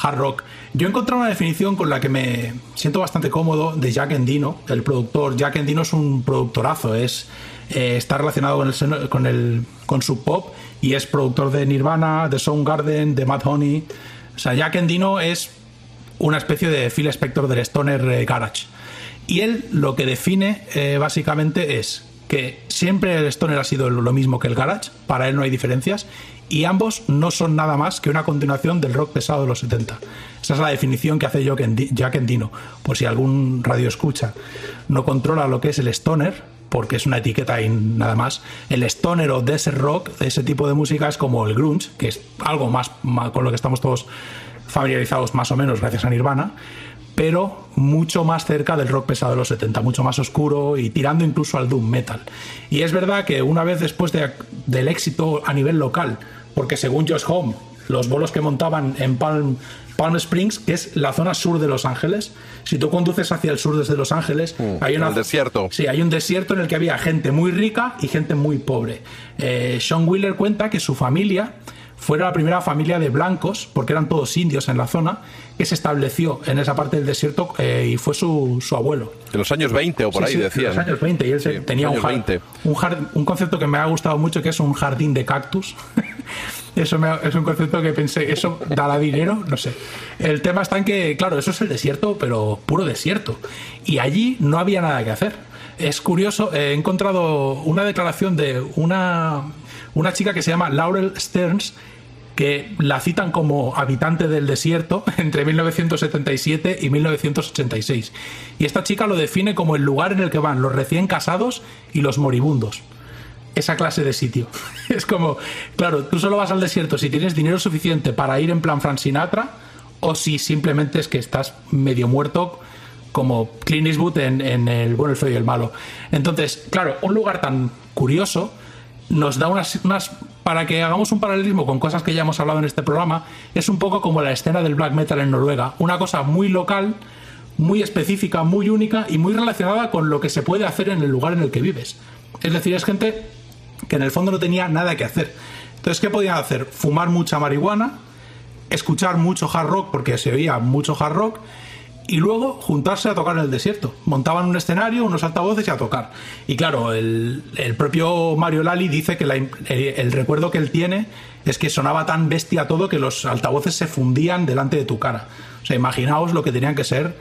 hard rock. Yo he encontrado una definición con la que me siento bastante cómodo de Jack Endino, el productor. Jack Endino es un productorazo, es eh, está relacionado con el con el con Sub Pop y es productor de Nirvana, de Soundgarden, de Mad Honey. O sea, Jack Endino es una especie de Phil Spector del Stoner eh, Garage. Y él lo que define eh, básicamente es que siempre el Stoner ha sido lo mismo que el Garage, para él no hay diferencias, y ambos no son nada más que una continuación del rock pesado de los 70. Esa es la definición que hace Jack Endi- Jack Endino. Por si algún radio escucha no controla lo que es el Stoner, porque es una etiqueta y nada más. El stoner o desert rock, ese tipo de música, es como el grunge, que es algo más, con lo que estamos todos familiarizados más o menos gracias a Nirvana, pero mucho más cerca del rock pesado de los 70, mucho más oscuro y tirando incluso al doom metal. Y es verdad que una vez después de- del éxito a nivel local, porque según Josh Home, los bolos que montaban en Palm, Palm Springs, que es la zona sur de Los Ángeles, si tú conduces hacia el sur desde Los Ángeles, hay una el desierto. Sí, hay un desierto en el que había gente muy rica y gente muy pobre. Eh, Sean Wheeler cuenta que su familia fuera la primera familia de blancos, porque eran todos indios en la zona, que se estableció en esa parte del desierto eh, y fue su, su abuelo. En los años 20 o por Sí, ahí sí, en los años 20 y él Sí, tenía un, años jar- 20. un, un concepto que me ha gustado mucho que es un jardín de cactus. eso me es un concepto que pensé, ¿eso dará dinero? No sé. El tema está en que, claro, eso es el desierto, pero puro desierto. Y allí no había nada que hacer. Es curioso, he encontrado una declaración de una, una chica que se llama Laurel Stearns, que la citan como habitante del desierto entre 1977 y 1986. Y esta chica lo define como el lugar en el que van los recién casados y los moribundos. Esa clase de sitio. Es como, claro, tú solo vas al desierto si tienes dinero suficiente para ir en plan Frank Sinatra o si simplemente es que estás medio muerto como Clint Eastwood en, en El bueno, el feo y el malo. Entonces, claro, un lugar tan curioso nos da unas, unas para que hagamos un paralelismo con cosas que ya hemos hablado en este programa, es un poco como la escena del black metal en Noruega, una cosa muy local, muy específica, muy única y muy relacionada con lo que se puede hacer en el lugar en el que vives. Es decir, es gente que en el fondo no tenía nada que hacer. Entonces, ¿qué podían hacer? Fumar mucha marihuana, escuchar mucho hard rock porque se oía mucho hard rock y luego juntarse a tocar en el desierto. Montaban un escenario, unos altavoces y a tocar. Y claro, el, propio Mario Lali dice que el, recuerdo que él tiene es que sonaba tan bestia todo que los altavoces se fundían delante de tu cara. O sea, imaginaos lo que tenían que ser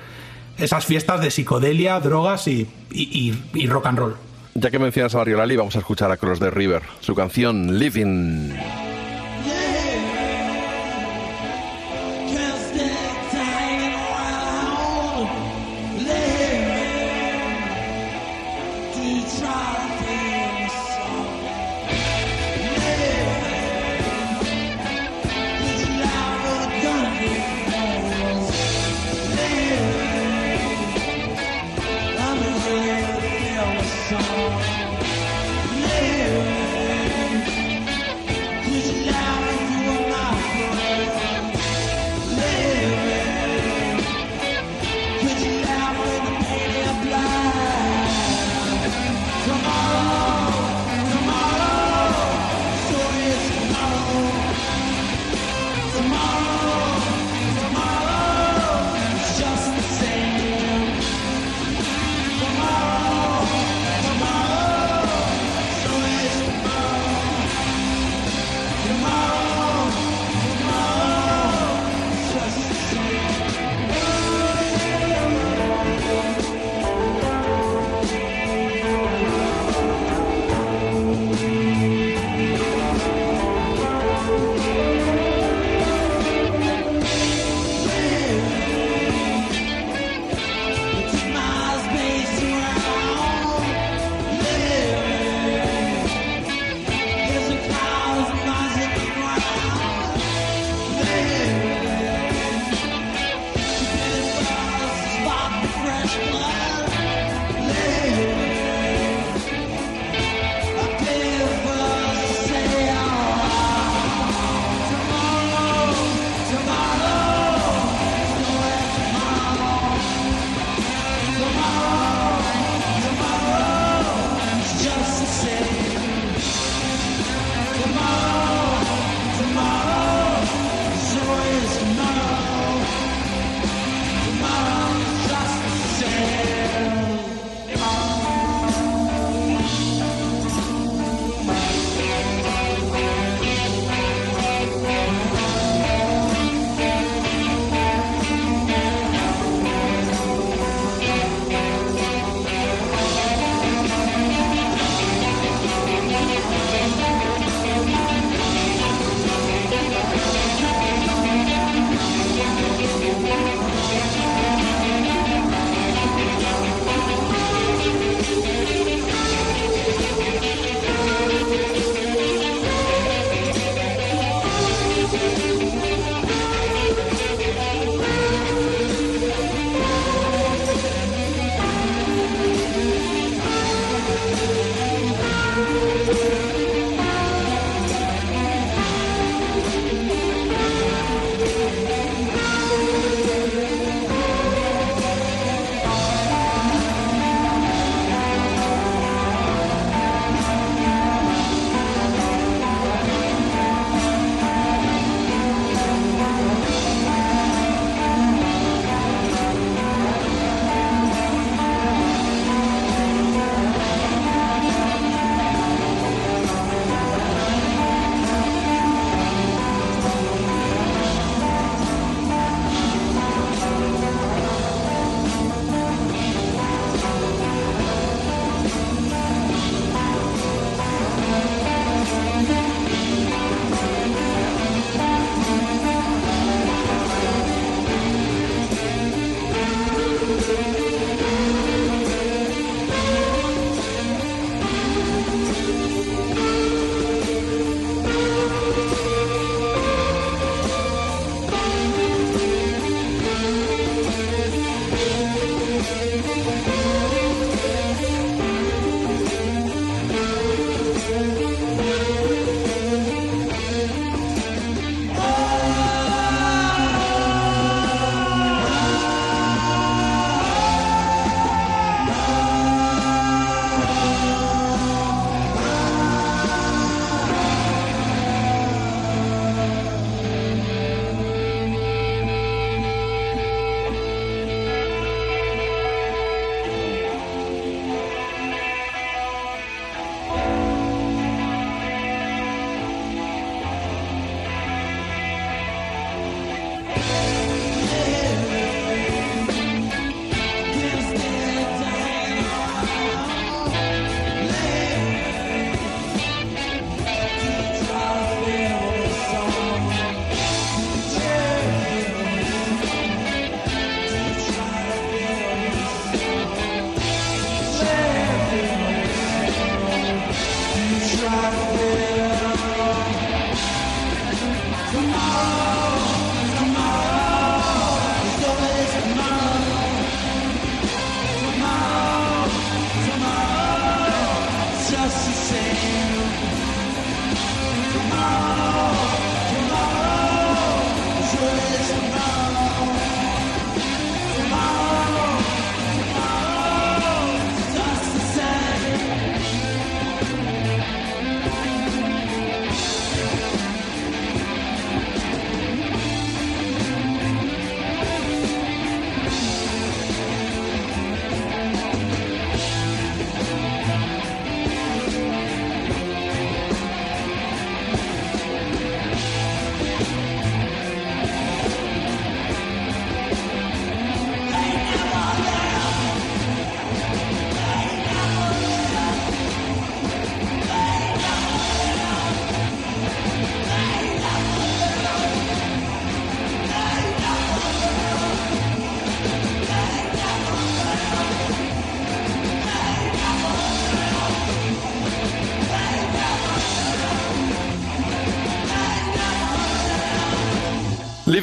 esas fiestas de psicodelia, drogas y rock and roll. Ya que mencionas a Mario Lali, vamos a escuchar a Cross the River, su canción Living.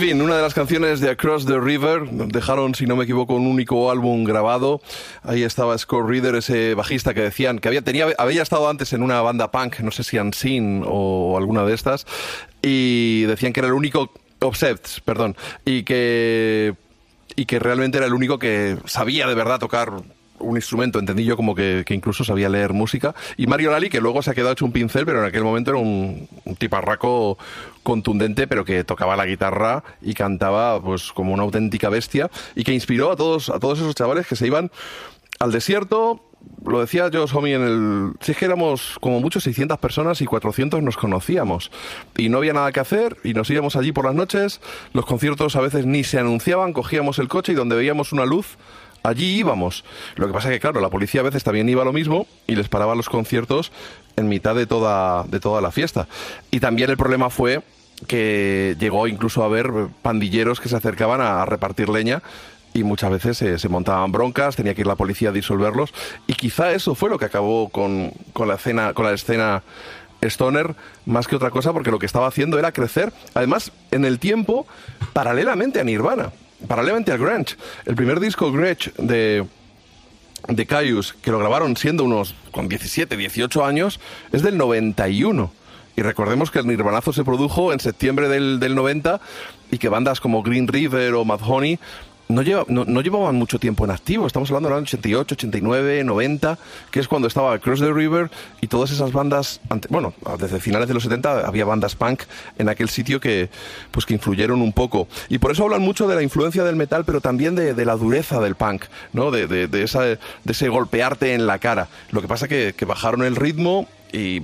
Living, una de las canciones de Across the River, dejaron, si no me equivoco, un único álbum grabado. Ahí estaba Scott Reader, ese bajista que decían que había, tenía, había estado antes en una banda punk, no sé si Unseen o alguna de estas, y decían que era el único, Obsessed, perdón, y que, y que realmente era el único que sabía de verdad tocar un instrumento, entendí yo como que, que incluso sabía leer música. Y Mario Lali, que luego se ha quedado hecho un pincel, pero en aquel momento era un, un tiparraco contundente, pero que tocaba la guitarra y cantaba pues como una auténtica bestia y que inspiró a todos, a todos esos chavales que se iban al desierto. Lo decía yo, Somi, en el... Si es que éramos como muchos 600 personas y 400 nos conocíamos. Y no había nada que hacer y nos íbamos allí por las noches. Los conciertos a veces ni se anunciaban, cogíamos el coche y donde veíamos una luz, allí íbamos. Lo que pasa es que, claro, la policía a veces también iba a lo mismo y les paraba los conciertos en mitad de toda, de toda la fiesta. Y también el problema fue que llegó incluso a haber pandilleros que se acercaban a, a repartir leña y muchas veces se, montaban broncas, tenía que ir la policía a disolverlos y quizá eso fue lo que acabó con, con la escena, con la escena Stoner más que otra cosa porque lo que estaba haciendo era crecer, además en el tiempo paralelamente a Nirvana, paralelamente al grunge. El primer disco grunge de de Caius, que lo grabaron siendo unos con 17, 18 años, es del 91. Y recordemos que el Nirvanazo se produjo en septiembre del, del 90 y que bandas como Green River o Mad Honey no, lleva- no, no llevaban mucho tiempo en activo. Estamos hablando del año 88, 89, 90, que es cuando estaba Cross the River y todas esas bandas, bueno, desde finales de los 70 había bandas punk en aquel sitio que, pues, que influyeron un poco. Y por eso hablan mucho de la influencia del metal, pero también de, de la dureza del punk, ¿no? De, de ese golpearte en la cara. Lo que pasa que, que bajaron el ritmo y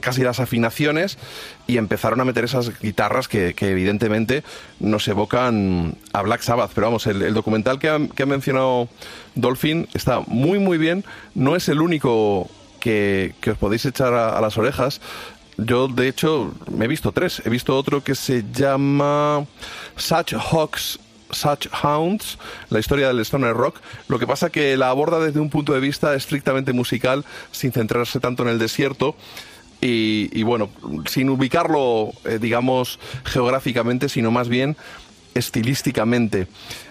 casi las afinaciones y empezaron a meter esas guitarras que, evidentemente nos evocan a Black Sabbath. Pero vamos, el, documental que ha, que ha mencionado Dolphin está muy muy bien. No es el único que, que os podéis echar a, a las orejas. Yo, de hecho, me he visto tres. He visto otro que se llama Such Hawks Such Hounds, la historia del stoner rock. Lo que pasa que la aborda desde un punto de vista estrictamente musical, sin centrarse tanto en el desierto. Y, bueno, sin ubicarlo, eh, digamos, geográficamente, sino más bien estilísticamente.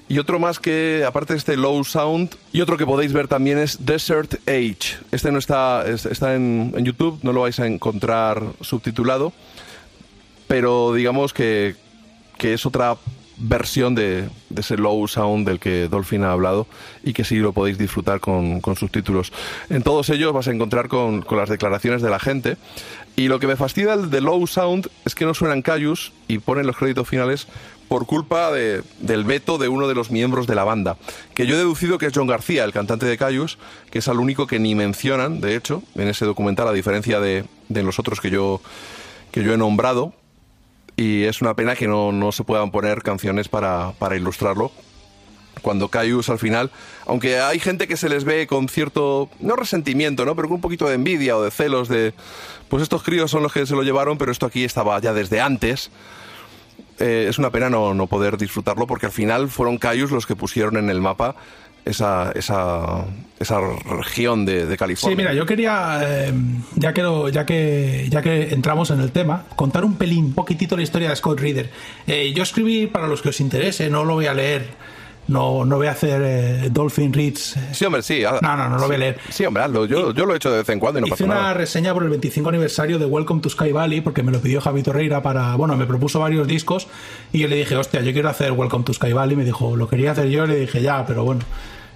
Y otro más que, aparte de este Low Sound, y otro que podéis ver también es Desert Age. Este no está, es- está en, en YouTube, no lo vais a encontrar subtitulado, pero digamos que, que es otra versión de, de ese low sound del que Dolphin ha hablado y que sí lo podéis disfrutar con, con subtítulos. En todos ellos vas a encontrar con, con las declaraciones de la gente. Y lo que me fastidia de low sound es que no suenan callos y ponen los créditos finales por culpa de- del veto de uno de los miembros de la banda, que yo he deducido que es John García, el cantante de Cayus, que es el único que ni mencionan, de hecho, en ese documental, a diferencia de, de los otros que yo, que yo he nombrado, y es una pena que no, no se puedan poner canciones para, para ilustrarlo. Cuando Caius al final, aunque hay gente que se les ve con cierto, no resentimiento, ¿no? Pero con un poquito de envidia o de celos de, pues estos críos son los que se lo llevaron, pero esto aquí estaba ya desde antes. Eh, es una pena no, no poder disfrutarlo porque al final fueron Caius los que pusieron en el mapa esa, esa, esa región de, de California. Sí, mira, yo quería, eh, ya, que lo- ya, que, ya que entramos en el tema, contar un pelín, un poquitito la historia de Scott Reader. Eh, yo escribí, para los que os interese, no lo voy a leer, no, no voy a hacer eh, Dolphin Reads. Sí, hombre, sí. haz- No, no, no lo voy a sí, leer. Sí, hombre, hazlo. Yo, yo lo he hecho de vez en cuando y no Hice pasa una nada. reseña por el 25 aniversario de Welcome to Sky Valley porque me lo pidió Javi Torreira para, bueno, me propuso varios discos y yo le dije, hostia, yo quiero hacer Welcome to Sky Valley, me dijo, lo quería hacer yo, le dije, ya, pero bueno,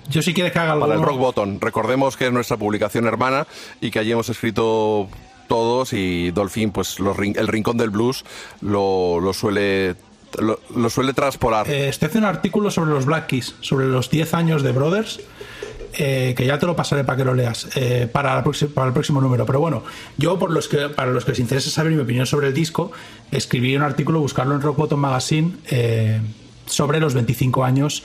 yo si quieres que haga algo Para el Rock Bottom. Recordemos que es nuestra publicación hermana y que allí hemos escrito todos y Dolphin, pues los el rincón del blues lo, lo suele lo, lo suele transporar. Eh, estoy haciendo un artículo sobre los Black Keys, sobre los 10 años de Brothers, eh, que ya te lo pasaré para que lo leas eh, para, la para el próximo número. Pero bueno, yo por los que, para los que les interese saber mi opinión sobre el disco, escribí un artículo, buscarlo en Rock Bottom Magazine, eh, sobre los 25 años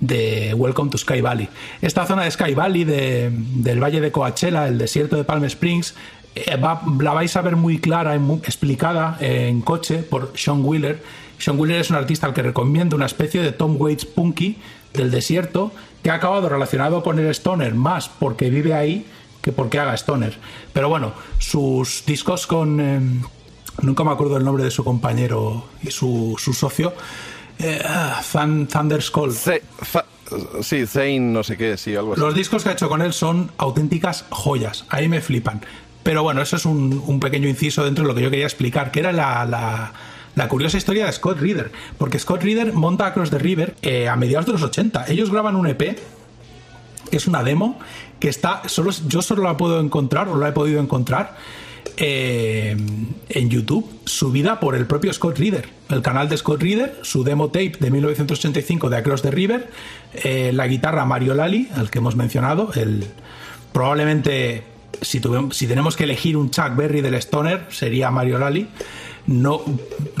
de Welcome to Sky Valley. Esta zona de Sky Valley, de- del Valle de Coachella, el desierto de Palm Springs, eh, la vais a ver muy clara, explicada en coche por Sean Wheeler. Sean Wheeler es un artista al que recomiendo una especie de Tom Waits punky del desierto que ha acabado relacionado con el stoner más porque vive ahí que porque haga stoner. Pero bueno, sus discos con, eh, nunca me acuerdo el nombre de su compañero y su, su socio, eh, ah, Thun- Thunder Skull. sí, Zane, no sé qué, sí, algo así. Los discos que ha hecho con él son auténticas joyas. Ahí me flipan. Pero bueno, eso es un, un pequeño inciso dentro de lo que yo quería explicar, que era la, la- la curiosa historia de Scott Reader. Porque Scott Reader monta Across the River eh, a mediados de los 80. Ellos graban un EP, que es una demo, que está. Solo, yo solo la puedo encontrar, o la he podido encontrar. Eh, en YouTube, subida por el propio Scott Reader, el canal de Scott Reader, su demo tape de 1985 de Across the River, eh, la guitarra Mario Lally, al que hemos mencionado, el probablemente si, si tenemos que elegir un Chuck Berry del Stoner sería Mario Lally. No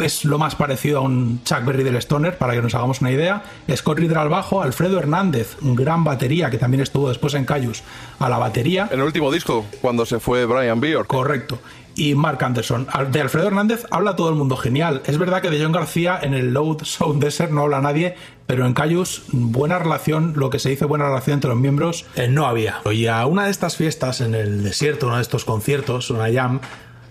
es lo más parecido a un Chuck Berry del Stoner, para que nos hagamos una idea. Scott Reader al bajo, Alfredo Hernández, un gran batería que también estuvo después en Cayus a la batería. En el último disco, cuando se fue Brian Bjork. Correcto. Y Mark Anderson. De Alfredo Hernández habla todo el mundo genial. Es verdad que de John García en el Load Sound Desert no habla nadie, pero en Cayus, buena relación, lo que se dice buena relación entre los miembros, Eh, no había. Y a una de estas fiestas en el desierto, uno de estos conciertos, una jam,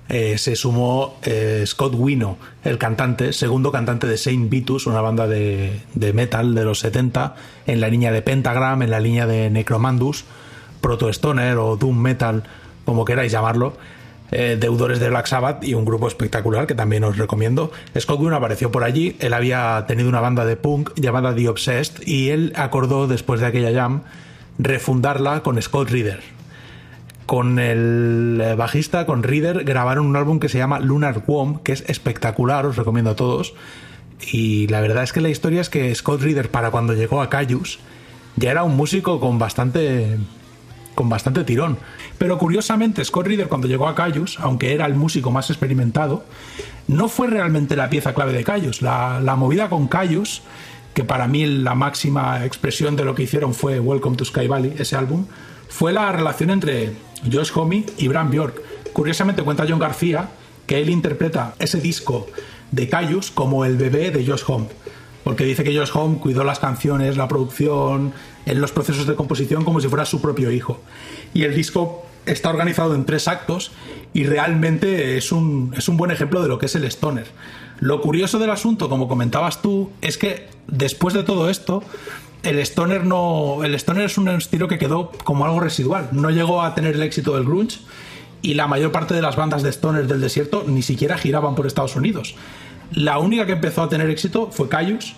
eh, se sumó eh, Scott Wino, el cantante, segundo cantante de Saint Vitus, una banda de, metal de los 70, en la línea de Pentagram, en la línea de Necromandus, Proto Stoner o Doom Metal, como queráis llamarlo. eh, deudores de Black Sabbath y un grupo espectacular que también os recomiendo. Scott Wino apareció por allí, él había tenido una banda de punk llamada The Obsessed y él acordó después de aquella jam refundarla con Scott Reader. Con el eh, bajista, con Reader, grabaron un álbum que se llama Lunar Worm, que es espectacular, os recomiendo a todos. Y la verdad es que la historia es que Scott Reader, para cuando llegó a Cayus, ya era un músico con bastante con bastante tirón. Pero curiosamente, Scott Reader cuando llegó a Cayus, aunque era el músico más experimentado, no fue realmente la pieza clave de Cayus. La, la movida con Cayus, que para mí la máxima expresión de lo que hicieron fue Welcome to Sky Valley, ese álbum, fue la relación entre Josh Homme y Bram Bjork. Curiosamente cuenta John García que él interpreta ese disco de Cayus como el bebé de Josh Homme porque dice que Josh Homme cuidó las canciones, la producción, en los procesos de composición como si fuera su propio hijo. Y el disco está organizado en tres actos y realmente es un, es un buen ejemplo de lo que es el stoner. Lo curioso del asunto, como comentabas tú, es que después de todo esto, el stoner no, el stoner es un estilo que quedó como algo residual. No llegó a tener el éxito del grunge y la mayor parte de las bandas de stoner del desierto ni siquiera giraban por Estados Unidos. La única que empezó a tener éxito fue Cayus.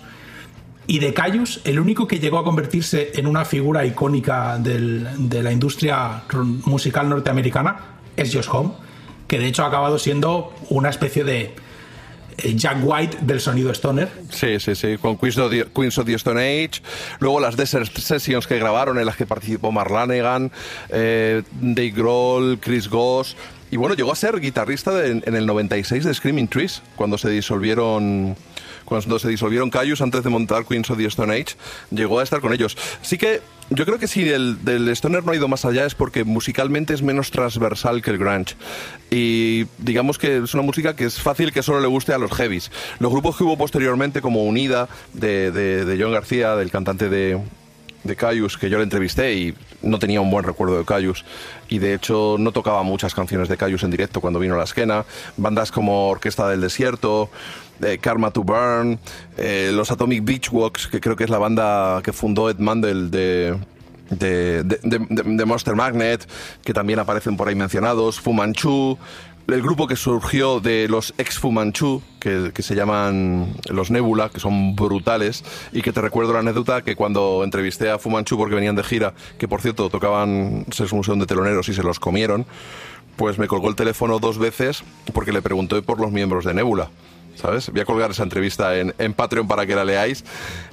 Y de Cayus, el único que llegó a convertirse en una figura icónica de la industria musical norteamericana es Josh Homme, que de hecho ha acabado siendo una especie de Jack White del sonido stoner. Sí, sí, sí, con Queens of, the, Queens of the Stone Age, luego las Desert Sessions que grabaron en las que participó Mark Lanegan, eh, Dave Grohl, Chris Goss, y bueno, llegó a ser guitarrista en el 96 de Screaming Trees, cuando se disolvieron cuando se disolvieron Cayus antes de montar Queens of the Stone Age, llegó a estar con ellos. Sí que yo creo que si el del Stoner no ha ido más allá es porque musicalmente es menos transversal que el grunge. Y digamos que es una música que es fácil que solo le guste a los heavies. Los grupos que hubo posteriormente, como Unida, de, de- de John García, del cantante de, de Cayus, que yo le entrevisté y no tenía un buen recuerdo de Cayus. Y de hecho no tocaba muchas canciones de Cayus en directo cuando vino a la esquena. Bandas como Orquesta del Desierto, eh, Karma to Burn, eh, los Atomic Beach Walks, que creo que es la banda que fundó Ed Mandel de, de, Monster Magnet, que también aparecen por ahí mencionados, Fu Manchu, el grupo que surgió de los ex Fu Manchu, que, que se llaman los Nebula, que son brutales, y que te recuerdo la anécdota que cuando entrevisté a Fu Manchu porque venían de gira, que por cierto tocaban Sex Museum de Teloneros y se los comieron, pues me colgó el teléfono dos veces porque le pregunté por los miembros de Nebula. ¿Sabes? Voy a colgar esa entrevista en, Patreon para que la leáis.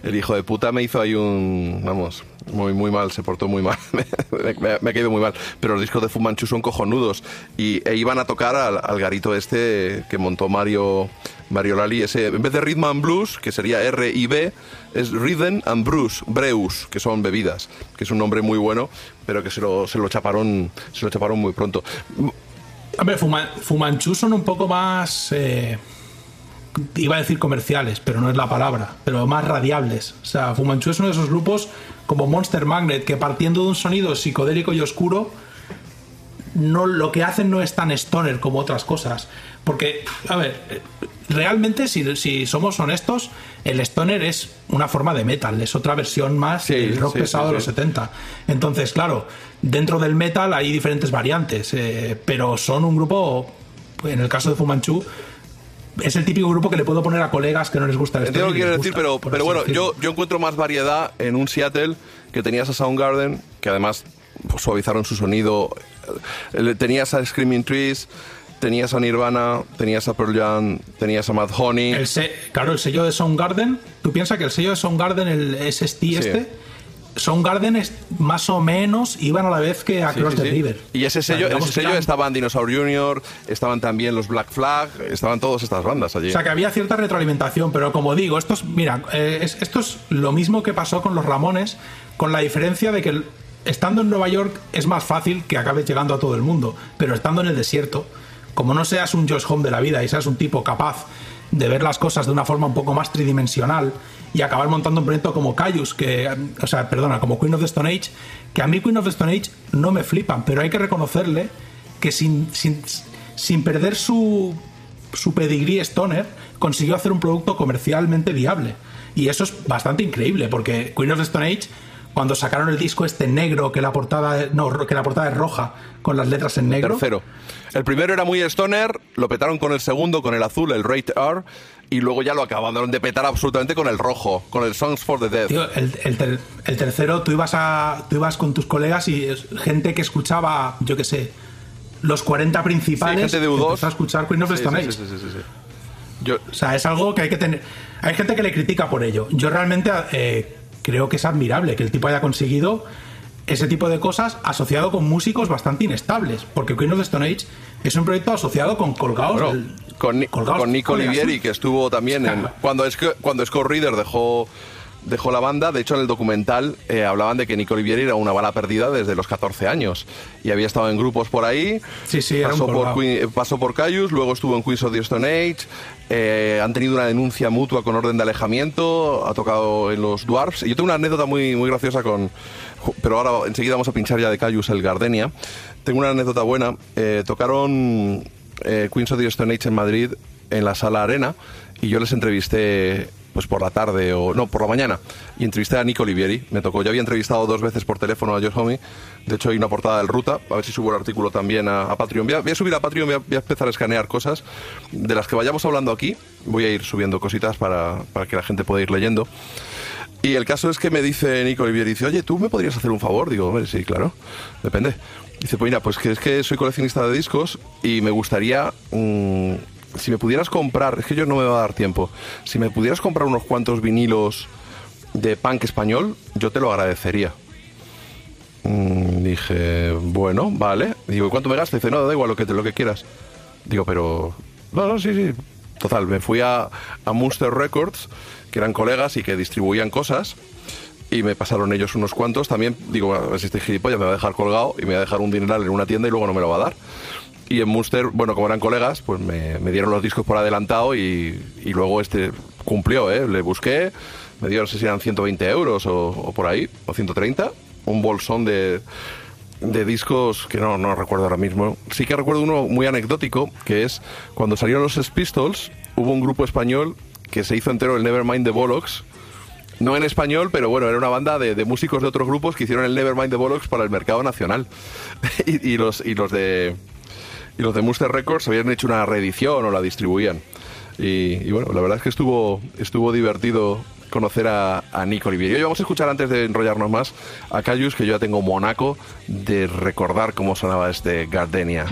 El hijo de puta me hizo ahí un. Vamos, muy, muy mal, se portó muy mal. me, me- ha caído muy mal. Pero los discos de Fumanchu son cojonudos. Y, e iban a tocar al, garito este que montó Mario, Mario Lali. Ese, en vez de Rhythm and Blues, que sería R y B, es Rhythm and Brews, Breus, que son bebidas. Que es un nombre muy bueno, pero que se lo, se lo, chaparon, se lo chaparon muy pronto. Hombre, Fuma- Fumanchu son un poco más. eh, iba a decir comerciales, pero no es la palabra, pero más radiables. O sea, Fumanchu es uno de esos grupos como Monster Magnet que partiendo de un sonido psicodélico y oscuro no lo que hacen no es tan stoner como otras cosas. Porque, a ver, realmente si, si somos honestos, el stoner es una forma de metal, es otra versión más del rock sí, pesado sí, de los sí. 70. Entonces, claro, dentro del metal hay diferentes variantes, eh, pero son un grupo, en el caso de Fumanchu, es el típico grupo que le puedo poner a colegas que no les gusta el Entiendo lo que quieres decir, pero, bueno, decirlo. yo, yo encuentro más variedad en un Seattle que tenías a Soundgarden, que además pues, suavizaron su sonido. Tenías a Screaming Trees, tenías a Nirvana, tenías a Pearl Jam, tenías a Mad Honey. El se- claro, el sello de Soundgarden, tú piensas que el sello de Soundgarden, el SST este, Soundgarden más o menos iban a la vez que Sí, Across sí, the sí. River. Y ese O sea, sello, ese sello eran- estaban Dinosaur Jr., estaban también los Black Flag, estaban todas estas bandas allí. O sea que había cierta retroalimentación, pero como digo, esto es, mira, eh, es- esto es lo mismo que pasó con los Ramones, con la diferencia de que estando en Nueva York es más fácil que acabes llegando a todo el mundo, pero estando en el desierto, como no seas un Josh Home de la vida y seas un tipo capaz de ver las cosas de una forma un poco más tridimensional y acabar montando un proyecto como Caius, que, o sea, perdona, como Queen of the Stone Age, que a mí Queen of the Stone Age no me flipan, pero hay que reconocerle que sin, sin, sin perder su, su pedigrí Stoner, consiguió hacer un producto comercialmente viable. Y eso es bastante increíble, porque Queen of the Stone Age, cuando sacaron el disco este negro, que la portada, no, que la portada es roja, con las letras en negro. Tercero. El primero era muy stoner, lo petaron con el segundo, con el azul, el Rate R, y luego ya lo acabaron de petar absolutamente con el rojo, con el Songs for the Dead. Tío, el, el ter- el tercero, tú ibas, a, tú ibas con tus colegas y gente que escuchaba, yo qué sé, los 40 principales, Sí, gente de U2. empezó a escuchar Queen of the Sí, Stone sí, Age. sí, sí, sí, sí. O sea, es algo que hay que tener. Hay gente que le critica por ello. Yo realmente eh, creo que es admirable que el tipo haya conseguido ese tipo de cosas asociado con músicos bastante inestables. Porque Queen of the Stone Age es un proyecto asociado con colgados. Del- con, colgados con Nico suyos. que estuvo también en. Cuando, es cuando Scott Reader dejó, dejó la banda, de hecho en el documental eh, hablaban de que Nico Olivieri era una bala perdida desde los 14 años. Y había estado en grupos por ahí. Sí, sí, pasó, por. Queen- eh, pasó por Caius, luego estuvo en Queens of the Stone Age. eh, han tenido una denuncia mutua con orden de alejamiento. Ha tocado en los Dwarfs. Y yo tengo una anécdota muy, muy graciosa con. Pero ahora enseguida vamos a pinchar ya de Caius el Gardenia. Tengo una anécdota buena. Eh, tocaron Queens of the Stone Age en Madrid en la sala Arena y yo les entrevisté pues por la tarde o no, por la mañana y entrevisté a Nico Olivieri, me tocó, ya había entrevistado dos veces por teléfono a Josh Homme, de hecho hay una portada del Ruta, a ver si subo el artículo también a, Patreon, voy a, subir a Patreon, voy a, empezar a escanear cosas de las que vayamos hablando aquí, voy a ir subiendo cositas para, para que la gente pueda ir leyendo. Y el caso es que me dice Nico Olivieri, dice, oye, ¿tú me podrías hacer un favor? Digo, hombre, sí, claro, depende. Dice, pues mira, pues que es que soy coleccionista de discos y me gustaría, mm, si me pudieras comprar, es que yo no me va a dar tiempo, si me pudieras comprar unos cuantos vinilos de punk español, yo te lo agradecería. Mm, dije, bueno, vale. Digo, ¿y cuánto me gastas? Dice, no, da igual lo que, lo que quieras. Digo, pero... No, no, sí, sí. Total, me fui a, a Monster Records, que eran colegas y que distribuían cosas, y me pasaron ellos unos cuantos. También, digo, ver si este gilipollas me va a dejar colgado y me va a dejar un dineral en una tienda y luego no me lo va a dar. Y en Munster, bueno, como eran colegas, pues me, me dieron los discos por adelantado y, y luego este cumplió, ¿eh? Le busqué, me dio, no sé si eran 120 euros o, o por ahí, o 130, un bolsón de, de discos que no, no recuerdo ahora mismo. Sí que recuerdo uno muy anecdótico, que es cuando salieron los Sex Pistols, hubo un grupo español que se hizo entero el Nevermind the Bollocks, no en español, pero bueno, era una banda de, de músicos de otros grupos que hicieron el Nevermind the Bollocks para el mercado nacional. y, y los, y los de y los de Monster Records habían hecho una reedición o la distribuían. Y, bueno, la verdad es que estuvo, estuvo divertido conocer a, a Nico. Y vamos a escuchar antes de enrollarnos más a Cayus, que yo ya tengo monaco de recordar cómo sonaba este Gardenia.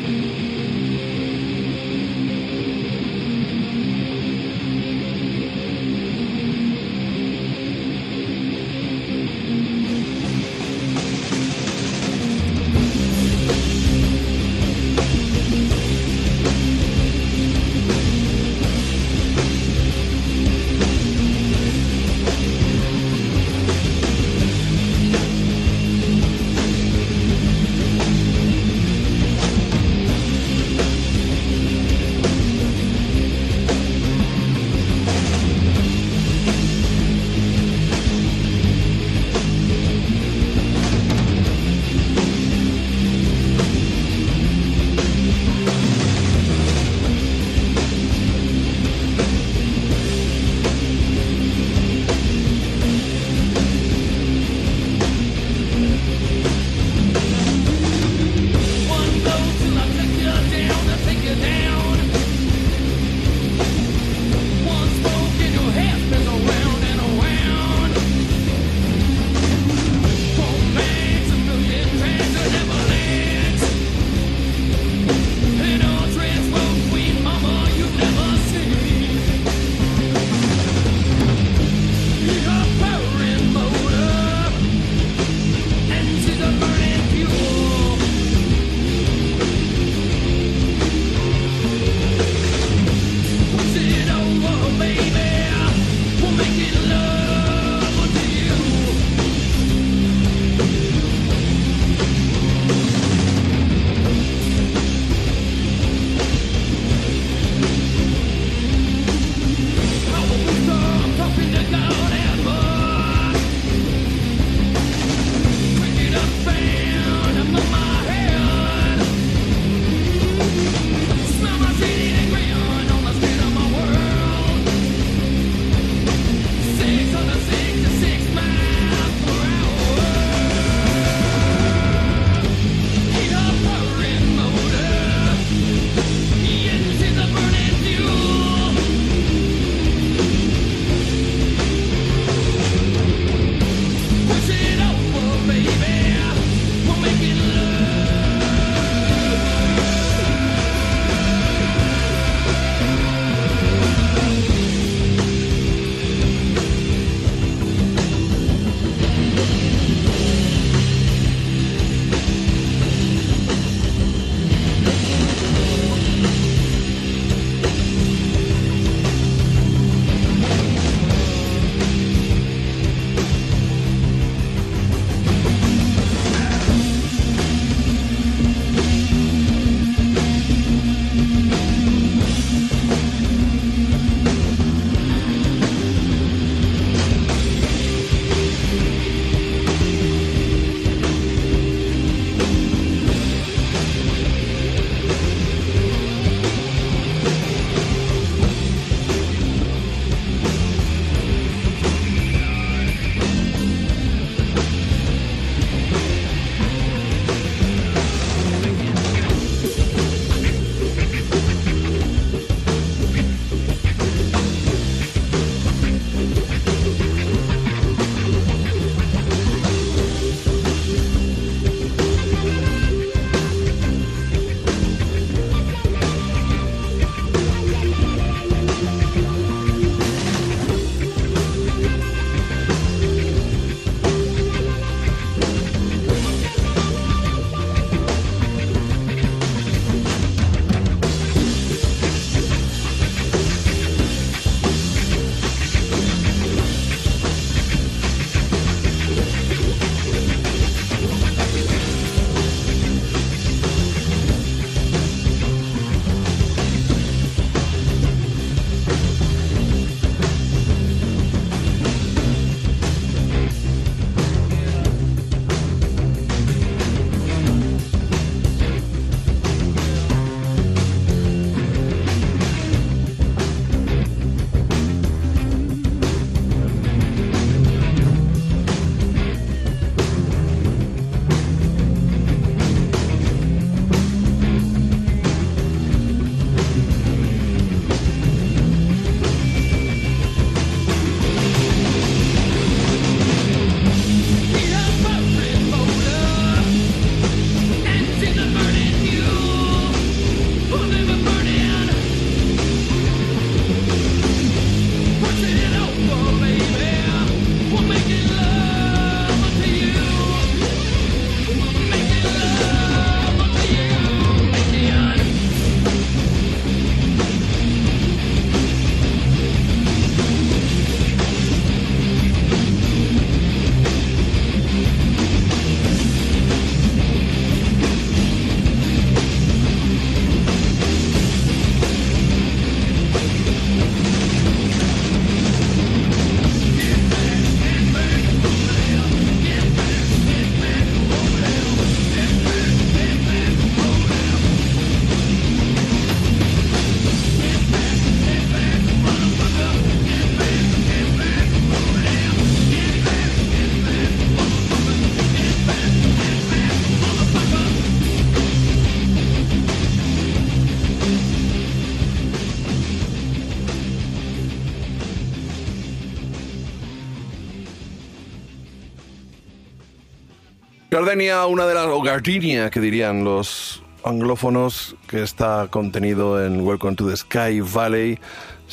Gardenia, una de las, o Gardenia, que dirían los anglófonos, que está contenido en Welcome to the Sky Valley.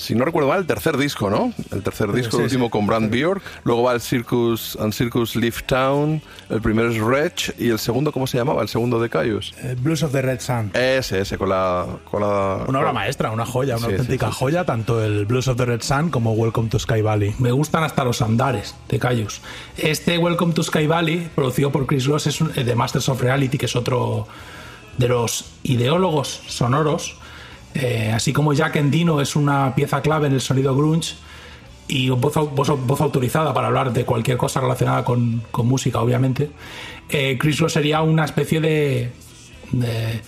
Si no recuerdo mal, el tercer disco, ¿no? El tercer disco, sí, el último sí. con Brand Bjork. Luego va el Circus and Circus Leaf Town. El primero es Wretch. Y el segundo, ¿cómo se llamaba? El segundo de Caius. Eh, Blues of the Red Sun. Ese, ese, con la. Con la Una obra maestra, una joya, una Sí, sí, auténtica sí, sí. joya, tanto el Blues of the Red Sun como Welcome to Sky Valley. Me gustan hasta los andares de Cayus. Este Welcome to Sky Valley, producido por Chris Ross, es eh, de Masters of Reality, que es otro de los ideólogos sonoros. Eh, así como Jack Endino es una pieza clave en el sonido grunge y voz, voz, voz autorizada para hablar de cualquier cosa relacionada con, con música, obviamente, eh, Chris Ross sería una especie de, de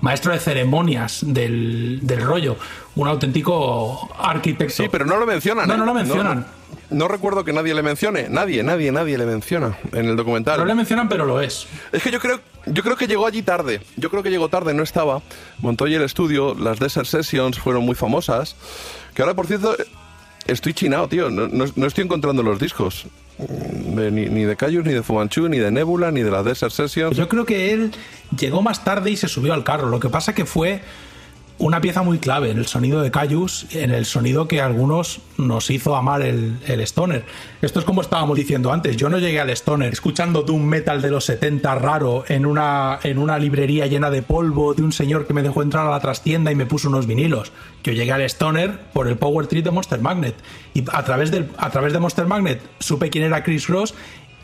maestro de ceremonias del, del rollo, un auténtico arquitecto. Sí, pero no lo mencionan. No, ¿eh? no lo mencionan. No, no recuerdo que nadie le mencione. Nadie, nadie, nadie le menciona en el documental. No le mencionan, pero lo es. Es que yo creo, yo creo que llegó allí tarde. Yo creo que llegó tarde, no estaba. Allí el estudio, las Desert Sessions fueron muy famosas. Que ahora, por cierto, estoy chinado, tío. No, no- no estoy encontrando los discos. Mm, de- ni, ni de Cayus, ni de Fumanchu, ni de Nebula, ni de las Desert Sessions. Yo creo que él llegó más tarde y se subió al carro. Lo que pasa que fue una pieza muy clave en el sonido de Cayus, en el sonido que a algunos nos hizo amar el, el stoner. Esto es como estábamos diciendo antes. Yo no llegué al stoner escuchando doom metal de los 70 raro en una, en una librería llena de polvo de un señor que me dejó entrar a la trastienda y me puso unos vinilos. Yo llegué al stoner por el Power Trip de Monster Magnet. Y a través, a través de Monster Magnet supe quién era Chris Ross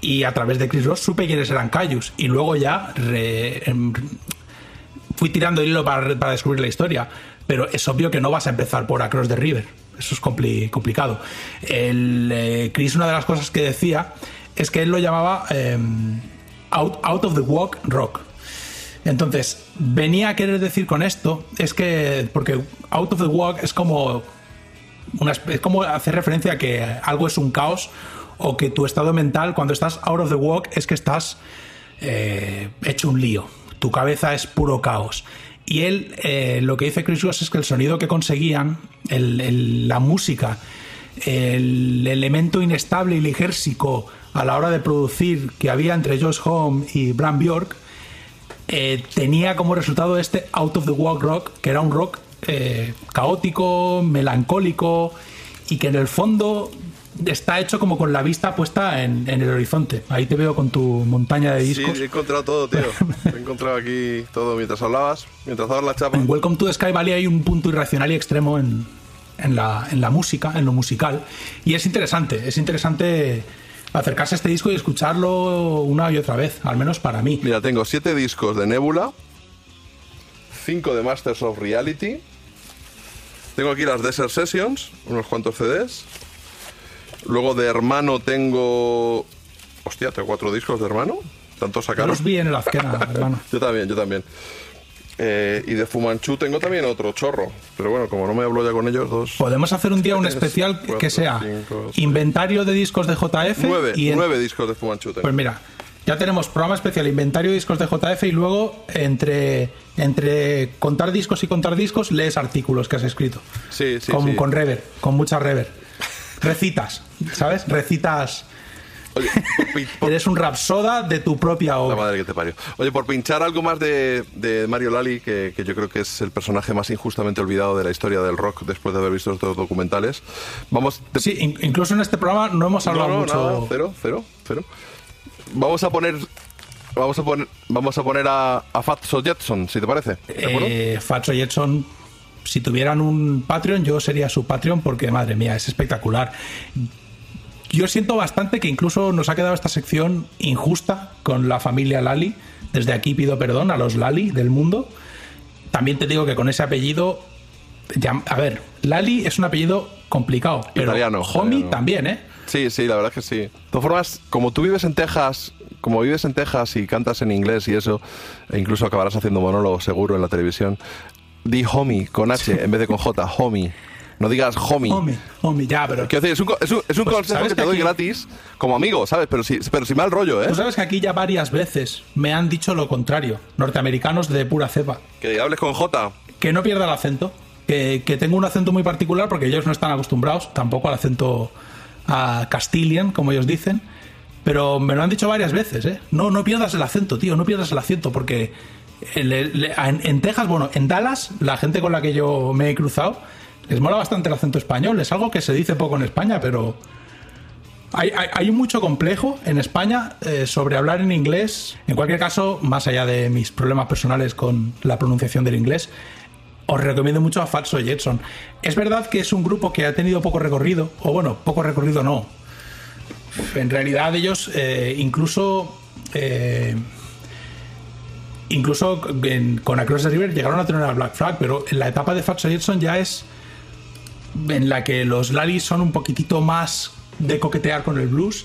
y a través de Chris Ross supe quiénes eran Cayus. Y luego ya re- em, fui tirando el hilo para, para descubrir la historia. Pero es obvio que no vas a empezar por Across the River. Eso es compli- complicado. El, eh, Chris, una de las cosas que decía es que él lo llamaba em, out, out of the walk rock. Entonces, venía a querer decir con esto, es que, porque out of the walk es como, es como hacer referencia a que algo es un caos o que tu estado mental cuando estás out of the walk es que estás eh, hecho un lío. Tu cabeza es puro caos. Y él, eh, lo que dice Chris Ross es que el sonido que conseguían, la música, el elemento inestable y ligérsico a la hora de producir que había entre Josh Home y Bram Bjork, eh, tenía como resultado este Out of the Walk Rock, que era un rock eh, caótico, melancólico y que en el fondo está hecho como con la vista puesta en, en el horizonte. Ahí te veo con tu montaña de Sí, discos. he encontrado todo, tío. He encontrado aquí todo mientras hablabas, mientras dabas la chapa. En Welcome to the Sky Valley hay un punto irracional y extremo en, en la, en la música, en lo musical. Y es interesante, es interesante acercarse a este disco y escucharlo una y otra vez, al menos para mí. Mira, tengo siete discos de Nebula, cinco de Masters of Reality. Tengo aquí las Desert Sessions, unos cuantos CDs. Luego de Hermano tengo. Hostia, tengo cuatro discos de Hermano. Tantos sacaron. los vi en el Azquena, hermano. Yo también, yo también. Eh, y de Fumanchu tengo también otro chorro. Pero bueno, como no me hablo ya con ellos, dos. Podemos hacer un día un especial cuatro, que sea cinco, inventario de discos de JF Nueve, y en- nueve discos de Fumanchu tengo. Pues mira, ya tenemos programa especial inventario de discos de JF y luego entre entre contar discos y contar discos lees artículos que has escrito. sí, sí, con, sí. con rever, con mucha rever. Recitas, ¿sabes? Recitas. Oye, por pin- por- Eres un rapsoda de tu propia La obra. madre que te parió. Oye, por pinchar algo más de, de Mario Lali, que, que yo creo que es el personaje más injustamente olvidado de la historia del rock después de haber visto estos documentales, vamos... te- Sí, in- incluso en este programa no hemos hablado no, no, mucho. nada, cero, cero, cero. Vamos a poner... Vamos a poner, vamos a, poner a, a Fatso Jetson, si te parece. ¿De acuerdo? Eh, Fatso Jetson, si tuvieran un Patreon, yo sería su Patreon porque, madre mía, es espectacular. Yo siento bastante que incluso nos ha quedado esta sección injusta con la familia Lali. Desde aquí pido perdón a los Lali del mundo. También te digo que con ese apellido. ya- a ver, Lali es un apellido complicado, pero Italiano, Homie italiano. también, ¿eh? Sí, sí, la verdad es que sí. De todas formas, como tú vives en Texas, como vives en Texas y cantas en inglés y eso, e incluso acabarás haciendo monólogo seguro en la televisión, di homie con H en vez de con J, homie. No digas homie. Homie, homie, ya, pero. Quiero decir, es un, co- es un- es un Pues, consejo ¿sabes que te doy aquí- gratis como amigo, ¿sabes? Pero si, pero si mal rollo, ¿eh? Tú sabes que aquí ya varias veces me han dicho lo contrario. Norteamericanos de pura cepa. Que hables con J. que no pierda el acento, que, que tengo un acento muy particular porque ellos no están acostumbrados tampoco al acento a Castilian, como ellos dicen, Pero me lo han dicho varias veces, ¿eh? No, no pierdas el acento, tío, no pierdas el acento, porque en, en Texas, bueno, en Dallas, la gente con la que yo me he cruzado, les mola bastante el acento español. Es algo que se dice poco en España, pero hay, mucho complejo en España eh, sobre hablar en inglés. En cualquier caso, más allá de mis problemas personales con la pronunciación del inglés, os recomiendo mucho a Falso Jetson. Es verdad que es un grupo que ha tenido poco recorrido, o bueno, poco recorrido no. En realidad ellos eh, incluso... eh, incluso en- con Across the River llegaron a tener a Black Flag, pero en la etapa de Falso Jetson ya es en la que los Lalis son un poquitito más de coquetear con el blues,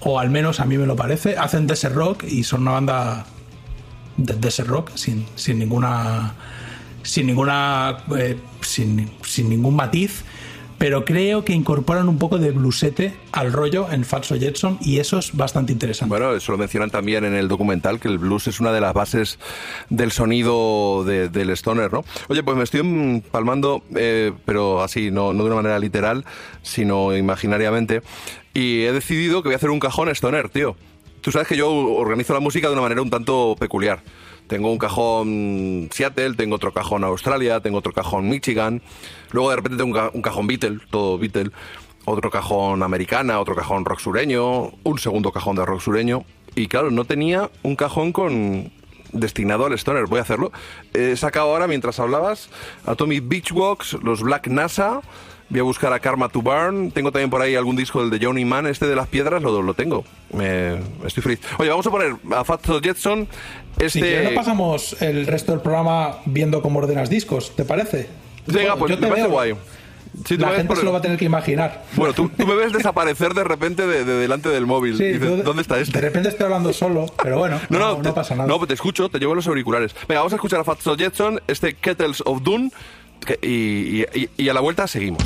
o al menos a mí me lo parece. Hacen desert rock y son una banda de desert rock sin, sin ninguna sin ninguna eh, sin, sin ningún matiz pero creo que incorporan un poco de bluesete al rollo en Falso Jetson y eso es bastante interesante. Bueno, eso lo mencionan también en el documental, que el blues es una de las bases del sonido de- del stoner, ¿no? Oye, pues me estoy empalmando, eh, pero así, no, no de una manera literal, sino imaginariamente, y he decidido que voy a hacer un cajón stoner, tío. Tú sabes que yo organizo la música de una manera un tanto peculiar. Tengo un cajón Seattle, tengo otro cajón Australia, tengo otro cajón Michigan, luego de repente tengo un, ca- un cajón Beatle, todo Beatle, otro cajón americana, otro cajón rock sureño, un segundo cajón de rock sureño. Y claro, no tenía un cajón con destinado al stoner. Voy a hacerlo. He sacado ahora, mientras hablabas, Atomic Beach Walks, los Black NASA. Voy a buscar a Karma to Burn. Tengo también por ahí algún disco del de Johnny Man. Este de las piedras lo, lo tengo. Estoy feliz. Oye, vamos a poner a Fatso Jetson. Este... Si quieres, no pasamos el resto del programa viendo cómo ordenas discos, ¿te parece? Venga, pues Yo me te parece veo. guay. Sí, La me gente por se lo va a tener que imaginar. Bueno, tú, tú me ves desaparecer de repente de, de delante del móvil. Sí, Y dices, yo de- ¿Dónde está este? De repente estoy hablando solo, pero bueno, No, no, no, no te, pasa nada. No, te escucho, te llevo los auriculares. Venga, vamos a escuchar a Fatso Jetson, este Kettles of que- y- y- y a la vuelta seguimos.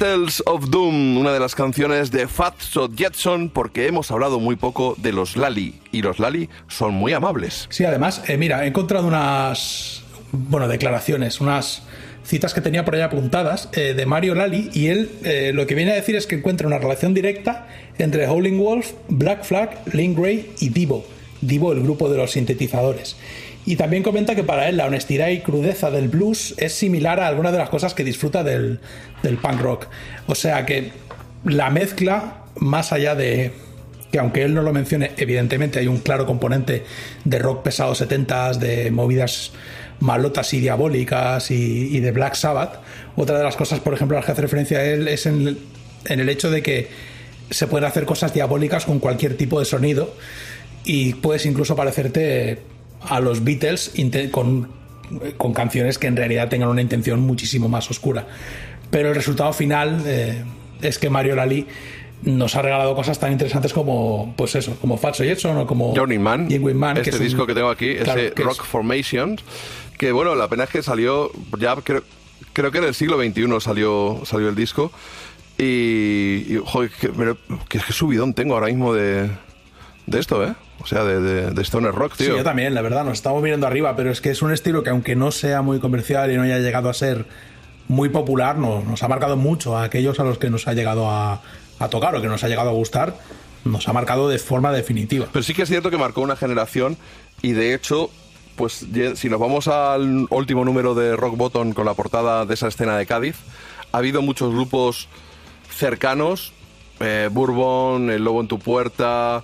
Kettles of Doom, una de las canciones de Fatso Jetson, porque hemos hablado muy poco de los Lali, y los Lali son muy amables. Sí, además, eh, mira, he encontrado unas, bueno, declaraciones, unas citas que tenía por ahí apuntadas eh, de Mario Lally y él eh, lo que viene a decir es que encuentra una relación directa entre Howling Wolf, Black Flag, Link Grey y Divo. Divo, el grupo de los sintetizadores. Y también comenta que para él la honestidad y crudeza del blues es similar a algunas de las cosas que disfruta del, del punk rock. O sea que la mezcla, más allá de que aunque él no lo mencione, evidentemente hay un claro componente de rock pesado 70s, de movidas malotas y diabólicas y, de Black Sabbath. Otra de las cosas, por ejemplo, a las que hace referencia a él es en, en el hecho de que se pueden hacer cosas diabólicas con cualquier tipo de sonido y puedes incluso parecerte a los Beatles con, con canciones que en realidad tengan una intención muchísimo más oscura. Pero el resultado final eh, es que Mario Lally nos ha regalado cosas tan interesantes como, pues eso, como Fatso Jetson o como Journey Man, Man, este que es un- disco que tengo aquí, claro, ese es- Rock Formations, que bueno, la pena es que salió ya creo, creo que en el siglo XXI salió, salió el disco y, y, joder, que, que, que subidón tengo ahora mismo de, de esto, ¿eh? O sea, de, de, de Stoner Rock, Sí, tío. yo también, la verdad, nos estamos viendo arriba, pero es que es un estilo que aunque no sea muy comercial y no haya llegado a ser muy popular, no- nos ha marcado mucho a aquellos a los que nos ha llegado a, a tocar o que nos ha llegado a gustar, nos ha marcado de forma definitiva. Pero sí que es cierto que marcó una generación y de hecho, pues si nos vamos al último número de Rock Bottom con la portada de esa escena de Cádiz, ha habido muchos grupos cercanos, eh, Bourbon, El Lobo en tu Puerta,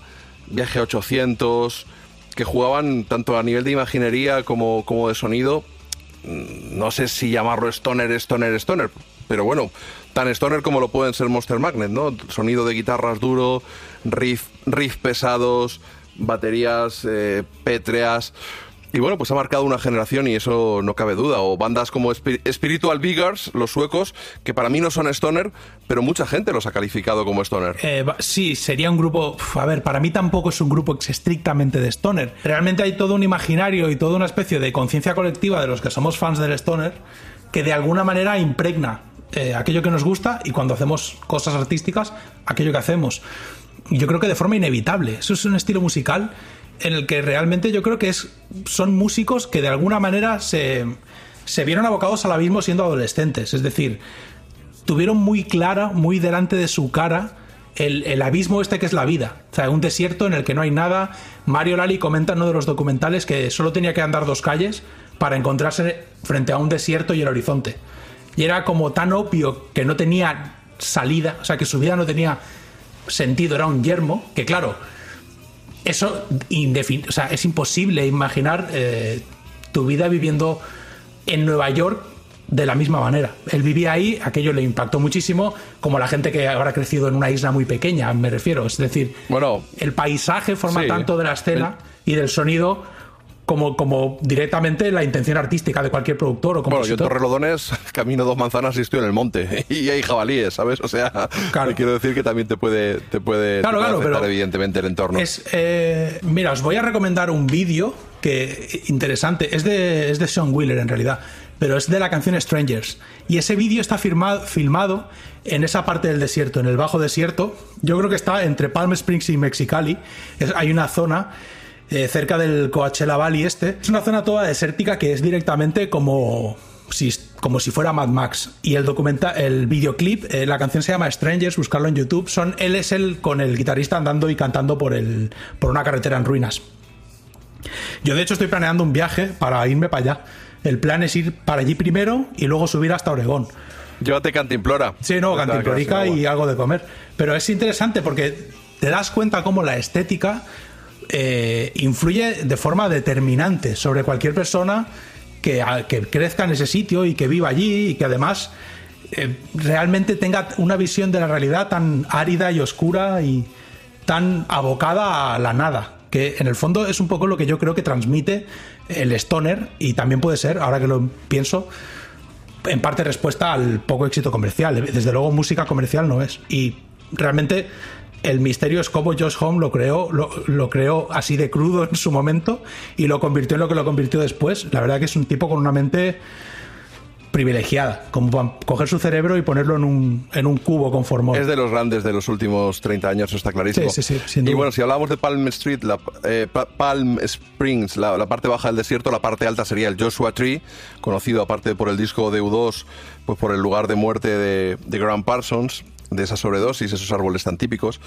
Viaje 800, que jugaban tanto a nivel de imaginería como, como de sonido. Mm, No sé si llamarlo stoner, stoner, stoner, pero bueno, tan stoner como lo pueden ser Monster Magnet, ¿no? Sonido de guitarras duro, riff, riff pesados, baterías eh, pétreas. Y bueno, pues ha marcado una generación y eso no cabe duda. O bandas como Spi- Spiritual Beggars, los suecos, que para mí no son stoner, pero mucha gente los ha calificado como stoner. Eh, sí, sería un grupo. A ver, para mí tampoco es un grupo estrictamente de Stoner. Realmente hay todo un imaginario y toda una especie de conciencia colectiva de los que somos fans del Stoner que de alguna manera impregna eh, aquello que nos gusta y cuando hacemos cosas artísticas, aquello que hacemos. Yo creo que de forma inevitable. Eso es un estilo musical en el que realmente yo creo que es, son músicos que de alguna manera se, se vieron abocados al abismo siendo adolescentes. Es decir, tuvieron muy clara, muy delante de su cara, el, el abismo este que es la vida. O sea, un desierto en el que no hay nada. Mario Lali comenta en uno de los documentales que solo tenía que andar dos calles para encontrarse frente a un desierto y el horizonte. Y era como tan obvio que no tenía salida, o sea, que su vida no tenía sentido, era un yermo, que claro, eso o sea, es imposible imaginar eh, tu vida viviendo en Nueva York de la misma manera. Él vivía ahí, aquello le impactó muchísimo, como la gente que habrá crecido en una isla muy pequeña, me refiero. Es decir, bueno, el paisaje forma sí. tanto de la escena y del sonido como, como directamente la intención artística de cualquier productor o Bueno, yo en. Torrelodones camino dos manzanas y estoy en el monte. Y hay jabalíes, ¿sabes? O sea, te quiero decir que también te puede, te puede, te Claro, puede claro, afectar pero evidentemente el entorno. Es, eh, mira, os voy a recomendar un vídeo que interesante. Es de, es de Sean Wheeler en realidad, pero es de la canción Strangers. Y ese vídeo está firmado, filmado en esa parte del desierto, en el bajo desierto. Yo creo que está entre Palm Springs y Mexicali. Es- hay una zona eh, cerca del Coachella Valley este. Es una zona toda desértica que es directamente como si, como si fuera Mad Max. Y el documenta, el videoclip, eh, la canción se llama Strangers, buscarlo en YouTube. Son él es el con el guitarrista andando y cantando por el por una carretera en ruinas. Yo de hecho estoy planeando un viaje para irme para allá. El plan es ir para allí primero y luego subir hasta Oregón. Llévate cantimplora. Sí, no, cantimplorica y agua. algo de comer. Pero es interesante porque te das cuenta cómo la estética eh, influye de forma determinante sobre cualquier persona que, que crezca en ese sitio y que viva allí y que además eh, realmente tenga una visión de la realidad tan árida y oscura y tan abocada a la nada. Que en el fondo es un poco lo que yo creo que transmite el stoner y también puede ser, ahora que lo pienso, en parte respuesta al poco éxito comercial. Desde luego, música comercial no es. Y realmente el misterio es cómo Josh Home lo creó, lo, lo creó así de crudo en su momento y lo convirtió en lo que lo convirtió después. La verdad que es un tipo con una mente privilegiada, como para coger su cerebro y ponerlo en un, en un cubo con formol. Es de los grandes de los últimos 30 años, está clarísimo. Sí, sí, sí, y bueno, si hablamos de Palm Street, la, eh, Pa- Palm Springs, la, la parte baja del desierto, la parte alta sería el Joshua Tree, conocido aparte por el disco de U2, pues por el lugar de muerte de, de Graham Parsons, de esa sobredosis, esos árboles tan típicos.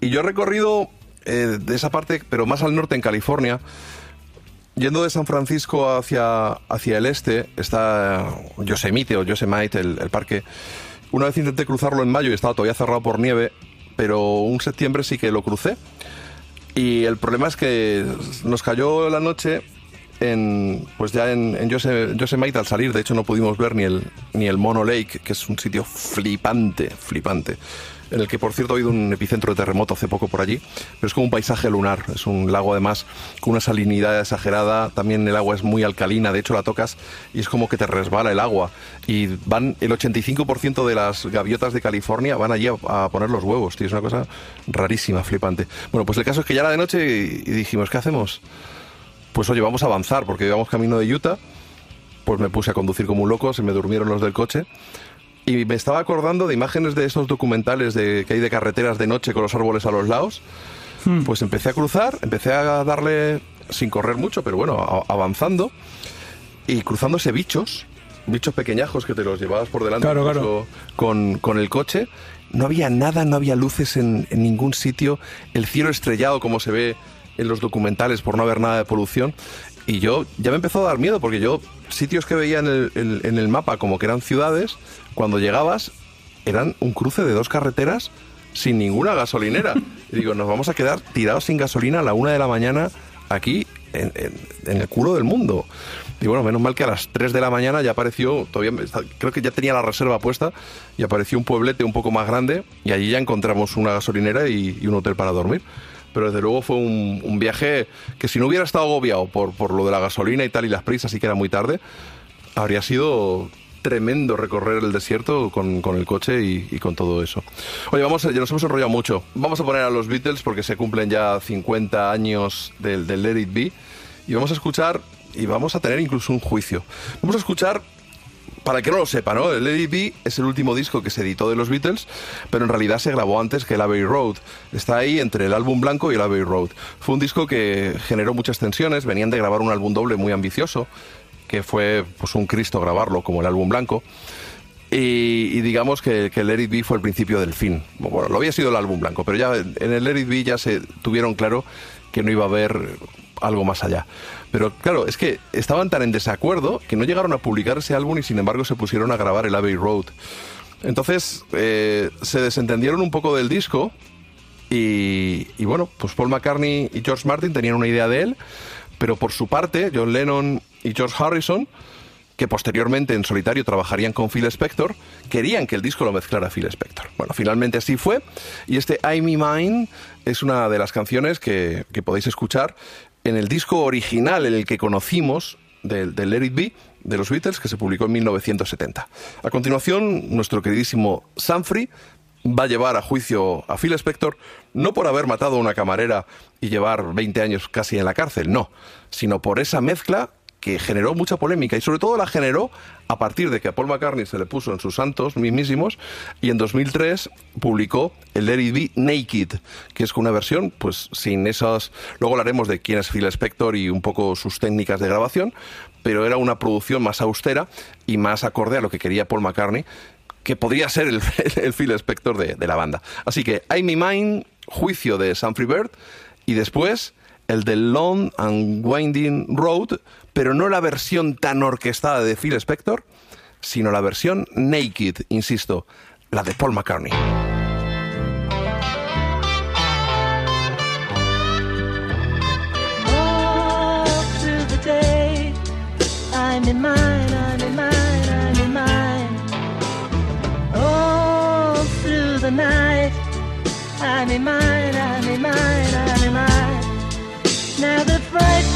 Y yo he recorrido eh, de esa parte, pero más al norte, en California, Yendo de San Francisco hacia, hacia el este está Yosemite o Yosemite, el, el parque. Una vez intenté cruzarlo en mayo y estaba todavía cerrado por nieve, pero un septiembre sí que lo crucé. Y el problema es que nos cayó la noche pues ya en, en Yose- Yosemite al salir. De hecho, no pudimos ver ni el, ni el Mono Lake, que es un sitio flipante, flipante. En el que, por cierto, ha habido un epicentro de terremoto hace poco por allí. Pero es como un paisaje lunar. Es un lago, además, con una salinidad exagerada. También el agua es muy alcalina. De hecho, la tocas y es como que te resbala el agua. Y van el 85% de las gaviotas de California van allí a, poner los huevos, tío. Es una cosa rarísima, flipante. Bueno, pues el caso es que ya era de noche y dijimos, ¿qué hacemos? Pues oye, vamos a avanzar, porque íbamos camino de Utah. Pues me puse a conducir como un loco, se me durmieron los del coche. Y me estaba acordando de imágenes de esos documentales de, que hay de carreteras de noche con los árboles a los lados. Pues empecé a cruzar, empecé a darle, sin correr mucho, pero bueno, a- avanzando. Y cruzándose bichos, bichos pequeñajos que te los llevabas por delante Claro, claro. incluso Con, con el coche. No había nada, no había luces en, en ningún sitio. El cielo estrellado, como se ve en los documentales, por no haber nada de polución. Y yo ya me empezó a dar miedo, porque yo, sitios que veía en el, en- en el mapa como que eran ciudades, cuando llegabas, eran un cruce de dos carreteras sin ninguna gasolinera. Y digo, nos vamos a quedar tirados sin gasolina a la una de la mañana aquí en, en- en el culo del mundo. Y bueno, menos mal que a las 3 de la mañana ya apareció, todavía creo que ya tenía la reserva puesta y apareció un pueblete un poco más grande y allí ya encontramos una gasolinera y, y un hotel para dormir. Pero desde luego fue un, viaje que si no hubiera estado agobiado por, por lo de la gasolina y tal y las prisas y que era muy tarde, habría sido tremendo recorrer el desierto con, con el coche y, con todo eso. Oye, vamos, ya nos hemos enrollado mucho. Vamos a poner a los Beatles porque se cumplen ya 50 años del, del Let It Be y vamos a escuchar y vamos a tener incluso un juicio. Vamos a escuchar para que no lo sepa, ¿no? El It Be es el último disco que se editó de los Beatles, pero en realidad se grabó antes que el Abbey Road. Está ahí entre el álbum blanco y el Abbey Road. Fue un disco que generó muchas tensiones, venían de grabar un álbum doble muy ambicioso, que fue pues un Cristo grabarlo como el álbum blanco. Y, y digamos que, que el Let It Be fue el principio del fin. Bueno, lo había sido el álbum blanco, pero ya en el Let It Be ya se tuvieron claro que no iba a haber algo más allá. Pero claro, es que estaban tan en desacuerdo que no llegaron a publicar ese álbum y sin embargo se pusieron a grabar el Abbey Road. Entonces eh, se desentendieron un poco del disco y, bueno, pues Paul McCartney y George Martin tenían una idea de él, pero por su parte John Lennon y George Harrison que posteriormente en solitario trabajarían con Phil Spector, querían que el disco lo mezclara Phil Spector. Bueno, finalmente así fue, y este I'm Me Mine es una de las canciones que podéis escuchar en el disco original, en el que conocimos del, del Let It Be, de los Beatles, que se publicó en 1970. A continuación, nuestro queridísimo Sanfrey va a llevar a juicio a Phil Spector no por haber matado a una camarera y llevar 20 años casi en la cárcel, no, sino por esa mezcla que generó mucha polémica y sobre todo la generó a partir de que a Paul McCartney se le puso en sus santos mismísimos y en 2003 publicó el Let It Naked, que es una versión pues sin esas... Luego hablaremos de quién es Phil Spector y un poco sus técnicas de grabación, pero era una producción más austera y más acorde a lo que quería Paul McCartney, que podría ser el, Phil Spector de, la banda. Así que I'm Me Mine, juicio de Humphrey Bird, y después el de Long and Winding Road, pero no la versión tan orquestada de Phil Spector, sino la versión naked, insisto, la de Paul McCartney. I'm in mine, I'm in mine, I'm in mine. All through the night. I'm in mine, I'm in mine. Right.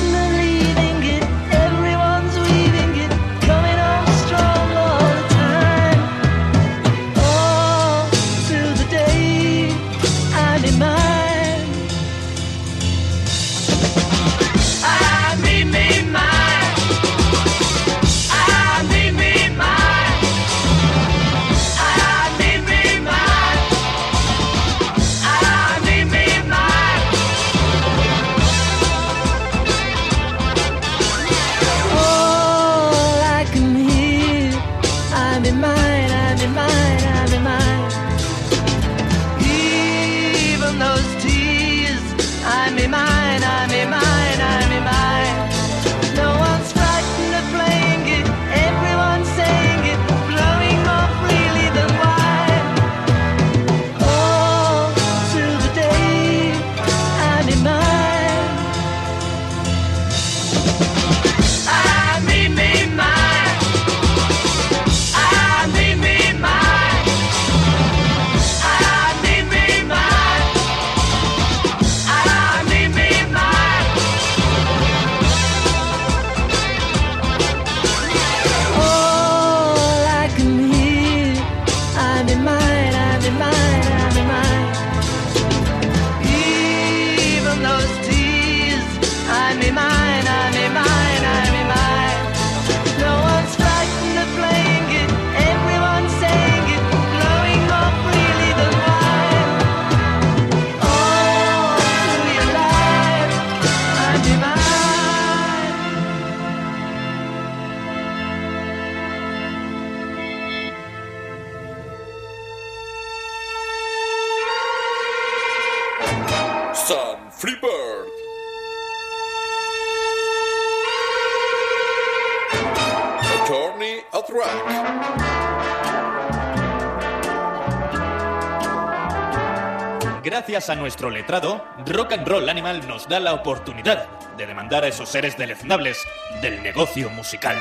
Gracias a nuestro letrado, Rock and Roll Animal nos da la oportunidad de demandar a esos seres deleznables del negocio musical.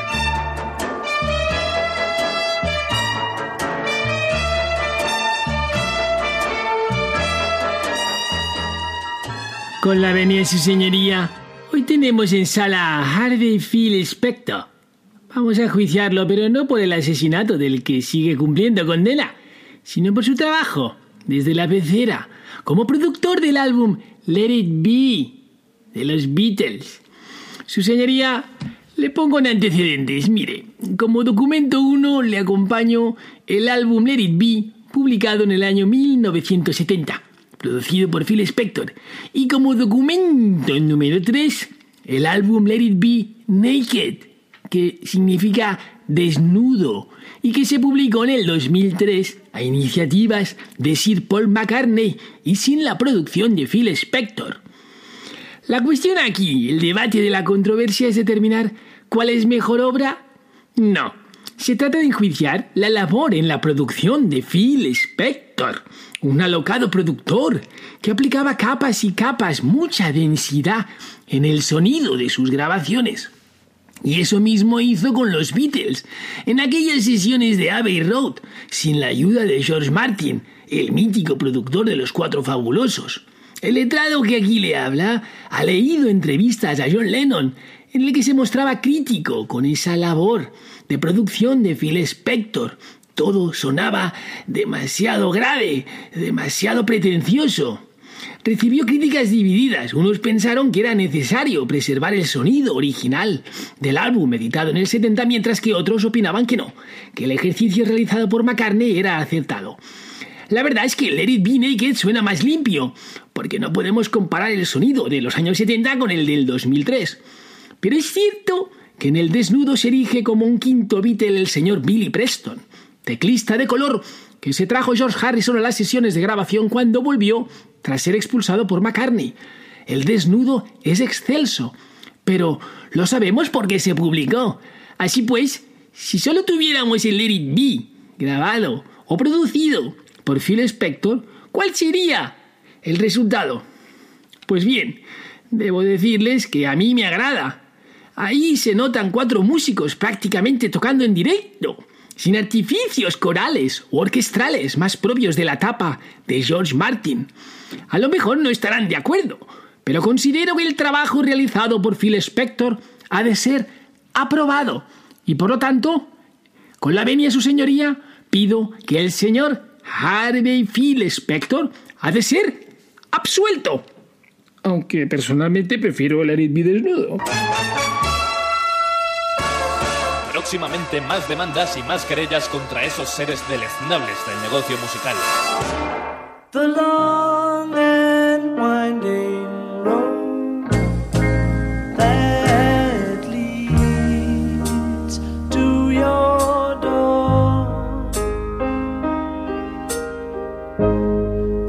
Con la venia de su señoría, hoy tenemos en sala a Harvey Phil Spector. Vamos a juiciarlo, pero no por el asesinato del que sigue cumpliendo condena, sino por su trabajo desde la pecera como productor del álbum Let It Be de los Beatles. Su señoría, le pongo en antecedentes. Mire, como documento 1 le acompaño el álbum Let It Be, publicado en el año 1970, producido por Phil Spector. Y como documento número 3, el álbum Let It Be Naked, que significa desnudo, y que se publicó en el 2003 a iniciativas de Sir Paul McCartney y sin la producción de Phil Spector. La cuestión aquí, el debate de la controversia es determinar cuál es mejor obra. No, se trata de enjuiciar la labor en la producción de Phil Spector, un alocado productor que aplicaba capas y capas, mucha densidad en el sonido de sus grabaciones. Y eso mismo hizo con los Beatles, en aquellas sesiones de Abbey Road, sin la ayuda de George Martin, el mítico productor de Los Cuatro Fabulosos. El letrado que aquí le habla ha leído entrevistas a John Lennon, en el que se mostraba crítico con esa labor de producción de Phil Spector. Todo sonaba demasiado grave, demasiado pretencioso. Recibió críticas divididas. Unos pensaron que era necesario preservar el sonido original del álbum editado en el 70, mientras que otros opinaban que no, que el ejercicio realizado por McCartney era acertado. La verdad es que Let It Be Naked suena más limpio, porque no podemos comparar el sonido de los años 70 con el del 2003. Pero es cierto que en el desnudo se erige como un quinto Beatle el señor Billy Preston, teclista de color que se trajo George Harrison a las sesiones de grabación cuando volvió tras ser expulsado por McCartney. El desnudo es excelso, pero lo sabemos porque se publicó. Así pues, si solo tuviéramos el Let It Be grabado o producido por Phil Spector, ¿cuál sería el resultado? Pues bien, debo decirles que a mí me agrada. Ahí se notan cuatro músicos prácticamente tocando en directo, sin artificios corales o orquestrales más propios de la tapa de George Martin. A lo mejor no estarán de acuerdo, pero considero que el trabajo realizado por Phil Spector ha de ser aprobado y por lo tanto, con la venia de su señoría, pido que el señor Harvey Phil Spector ha de ser absuelto. Aunque personalmente prefiero el Eric desnudo. Próximamente más demandas y más querellas contra esos seres deleznables del negocio musical. The long and winding road that leads to your door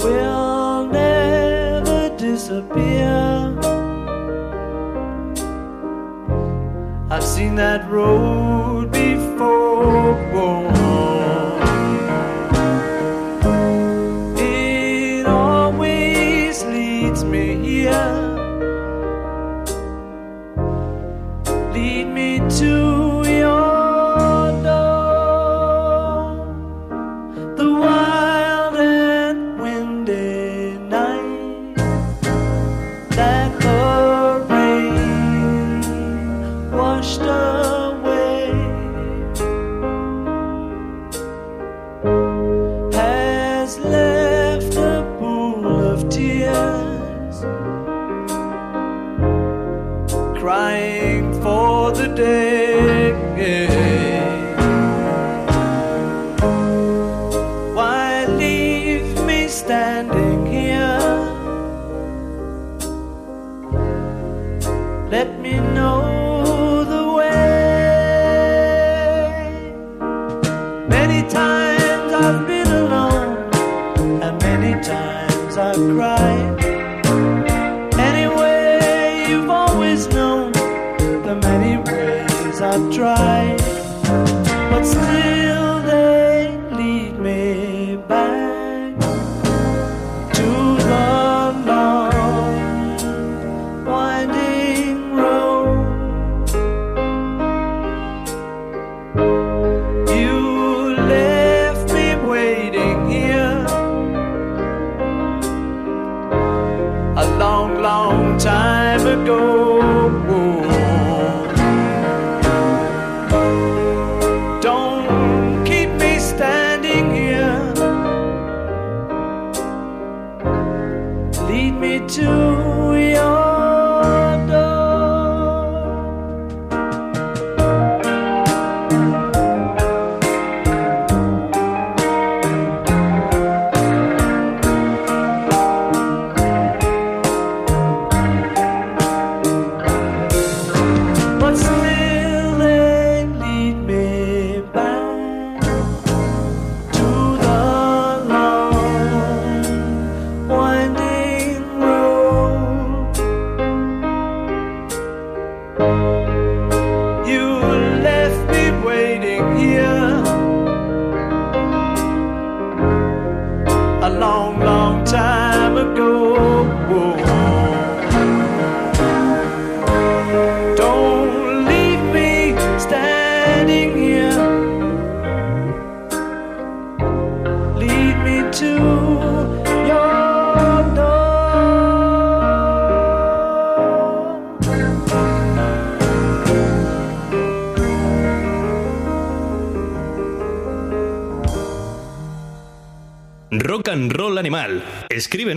will never disappear. I've seen that road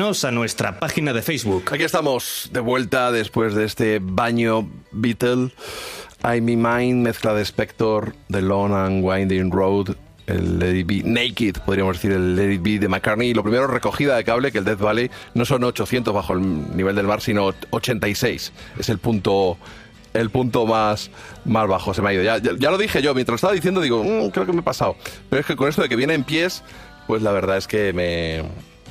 A nuestra página de Facebook. Aquí estamos de vuelta después de este baño Beatle. I'm Me Mind, mezcla de Spector, The Long and Winding Road, el Let It Be Naked, podríamos decir el Let It Be de McCartney. Y lo primero, recogida de cable, que el Death Valley no son 800 bajo el nivel del mar, sino 86. Es el punto el punto más, más bajo. Se me ha ido. Ya lo dije yo, mientras lo estaba diciendo, digo, "Mm, creo que me he pasado. Pero es que con esto de que viene en pies, pues la verdad es que me.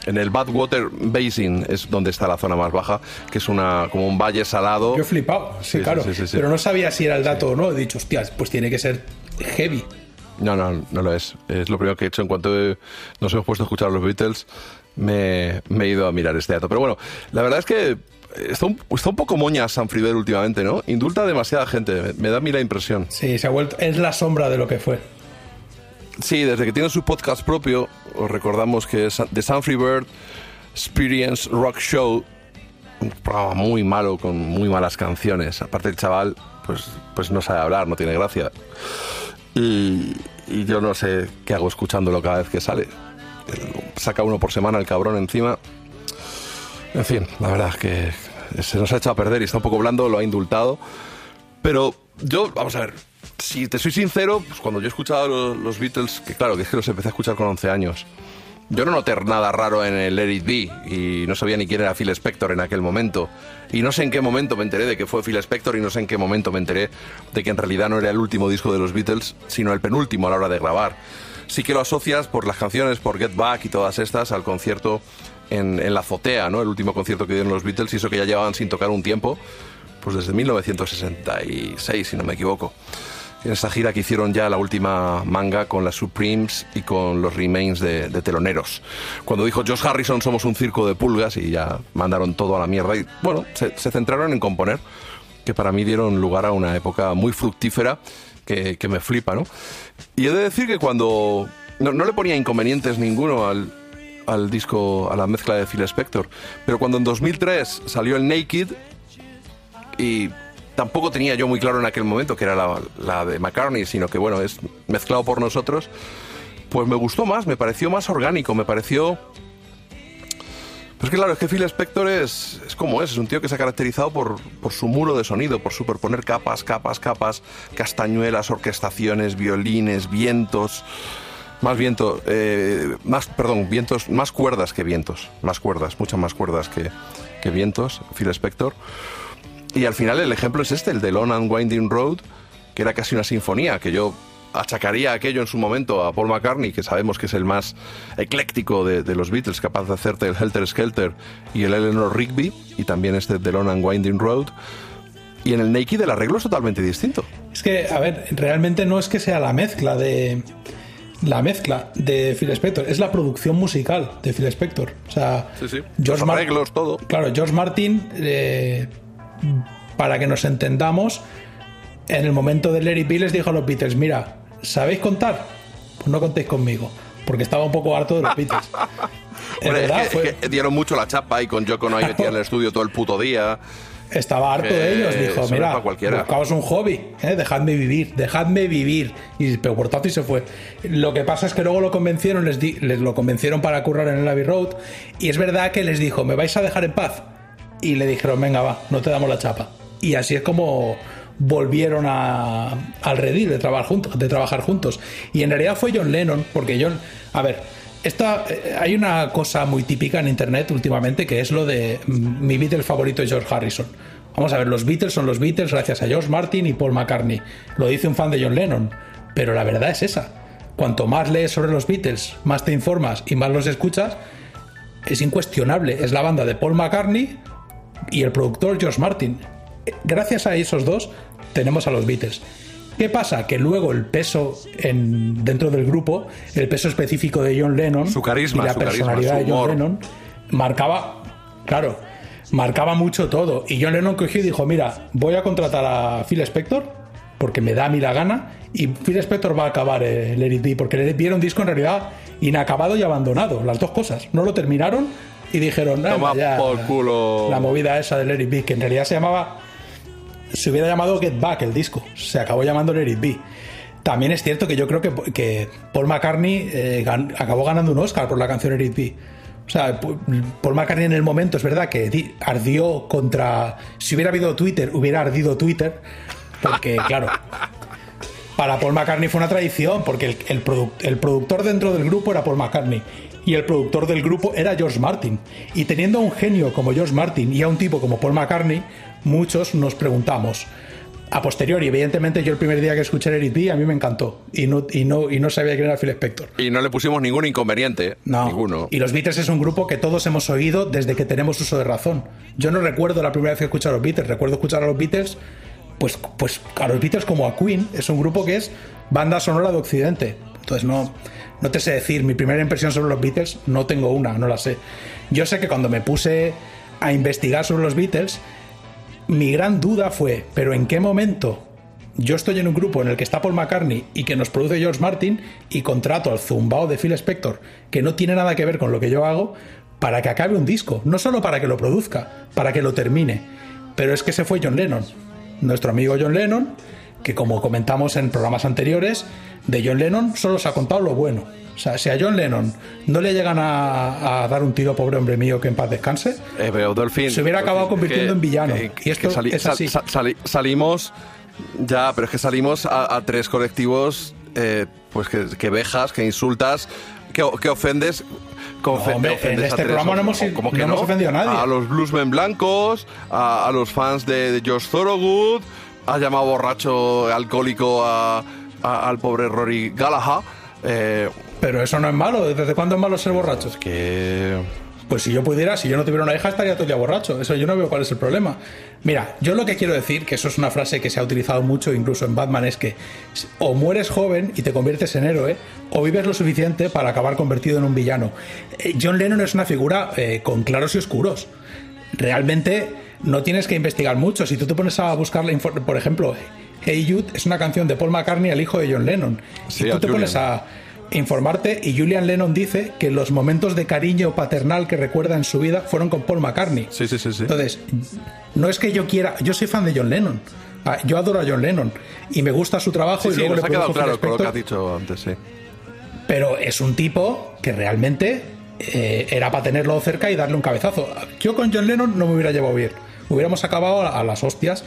En el Badwater Basin es donde está la zona más baja, que es una como un valle salado. Yo he flipado, sí, Sí, claro. sí, sí, sí. Pero no sabía si era el dato o no. He dicho, hostias, pues tiene que ser heavy. No, no, no lo es. Es lo primero que he hecho en cuanto he- nos hemos puesto a escuchar a los Beatles. Me, me he ido a mirar este dato. Pero bueno, la verdad es que está un, está un poco moña San Friber últimamente, ¿no? Indulta a demasiada gente. Me, me da a mí la impresión. Sí, se ha vuelto. Es la sombra de lo que fue. Sí, desde que tiene su podcast propio, os recordamos que es The San Bird Experience Rock Show, un programa muy malo con muy malas canciones. Aparte el chaval, pues, pues no sabe hablar, no tiene gracia. Y, yo no sé qué hago escuchándolo cada vez que sale. Saca uno por semana el cabrón encima. En fin, la verdad es que se nos ha echado a perder y está un poco blando, lo ha indultado. Pero yo, vamos a ver, si te soy sincero, pues cuando yo he escuchado los, los Beatles, que claro, que es que los empecé a escuchar con 11 años, yo no noté nada raro en el It Be y no sabía ni quién era Phil Spector en aquel momento. Y no sé en qué momento me enteré de que fue Phil Spector y no sé en qué momento me enteré de que en realidad no era el último disco de los Beatles, sino el penúltimo a la hora de grabar. Sí que lo asocias por las canciones, por Get Back y todas estas al concierto en, en la azotea, ¿no? El último concierto que dieron los Beatles y eso que ya llevaban sin tocar un tiempo, pues desde 1966, si no me equivoco. En esta gira que hicieron ya la última manga con las Supremes y con los Remains de, teloneros. Cuando dijo Josh Harrison somos un circo de pulgas y ya mandaron todo a la mierda y bueno, se, se centraron en componer, que para mí dieron lugar a una época muy fructífera que, que me flipa, ¿no? Y he de decir que cuando no, no le ponía inconvenientes ninguno al, al disco, a la mezcla de Phil Spector, pero cuando en 2003 salió el Naked y tampoco tenía yo muy claro en aquel momento que era la, de McCartney, sino que bueno, es mezclado por nosotros, pues me gustó más, me pareció más orgánico, me pareció... Pues que claro, es que Phil Spector es, es como es, es un tío que se ha caracterizado por, por su muro de sonido, por superponer capas, capas, capas, castañuelas, orquestaciones, violines, vientos, más viento, eh, más, perdón, vientos, más cuerdas que vientos, más cuerdas, muchas más cuerdas que, que vientos, Phil Spector. Y al final el ejemplo es este, el de Long and Winding Road, que era casi una sinfonía, que yo achacaría aquello en su momento a Paul McCartney, que sabemos que es el más ecléctico de, de los Beatles, capaz de hacerte el Helter Skelter y el Eleanor Rigby, y también este de Long and Winding Road. Y en el Naked el arreglo es totalmente distinto. Es que, a ver, realmente no es que sea la mezcla de. La mezcla de Phil Spector, es la producción musical de Phil Spector. O sea, Sí, sí. George Los Mar- arreglos, todo. Claro, George Martin, eh, para que nos entendamos, en el momento de Larry Bill les dijo a los Beatles: Mira, ¿sabéis contar? Pues no contéis conmigo, porque estaba un poco harto de los Beatles. Es Hombre, es verdad, que- fue- es que dieron mucho la chapa y con Yoko no metía en el estudio todo el puto día. Estaba harto de Eh, ellos, dijo, mira, pa' cualquiera". buscaos un hobby, ¿eh? dejadme vivir, dejadme vivir. Y pero por tanto y se fue. Lo que pasa es que luego lo convencieron, les, di- les lo convencieron para currar en el Abbey Road. Y es verdad que les dijo, ¿me vais a dejar en paz? Y le dijeron, venga, va, no te damos la chapa. Y así es como volvieron a, al redil de trabajar, juntos, de trabajar juntos. Y en realidad fue John Lennon, porque John, a ver, esta, eh, hay una cosa muy típica en internet últimamente que es lo de mm, mi Beatle favorito es George Harrison. Vamos a ver, los Beatles son los Beatles gracias a George Martin y Paul McCartney. Lo dice un fan de John Lennon, pero la verdad es esa. Cuanto más lees sobre los Beatles, más te informas y más los escuchas, es incuestionable. Es la banda de Paul McCartney y el productor George Martin. Gracias a esos dos tenemos a los Beatles. ¿Qué pasa? Que luego el peso en, dentro del grupo, el peso específico de John Lennon Su carisma, y la su carisma, personalidad de John. Lennon marcaba, claro, marcaba mucho todo. Y John Lennon cogió y dijo, mira, voy a contratar a Phil Spector porque me da a mí la gana y Phil Spector va a acabar eh, el Let It Be, porque el Let It Be era un disco en realidad inacabado y abandonado, las dos cosas. No lo terminaron y dijeron, "Anda, Toma ya, por culo. la movida esa de Let It Be, que en realidad se llamaba se hubiera llamado Get Back el disco. Se acabó llamando It Be. También es cierto que yo creo que, que Paul McCartney eh, gan- acabó ganando un Oscar por la canción It Be. O sea, Paul McCartney en el momento es verdad que di- ardió contra. Si hubiera habido Twitter, hubiera ardido Twitter. Porque, claro, para Paul McCartney fue una tradición, porque el, el produ- el productor dentro del grupo era Paul McCartney y el productor del grupo era George Martin. Y teniendo a un genio como George Martin y a un tipo como Paul McCartney, muchos nos preguntamos, A posteriori, evidentemente, yo el primer día que escuché Eric B, a mí me encantó. Y no, y no, y no sabía quién era Phil Spector. Y no le pusimos ningún inconveniente. No. Ninguno. Y los Beatles es un grupo que todos hemos oído desde que tenemos uso de razón. Yo no recuerdo la primera vez que escuché a los Beatles. Recuerdo escuchar a los Beatles, pues, pues a los Beatles como a Queen. Es un grupo que es banda sonora de Occidente. Entonces no, no te sé decir. Mi primera impresión sobre los Beatles no tengo una, no la sé. Yo sé que cuando me puse a investigar sobre los Beatles, mi gran duda fue, ¿pero en qué momento yo estoy en un grupo en el que está Paul McCartney y que nos produce George Martin y contrato al zumbao de Phil Spector, que no tiene nada que ver con lo que yo hago, para que acabe un disco? No solo para que lo produzca, para que lo termine. Pero es que se fue John Lennon, nuestro amigo John Lennon, que como comentamos en programas anteriores, de John Lennon solo se ha contado lo bueno. O sea, si a John Lennon no le llegan a, a dar un tiro, pobre hombre mío, que en paz descanse, Eh, pero Dolphin, se hubiera acabado Dolphin, convirtiendo que- en villano. que- y esto sali- es así. sa- sali- salimos. Ya, pero es que salimos a, a tres colectivos, eh, pues que, que vejas, que insultas, que, que ofendes. Hombre, en este programa no hemos- ¿cómo que no hemos ofendido a nadie. A los bluesmen blancos, a, a los fans de, de Josh Thorogood, ha llamado borracho alcohólico a- a- al pobre Rory Gallagher. eh, Pero eso no es malo. ¿Desde cuándo es malo ser borracho? que. Pues si yo pudiera, si yo no tuviera una hija, estaría todo el día borracho. Eso yo no veo cuál es el problema. Mira, yo lo que quiero decir, que eso es una frase que se ha utilizado mucho incluso en Batman, es que o mueres joven y te conviertes en héroe, o vives lo suficiente para acabar convertido en un villano. Eh, John Lennon es una figura eh, con claros y oscuros. Realmente no tienes que investigar mucho. Si tú te pones a buscar, la infor- por ejemplo, Hey Jude es una canción de Paul McCartney al hijo de John Lennon. Sí, y tú te pones a informarte y Julian Lennon dice que los momentos de cariño paternal que recuerda en su vida fueron con Paul McCartney. Sí, sí, sí, sí. Entonces, no es que yo quiera, yo soy fan de John Lennon. Ah, Yo adoro a John Lennon y me gusta su trabajo Sí, y sí, luego nos le ha quedado claro con lo que has dicho antes, sí. pero es un tipo que realmente eh, era para tenerlo cerca y darle un cabezazo. Yo con John Lennon no me hubiera llevado bien. Hubiéramos acabado a las hostias,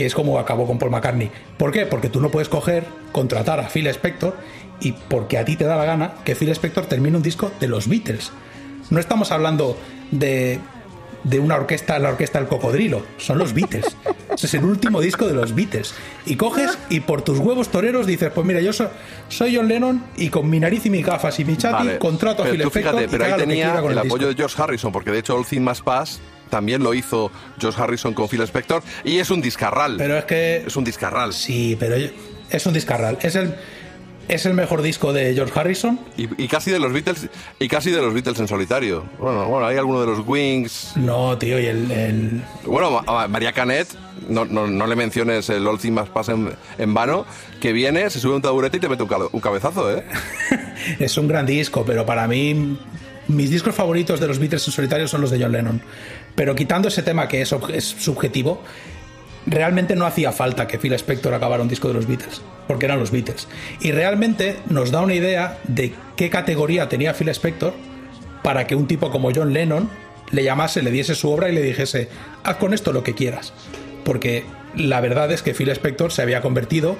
que es como acabó con Paul McCartney. ¿Por qué? Porque tú no puedes coger, contratar a Phil Spector y porque a ti te da la gana que Phil Spector termine un disco de los Beatles. No estamos hablando de, de una orquesta, la orquesta del cocodrilo, son los Beatles. Ese es el último disco de los Beatles. Y coges y por tus huevos toreros dices, pues mira, yo so- soy John Lennon y con mi nariz y mis gafas y mi chati Vale. contrato a Phil Spector fíjate, y pero ahí tenía el el apoyo disco. de George Harrison, porque de hecho All Things Must Pass también lo hizo George Harrison con Phil Spector y es un discarral. Pero es que... Es un discarral. Sí, pero es un discarral. Es el, es el mejor disco de George Harrison. Y, y casi de los Beatles y casi de los Beatles en solitario. Bueno, bueno, hay alguno de los Wings. No, tío, y el... el- Bueno, a María Canet, no, no, no le menciones el All Things Pass en, en vano, que viene, se sube un taburete y te mete un, un cabezazo, ¿eh? Es un gran disco, pero para mí mis discos favoritos de los Beatles en solitario son los de John Lennon. Pero quitando ese tema que es, subjetivo, realmente no hacía falta que Phil Spector acabara un disco de los Beatles, porque eran los Beatles. Y realmente nos da una idea de qué categoría tenía Phil Spector para que un tipo como John Lennon le llamase, le diese su obra y le dijese, haz con esto lo que quieras. Porque la verdad es que Phil Spector se había convertido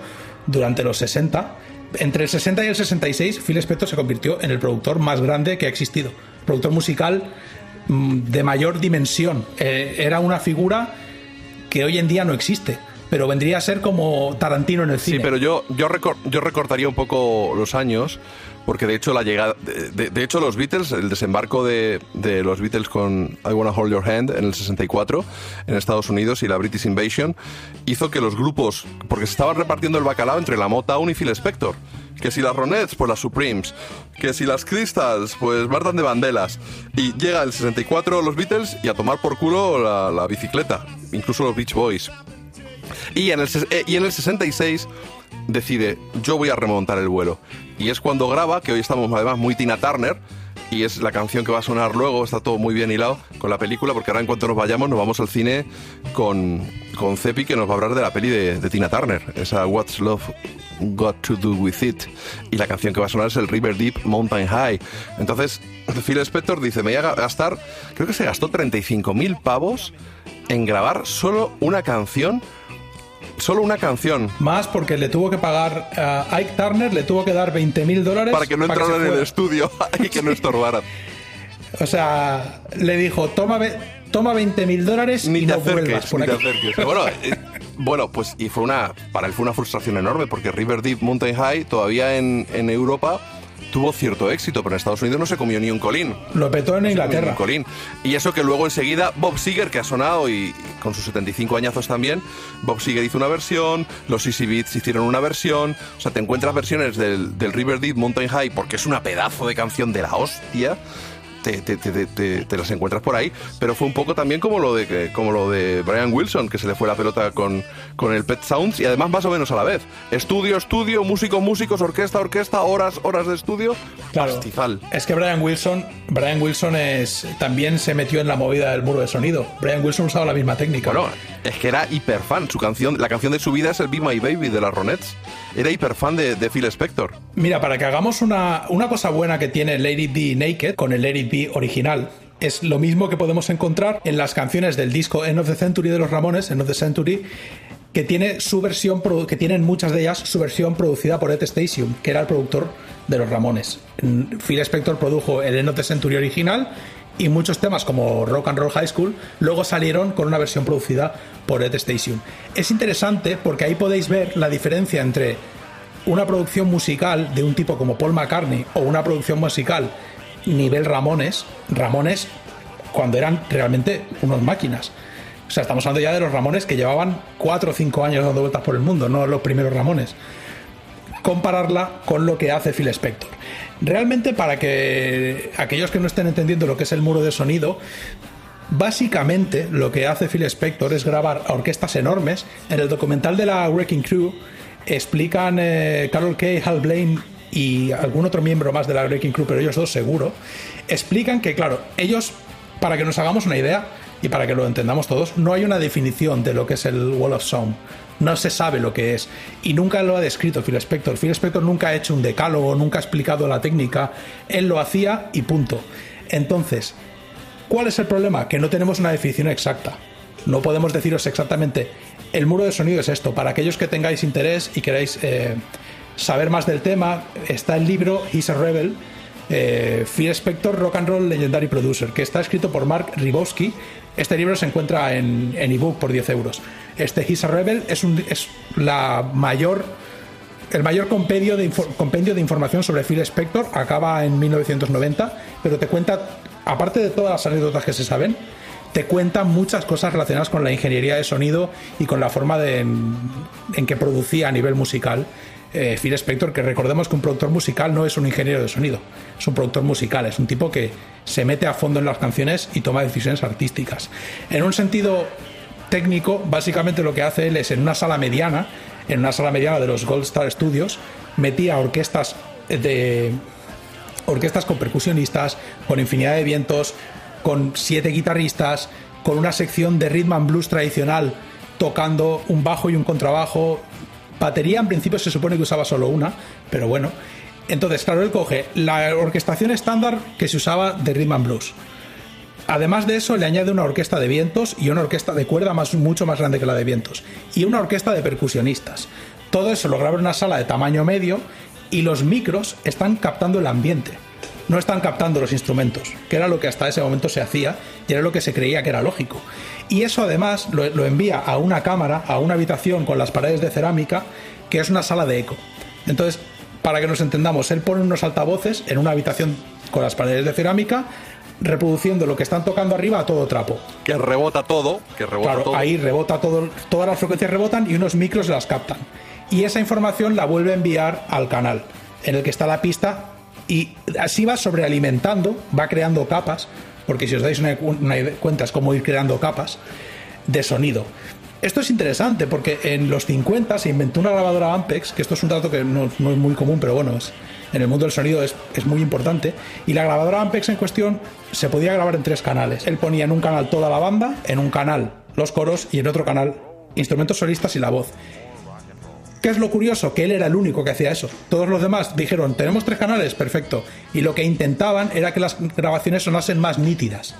durante los 60, entre el 60 y el 66, Phil Spector se convirtió en el productor más grande que ha existido. Productor musical de mayor dimensión. Eh, era una figura que hoy en día no existe, pero vendría a ser como Tarantino en el cine. Sí, pero yo, yo, recor- yo recortaría un poco los años, porque de hecho la llegada. De, de- hecho, los Beatles, el desembarco de, de los Beatles con I Wanna Hold Your Hand en el 64 en Estados Unidos y la British Invasion, hizo que los grupos. Porque se estaban repartiendo el bacalao entre la Motown y Phil Spector. Que si las Ronettes, pues las Supremes. Que si las Crystals, pues Martin de Bandelas. Y llega el 64 los Beatles y a tomar por culo la, la bicicleta. Incluso los Beach Boys. Y en, el, eh, y en el 66 decide, yo voy a remontar el vuelo. Y es cuando graba, que hoy estamos además muy Tina Turner, y es la canción que va a sonar luego, está todo muy bien hilado con la película, porque ahora en cuanto nos vayamos nos vamos al cine con, con Cepi, que nos va a hablar de la peli de, de Tina Turner, esa What's Love Got to Do With It. Y la canción que va a sonar es el River Deep Mountain High. Entonces, Phil Spector dice, me voy a gastar, creo que se gastó 35.000 pavos en grabar solo una canción solo una canción. Más porque le tuvo que pagar a Ike Turner, le tuvo que dar 20 mil dólares Para que no entrara en el estudio y que no estorbara. O sea, le dijo, toma, ve- toma 20 mil dólares Ni y te no vuelvas acerques, por ni te aquí. acerques. Bueno, eh, Bueno, pues y fue una, para él fue una frustración enorme porque River Deep Mountain High todavía en, en Europa tuvo cierto éxito, pero en Estados Unidos no se comió ni un colín. Lo petó en No Inglaterra. un colín. Y eso que luego enseguida Bob Seger, que ha sonado y, y con sus 75 añazos también, Bob Seger hizo una versión, los Easy Beats hicieron una versión, o sea, te encuentras versiones del, del River Deep Mountain High porque es una pedazo de canción de la hostia. Te, te- te- te- te las encuentras por ahí, pero fue un poco también como lo de que- como lo de Brian Wilson, que se le fue la pelota con, con el Pet Sounds y además más o menos a la vez. Estudio, estudio, músicos, músicos, orquesta, orquesta, horas, horas de estudio. Claro. Pastizal. Es que Brian Wilson, Brian Wilson es, también se metió en la movida del muro de sonido. Brian Wilson usaba la misma técnica. Bueno, es que era hiper fan. Su canción, la canción de su vida es el Be My Baby de las Ronettes. Era hiper fan de, de Phil Spector. Mira, para que hagamos una, una cosa buena que tiene Lady Be Naked con el Lady Original, es lo mismo que podemos encontrar en las canciones del disco End of the Century de los Ramones, End of the Century, que tiene su versión, que tienen muchas de ellas su versión producida por Ed Stasium, que era el productor de los Ramones. Phil Spector produjo el End of the Century original y muchos temas como Rock and Roll High School luego salieron con una versión producida por Ed Stasium. Es interesante porque ahí podéis ver la diferencia entre una producción musical de un tipo como Paul McCartney o una producción musical nivel Ramones, Ramones cuando eran realmente unos máquinas. O sea, estamos hablando ya de los Ramones que llevaban 4 o 5 años dando vueltas por el mundo, no los primeros Ramones. Compararla con lo que hace Phil Spector. Realmente, para que aquellos que no estén entendiendo lo que es el muro de sonido, Básicamente lo que hace Phil Spector es grabar a orquestas enormes. En el documental de la Wrecking Crew explican eh, Carol Kay, Hal Blaine y algún otro miembro más de la Wrecking Crew, pero ellos dos seguro, explican que, claro, ellos, para que nos hagamos una idea y para que lo entendamos todos, no hay una definición de lo que es el Wall of Sound. No se sabe lo que es. Y nunca lo ha descrito Phil Spector. Phil Spector nunca ha hecho un decálogo, nunca ha explicado la técnica. Él lo hacía y punto. Entonces, ¿Cuál es el problema? Que no tenemos una definición exacta. No podemos deciros exactamente, el muro de sonido es esto. Para aquellos que tengáis interés y queráis eh, saber más del tema, está el libro He's a Rebel, eh, Phil Spector, Rock and Roll Legendary Producer, que está escrito por Mark Ribowski. Este libro se encuentra en, ebook por 10 euros. Este He's a Rebel es, un, es la mayor el mayor compendio de, compendio de información sobre Phil Spector acaba en 1990, pero te cuenta, aparte de todas las anécdotas que se saben, te cuenta muchas cosas relacionadas con la ingeniería de sonido y con la forma de, en, en que producía a nivel musical eh, Phil Spector, que recordemos que un productor musical no es un ingeniero de sonido, es un productor musical, es un tipo que se mete a fondo en las canciones y toma decisiones artísticas. En un sentido técnico, básicamente lo que hace él es en una sala mediana, en una sala mediana de los Gold Star Studios, metía orquestas de orquestas con percusionistas, con infinidad de vientos, con siete guitarristas, con una sección de rhythm and blues tradicional tocando un bajo y un contrabajo. Batería en principio se supone que usaba solo una, pero bueno. Entonces, claro, él coge la orquestación estándar que se usaba de rhythm and blues. Además de eso, le añade una orquesta de vientos y una orquesta de cuerda más, mucho más grande que la de vientos. Y una orquesta de percusionistas. Todo eso lo graba en una sala de tamaño medio y los micros están captando el ambiente. No están captando los instrumentos, que era lo que hasta ese momento se hacía y era lo que se creía que era lógico. Y eso además lo, lo envía a una cámara, a una habitación con las paredes de cerámica, que es una sala de eco. Entonces, para que nos entendamos, él pone unos altavoces en una habitación con las paredes de cerámica, reproduciendo lo que están tocando arriba a todo trapo. Que rebota todo, que rebota Claro, todo. ahí rebota todo, todas las frecuencias rebotan y unos micros las captan. Y esa información la vuelve a enviar al canal, en el que está la pista, y así va sobrealimentando, va creando capas, porque si os dais una, cuenta es como ir creando capas de sonido. Esto es interesante porque en los 50 se inventó una grabadora Ampex, que esto es un dato que no, no es muy común, pero bueno, es, en el mundo del sonido es, es muy importante. Y la grabadora Ampex en cuestión se podía grabar en tres canales. Él ponía en un canal toda la banda, en un canal los coros y en otro canal instrumentos solistas y la voz. ¿Qué es lo curioso? Que él era el único que hacía eso. Todos los demás dijeron, tenemos tres canales, perfecto. Y lo que intentaban era que las grabaciones sonasen más nítidas.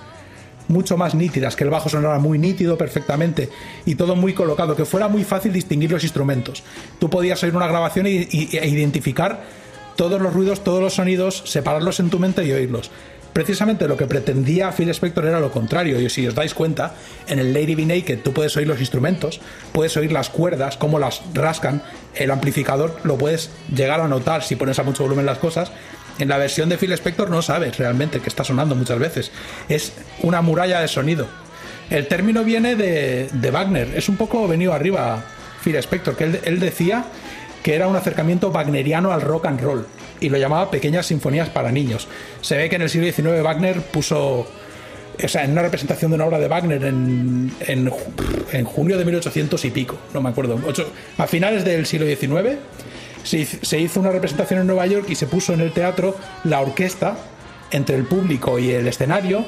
Mucho más nítidas, que el bajo sonara muy nítido perfectamente y todo muy colocado, que fuera muy fácil distinguir los instrumentos. Tú podías oír una grabación e identificar todos los ruidos, todos los sonidos, separarlos en tu mente y oírlos. Precisamente lo que pretendía Phil Spector era lo contrario. Y si os dais cuenta, en el Lady Be Naked tú puedes oír los instrumentos, puedes oír las cuerdas, cómo las rascan, el amplificador lo puedes llegar a notar si pones a mucho volumen las cosas. En la versión de Phil Spector no sabes realmente que está sonando muchas veces. Es una muralla de sonido. El término viene de, Wagner. Es un poco venido arriba Phil Spector, que él decía que era un acercamiento wagneriano al rock and roll y lo llamaba pequeñas sinfonías para niños. Se ve que en el siglo XIX Wagner puso, o sea, en una representación de una obra de Wagner en, en, en junio de 1800 y pico, no me acuerdo, a finales del siglo XIX se, se hizo una representación en Nueva York y se puso en el teatro la orquesta entre el público y el escenario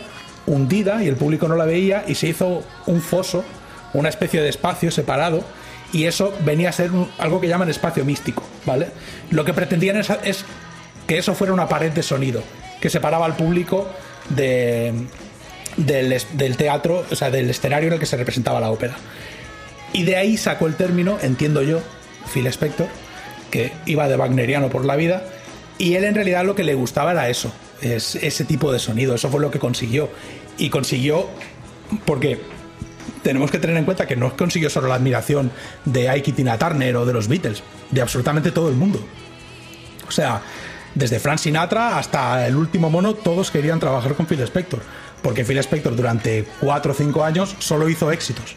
hundida y el público no la veía y se hizo un foso, una especie de espacio separado y eso venía a ser algo que llaman espacio místico, ¿vale? Lo que pretendían es, que eso fuera una pared de sonido que separaba al público de, del, del teatro, o sea, del escenario en el que se representaba la ópera. Y de ahí sacó el término, entiendo yo, Phil Spector, que iba de wagneriano por la vida, y él en realidad lo que le gustaba era eso, es ese tipo de sonido, eso fue lo que consiguió. Y consiguió porque tenemos que tener en cuenta que no consiguió solo la admiración de Ike y Tina Turner o de los Beatles, de absolutamente todo el mundo. O sea, desde Frank Sinatra hasta el último mono, todos querían trabajar con Phil Spector. Porque Phil Spector durante 4 o 5 años solo hizo éxitos.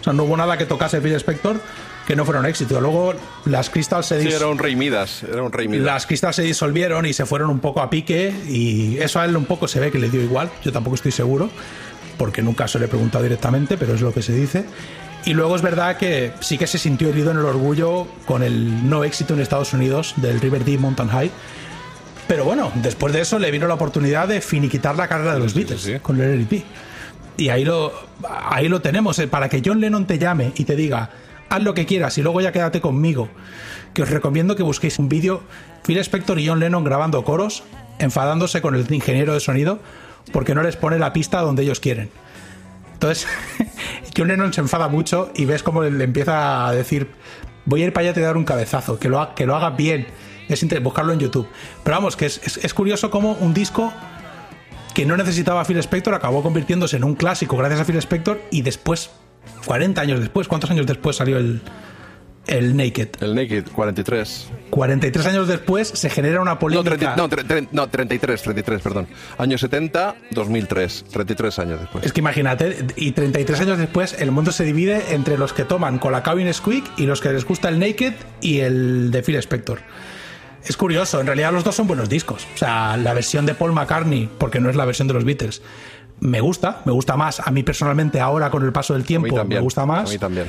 O sea, no hubo nada que tocase Phil Spector que no fuera un éxito. Luego las Crystals se Sí, dis- era un rey Midas, era un rey Midas. las Crystals se disolvieron y se fueron un poco a pique y eso a él un poco se ve que le dio igual, yo tampoco estoy seguro, porque nunca se le he preguntado directamente, pero es lo que se dice. Y luego es verdad que sí que se sintió herido en el orgullo con el no éxito en Estados Unidos del River Deep Mountain High. Pero bueno, después de eso le vino la oportunidad de finiquitar la carrera de los Beatles con el LP. Y ahí lo, ahí lo tenemos, eh, para que John Lennon te llame y te diga, haz lo que quieras y luego ya quédate conmigo. Que os recomiendo que busquéis un vídeo, Phil Spector y John Lennon grabando coros, enfadándose con el ingeniero de sonido porque no les pone la pista donde ellos quieren. Entonces, John Lennon se enfada mucho y ves cómo le empieza a decir, voy a ir para allá te dar un cabezazo, que lo, ha- que lo haga bien. Es buscarlo en YouTube. Pero vamos, que es, es- curioso cómo un disco que no necesitaba Phil Spector acabó convirtiéndose en un clásico gracias a Phil Spector y después, 40 años después, ¿cuántos años después salió el, el Naked? El Naked, 43. 43 años después se genera una No, polémica. 30 no, tre- tre- no, 33, 33, perdón. Años 70, 2003. 33 años después. Es que imagínate, y 33 años después el mundo se divide entre los que toman Colacao y Nesquik y los que les gusta el Naked y el de Phil Spector. Es curioso, en realidad los dos son buenos discos. O sea, la versión de Paul McCartney, porque no es la versión de los Beatles, me gusta, me gusta más. A mí personalmente ahora con el paso del tiempo me gusta A más. mí también.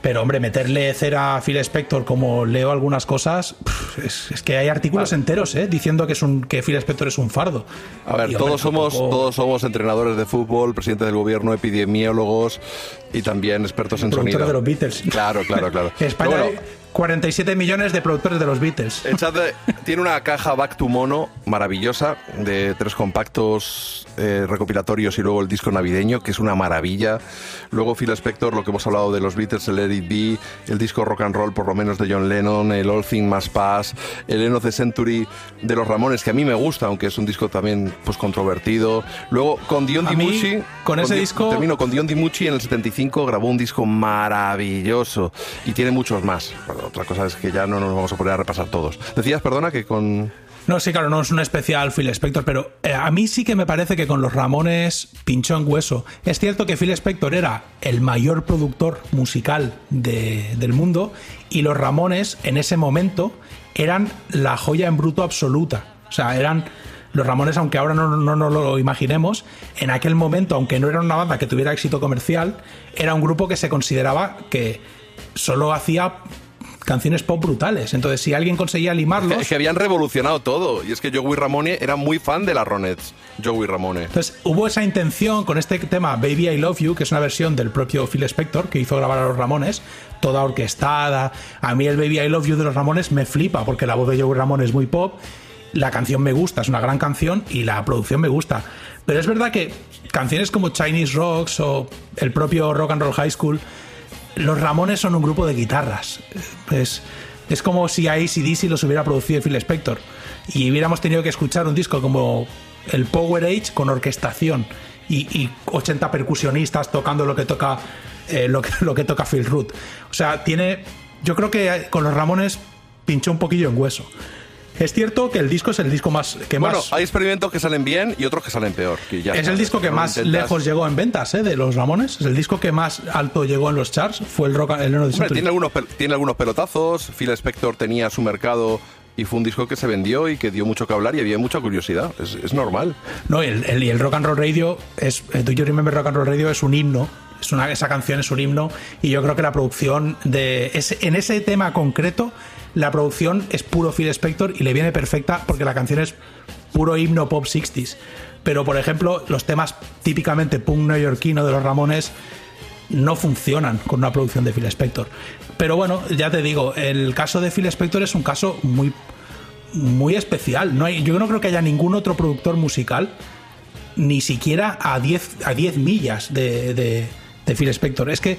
Pero hombre, meterle cera a Phil Spector como leo algunas cosas, es, es que hay artículos enteros ¿eh? diciendo que, es un, que Phil Spector es un fardo. A ver, Y, hombre, todos somos, todos somos entrenadores de fútbol, presidentes del gobierno, epidemiólogos y también expertos en sonido. de los Beatles. Claro, claro, claro. España 47 millones de productores de los Beatles. Echadle- tiene una caja Back to Mono maravillosa de tres compactos eh, recopilatorios y luego el disco navideño, que es una maravilla. Luego Phil Spector, lo que hemos hablado de los Beatles, el Let It Be, el disco Rock and Roll por lo menos de John Lennon, el All Thing Must Pass, el End of the Century de los Ramones, que a mí me gusta, aunque es un disco también pues controvertido. Luego con Dion mí, DiMucci... con ese Di- disco- Termino con Dion DiMucci en el 75 grabó un disco maravilloso y tiene muchos más. Otra cosa es que ya no nos vamos a poner a repasar todos. Decías, perdona, que con... No, sí, claro, no es un especial Phil Spector, pero eh, a mí sí que me parece que con los Ramones pinchó en hueso. Es cierto que Phil Spector era el mayor productor musical de- del mundo y los Ramones en ese momento eran la joya en bruto absoluta. O sea, eran los Ramones, aunque ahora no, no, no lo imaginemos, en aquel momento, aunque no era una banda que tuviera éxito comercial, era un grupo que se consideraba que solo hacía canciones pop brutales. Entonces, si alguien conseguía limarlos... Es que habían revolucionado todo. Y es que Joey Ramone era muy fan de las Ronettes. Joey Ramone. Entonces hubo esa intención con este tema Baby I Love You, que es una versión del propio Phil Spector que hizo grabar a los Ramones, toda orquestada. A mí el Baby I Love You de los Ramones me flipa porque la voz de Joey Ramone es muy pop, la canción me gusta, es una gran canción y la producción me gusta. Pero es verdad que canciones como Chinese Rocks o el propio Rock and Roll High School, los Ramones son un grupo de guitarras. Es, es como si a ACDC los hubiera producido Phil Spector y hubiéramos tenido que escuchar un disco como el Power Age con orquestación y, y 80 percusionistas tocando lo que toca eh, lo, que, lo que toca Phil Root. O sea, tiene. Yo creo que con los Ramones pinchó un poquillo en hueso. Es cierto que el disco es el disco más que bueno, más hay experimentos que salen bien y otros que salen peor. que ya es el disco que más intentas- lejos llegó en ventas ¿eh? de los Ramones. Es el disco que más alto llegó en los charts. Fue el rock el de Hombre, tiene algunos, tiene algunos pelotazos. Phil Spector tenía su mercado y fue un disco que se vendió y que dio mucho que hablar y había mucha curiosidad. Es, es normal. No, y el, el Rock and Roll Radio es eh, Do You Remember Rock and Roll Radio es un himno. Es una, esa canción es un himno y yo creo que la producción de ese- en ese tema concreto la producción es puro Phil Spector y le viene perfecta porque la canción es puro himno pop 60s. Pero por ejemplo, los temas típicamente punk neoyorquino de los Ramones no funcionan con una producción de Phil Spector. Pero bueno, ya te digo, el caso de Phil Spector es un caso muy muy especial. No hay, yo no creo que haya ningún otro productor musical, ni siquiera a 10 a 10 millas de, de, de Phil Spector. Es que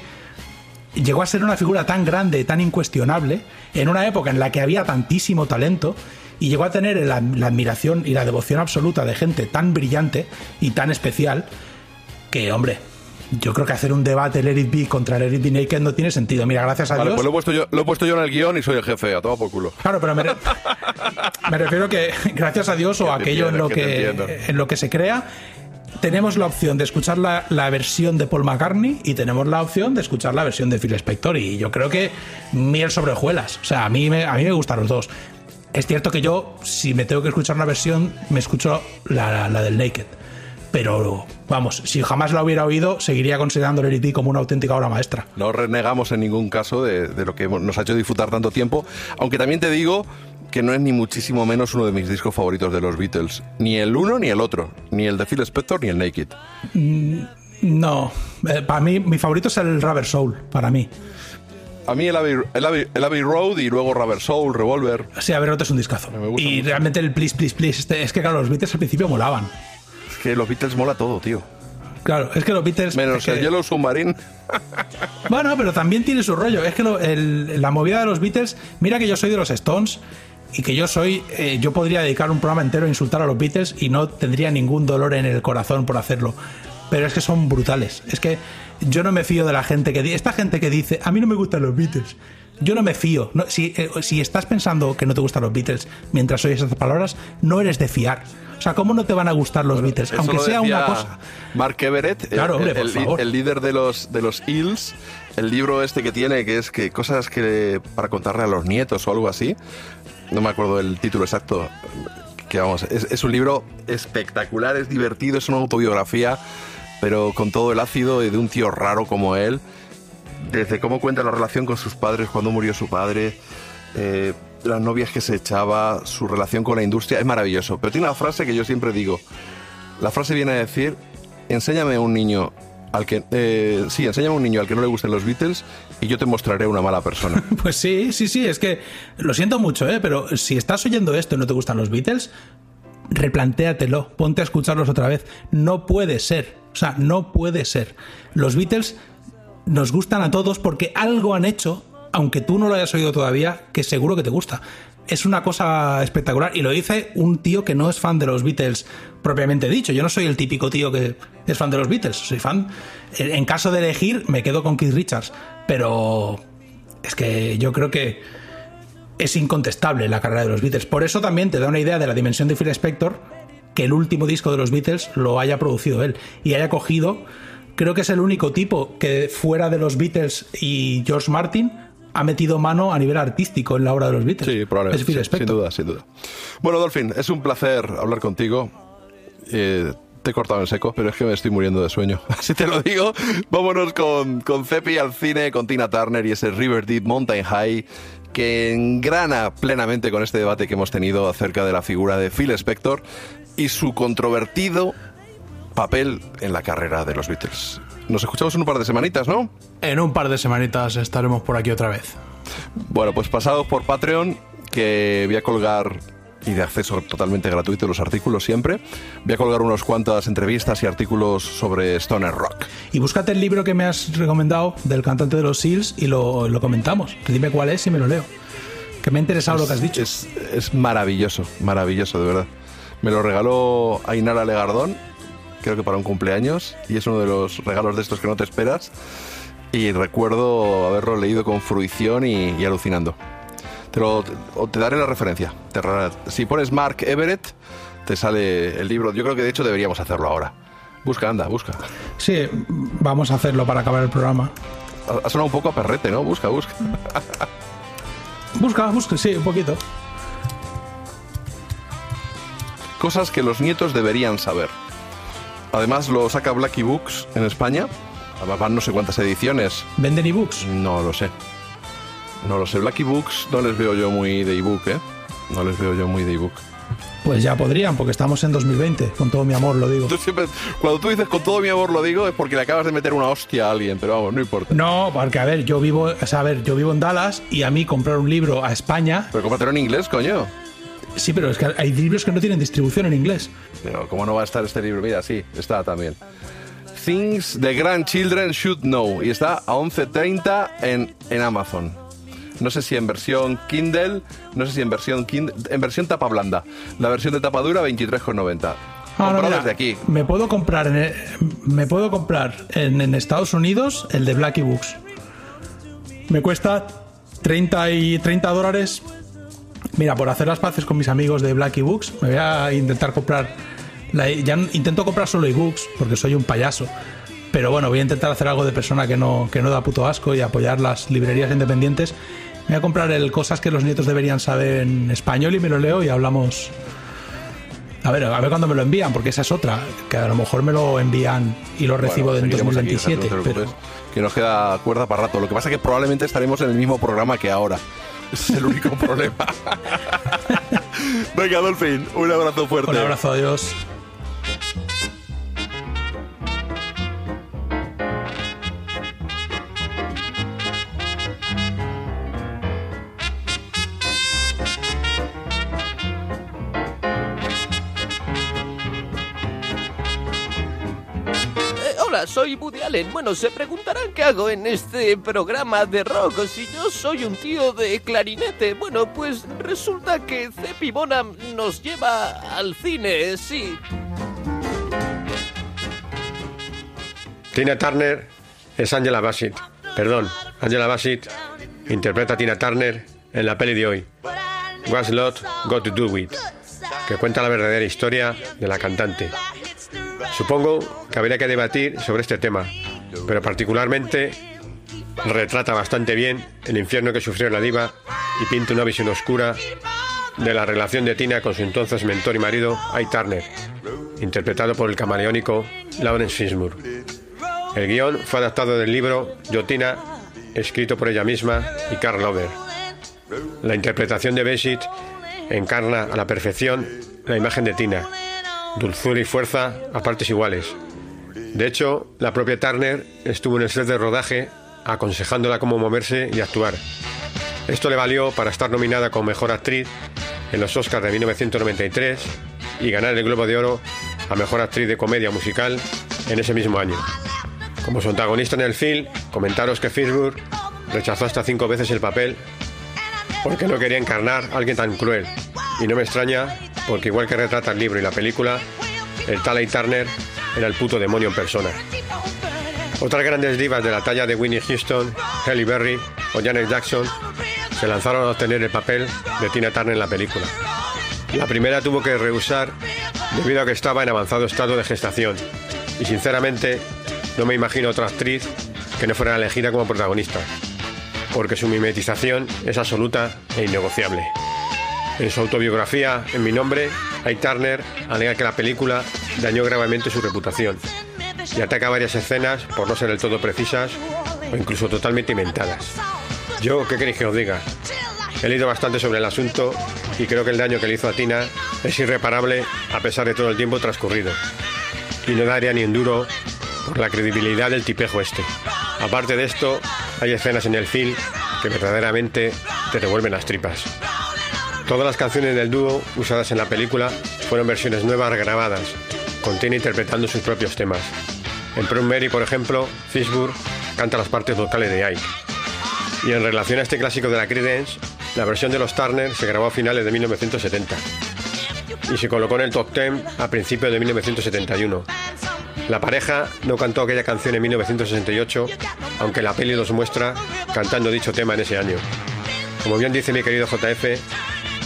llegó a ser una figura tan grande, tan incuestionable, en una época en la que había tantísimo talento, y llegó a tener la, la admiración y la devoción absoluta de gente tan brillante y tan especial, que, hombre, yo creo que hacer un debate el Eric B contra el Eric B Naked no tiene sentido. Mira, gracias a Vale, Dios. pues lo he, puesto yo, lo he puesto yo en el guion y soy el jefe, a todo por culo. Claro, pero me, re- me refiero que gracias a Dios o aquello en entiendo, lo que te que, entiendo. en lo que se crea, tenemos la opción de escuchar la, la versión de Paul McCartney y tenemos la opción de escuchar la versión de Phil Spector. Y yo creo que miel sobre hojuelas. O sea, a mí me, a mí me gustan los dos. Es cierto que yo, si me tengo que escuchar una versión, me escucho la, la del Naked. Pero vamos, si jamás la hubiera oído, seguiría considerando el Eric B como una auténtica obra maestra. No renegamos en ningún caso de, de lo que nos ha hecho disfrutar tanto tiempo, aunque también te digo que no es ni muchísimo menos uno de mis discos favoritos de los Beatles. Ni el uno ni el otro. Ni el de Phil Spector ni el Naked. Mm, No, eh, para mí, mi favorito es el Rubber Soul, para mí. A mí el Abbey, el Abbey- el Abbey Road y luego Rubber Soul, Revolver. Sí, a ver, otro es un discazo. Y realmente el Please, Please, Please, este- es que claro, los Beatles al principio molaban. Es que los Beatles mola todo, tío. Claro, es que los Beatles... Menos es que- el Yellow Submarine. Bueno, pero también tiene su rollo. Es que lo- el- la movida de los Beatles, mira que yo soy de los Stones y que yo soy, eh, yo podría dedicar un programa entero a insultar a los Beatles y no tendría ningún dolor en el corazón por hacerlo. Pero es que son brutales. Es que yo no me fío de la gente que dice, esta gente que dice, a mí no me gustan los Beatles. Yo no me fío. No, si, eh, si estás pensando que no te gustan los Beatles mientras oyes esas palabras, no eres de fiar. O sea, ¿cómo no te van a gustar los Beatles? Aunque sea una cosa. Mark Everett, el- Claro, hombre, el, por el li- favor. el líder de los de los Hills, el libro este que tiene, que es que cosas que para contarle a los nietos o algo así. No me acuerdo el título exacto. Que vamos, es, es un libro espectacular, es divertido, es una autobiografía, pero con todo el ácido de un tío raro como él. Desde cómo cuenta la relación con sus padres cuando murió su padre, eh, las novias que se echaba, su relación con la industria, es maravilloso. Pero tiene una frase que yo siempre digo. La frase viene a decir, enséñame a un niño al que... eh, sí, enséñame a un niño al que no le gusten los Beatles y yo te mostraré una mala persona. Pues sí, sí, sí, es que lo siento mucho, ¿eh? pero si estás oyendo esto y no te gustan los Beatles, replantéatelo, ponte a escucharlos otra vez. No puede ser, o sea, no puede ser. Los Beatles nos gustan a todos porque algo han hecho, aunque tú no lo hayas oído todavía, que seguro que te gusta. Es una cosa espectacular y lo dice un tío que no es fan de los Beatles propiamente dicho. Yo no soy el típico tío que es fan de los Beatles, soy fan. En caso de elegir, me quedo con Keith Richards, pero es que yo creo que es incontestable la carrera de los Beatles. Por eso también te da una idea de la dimensión de Phil Spector que el último disco de los Beatles lo haya producido él y haya cogido. Creo que es el único tipo que fuera de los Beatles y George Martin ha metido mano a nivel artístico en la obra de los Beatles. Sí, probablemente. Es Phil sí, sin duda, sin duda. Bueno, Dolphin, es un placer hablar contigo. Eh, te he cortado en seco, pero es que me estoy muriendo de sueño. Así te lo digo. Vámonos con, con Cepi al cine, con Tina Turner y ese River Deep Mountain High que engrana plenamente con este debate que hemos tenido acerca de la figura de Phil Spector y su controvertido papel en la carrera de los Beatles. Nos escuchamos en un par de semanitas, ¿no? En un par de semanitas estaremos por aquí otra vez. Bueno, pues pasados por Patreon, que voy a colgar y de acceso totalmente gratuito los artículos siempre. Voy a colgar unas cuantas entrevistas y artículos sobre Stoner Rock. Y búscate el libro que me has recomendado del cantante de los Seals y lo, lo comentamos. Dime cuál es y me lo leo. Que me ha interesado lo que has dicho. Es, es maravilloso, maravilloso, de verdad. Me lo regaló Ainara Legardón, creo que para un cumpleaños, y es uno de los regalos de estos que no te esperas. Y recuerdo haberlo leído con fruición y, y alucinando. Te, lo- o te daré la referencia. Te si pones Mark Everett, te sale el libro. Yo creo que de hecho deberíamos hacerlo ahora. Busca, anda, busca. Sí, vamos a hacerlo para acabar el programa. Ha sonado un poco a perrete, ¿no? Busca, busca. Busca, busca, sí, un poquito. Cosas que los nietos deberían saber. Además lo saca Blacky Books en España. Van no sé cuántas ediciones. ¿Venden ebooks? No lo sé. No lo sé. Blacky Books no les veo yo muy de ebook, ¿eh? No les veo yo muy de ebook. Pues ya podrían, porque estamos en 2020, con todo mi amor lo digo. Tú siempre- cuando tú dices con todo mi amor lo digo es porque le acabas de meter una hostia a alguien, pero vamos, no importa. No, porque a ver, yo vivo, o sea, a ver, yo vivo en Dallas y a mí comprar un libro a España. Pero cómpratelo en inglés, coño. Sí, pero es que hay libros que no tienen distribución en inglés. Pero ¿cómo no va a estar este libro? Mira, sí, está también. Things the Grandchildren Should Know. Y está a 11.30 en, en Amazon. No sé si en versión Kindle, no sé si en versión Kindle, en versión tapa blanda. La versión de tapa dura 23,90. Ahora, Comprado mira, desde aquí. Me puedo comprar en, me puedo comprar en, en Estados Unidos el de Blacky Books. Me cuesta 30 y 30 dólares. Mira, por hacer las paces con mis amigos de Blacky Books, me voy a intentar comprar. la- ya intento comprar solo ebooks porque soy un payaso. Pero bueno, voy a intentar hacer algo de persona que no, que no da puto asco y apoyar las librerías independientes. Me voy a comprar el Cosas que los nietos deberían saber en español y me lo leo y hablamos a ver, a ver cuándo me lo envían, porque esa es otra, que a lo mejor me lo envían y lo recibo Bueno, en seguiremos aquí, 2027. no te pero Que nos queda cuerda para rato. Lo que pasa es que probablemente estaremos en el mismo programa que ahora. Es el único problema. Venga, Dolphin, un abrazo fuerte. un abrazo, adiós. Soy Woody Allen. Bueno, se preguntarán qué hago en este programa de rock si yo soy un tío de clarinete. Bueno, pues resulta que Cepi Bonham nos lleva al cine, sí. Tina Turner es Angela Bassett. Perdón, Angela Bassett interpreta a Tina Turner en la peli de hoy, What's Lot Got to Do With, que cuenta la verdadera historia de la cantante. Supongo que habría que debatir sobre este tema, pero particularmente retrata bastante bien el infierno que sufrió la diva y pinta una visión oscura de la relación de Tina con su entonces mentor y marido, Ike Turner, interpretado por el camaleónico Lawrence Fishburne. El guion fue adaptado del libro Yo Tina, escrito por ella misma y Carl Lover. La interpretación de Bassett encarna a la perfección la imagen de Tina, dulzura y fuerza a partes iguales. De hecho, la propia Turner estuvo en el set de rodaje aconsejándola cómo moverse y actuar. Esto le valió para estar nominada como mejor actriz en los Oscars de 1993 y ganar el Globo de Oro a mejor actriz de comedia musical en ese mismo año. Como su antagonista en el film, comentaros que Fishburne rechazó hasta cinco veces el papel porque no quería encarnar a alguien tan cruel. Y no me extraña, porque igual que retrata el libro y la película, el tal Ike Turner era el puto demonio en persona. Otras grandes divas de la talla de Winnie Houston, Halle Berry o Janet Jackson se lanzaron a obtener el papel de Tina Turner en la película. La primera tuvo que rehusar debido a que estaba en avanzado estado de gestación y sinceramente no me imagino otra actriz que no fuera elegida como protagonista, porque su mimetización es absoluta e innegociable. En su autobiografía, en mi nombre, Ike Turner alega que la película dañó gravemente su reputación y ataca varias escenas por no ser del todo precisas o incluso totalmente inventadas. Yo, ¿qué queréis que os diga? He leído bastante sobre el asunto y creo que el daño que le hizo a Tina es irreparable a pesar de todo el tiempo transcurrido. Y no daría ni un duro por la credibilidad del tipejo este. Aparte de esto, hay escenas en el film que verdaderamente te revuelven las tripas. Todas las canciones del dúo usadas en la película fueron versiones nuevas grabadas, con Tina interpretando sus propios temas. En Prom Mary, por ejemplo, Fishburne canta las partes vocales de Ike. Y en relación a este clásico de la Creedence, la versión de los Turner se grabó a finales de 1970. y se colocó en el top 10 a principios de 1971. La pareja no cantó aquella canción en 1968, aunque la peli los muestra cantando dicho tema en ese año. Como bien dice mi querido JF,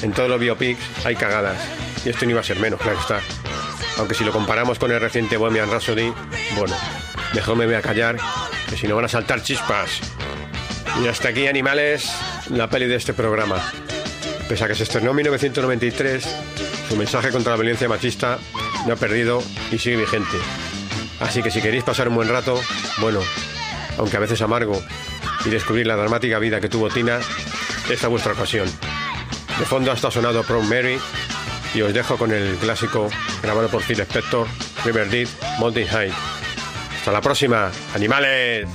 en todos los biopics hay cagadas, y esto no iba a ser menos, claro está. Aunque si lo comparamos con el reciente Bohemian Rhapsody, bueno, mejor me voy a callar, que si no van a saltar chispas. Y hasta aquí, animales, la peli de este programa. Pese a que se estrenó en 1993, su mensaje contra la violencia machista no ha perdido y sigue vigente. Así que si queréis pasar un buen rato, bueno, aunque a veces amargo, y descubrir la dramática vida que tuvo Tina, esta es vuestra ocasión. De fondo hasta sonado Prom Mary y os dejo con el clásico grabado por Phil Spector, River Deep, Mountain High. Hasta la próxima, animales.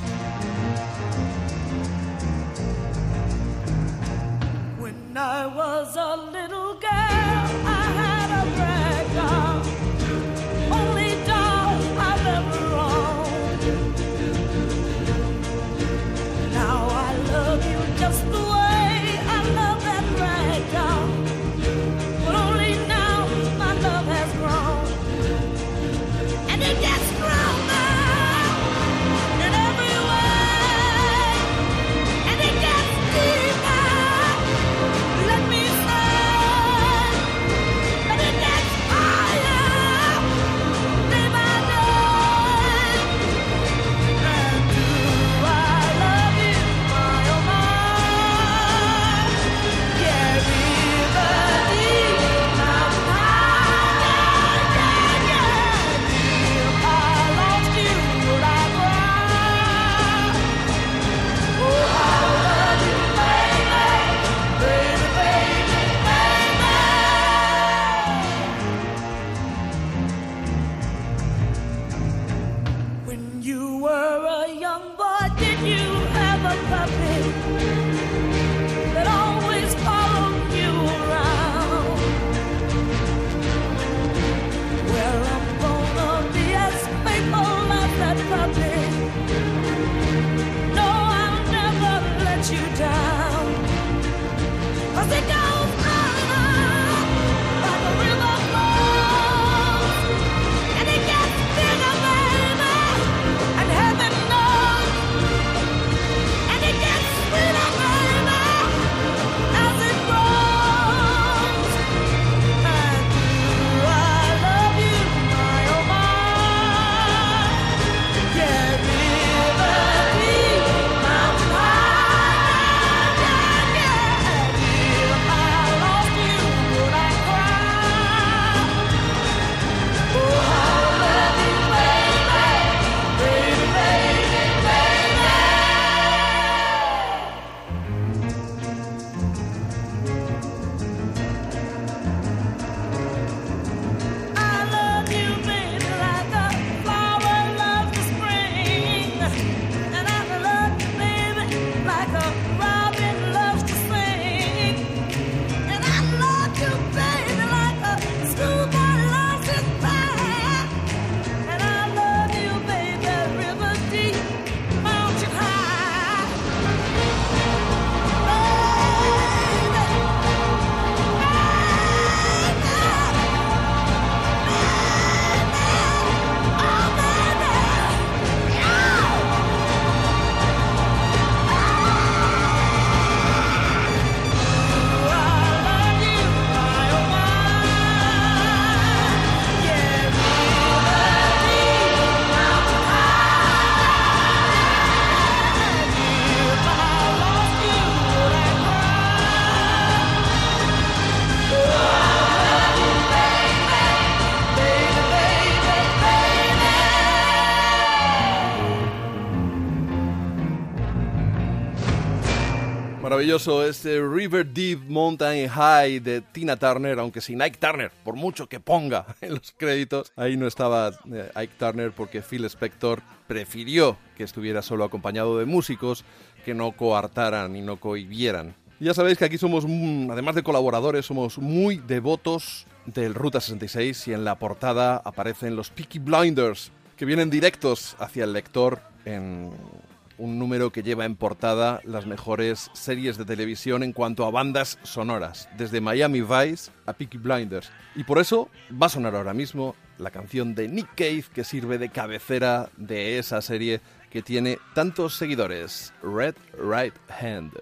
Maravilloso este River Deep Mountain High de Tina Turner, aunque sin Ike Turner, por mucho que ponga en los créditos. Ahí no estaba eh, Ike Turner porque Phil Spector prefirió que estuviera solo acompañado de músicos que no coartaran y no cohibieran. Ya sabéis que aquí somos, mm, además de colaboradores, somos muy devotos del Ruta 66 y en la portada aparecen los Peaky Blinders que vienen directos hacia el lector en un número que lleva en portada las mejores series de televisión en cuanto a bandas sonoras, desde Miami Vice a Peaky Blinders. Y por eso va a sonar ahora mismo la canción de Nick Cave que sirve de cabecera de esa serie que tiene tantos seguidores, Red Right Hand.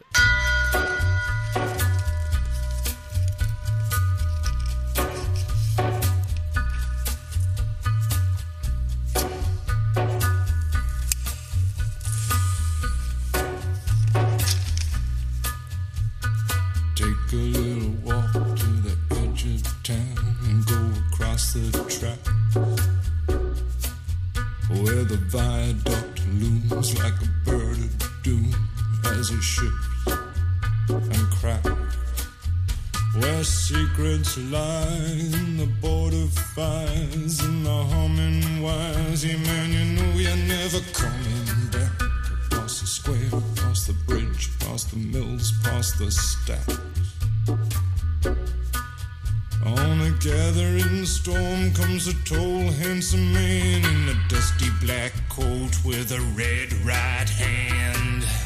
Ships and cracks. Where secrets lie in the border fires and the humming wires. Yeah, man, you know you're never coming back. Across the square, across the bridge, past the mills, past the stacks. On a gathering storm comes a tall, handsome man in a dusty black coat with a red right hand.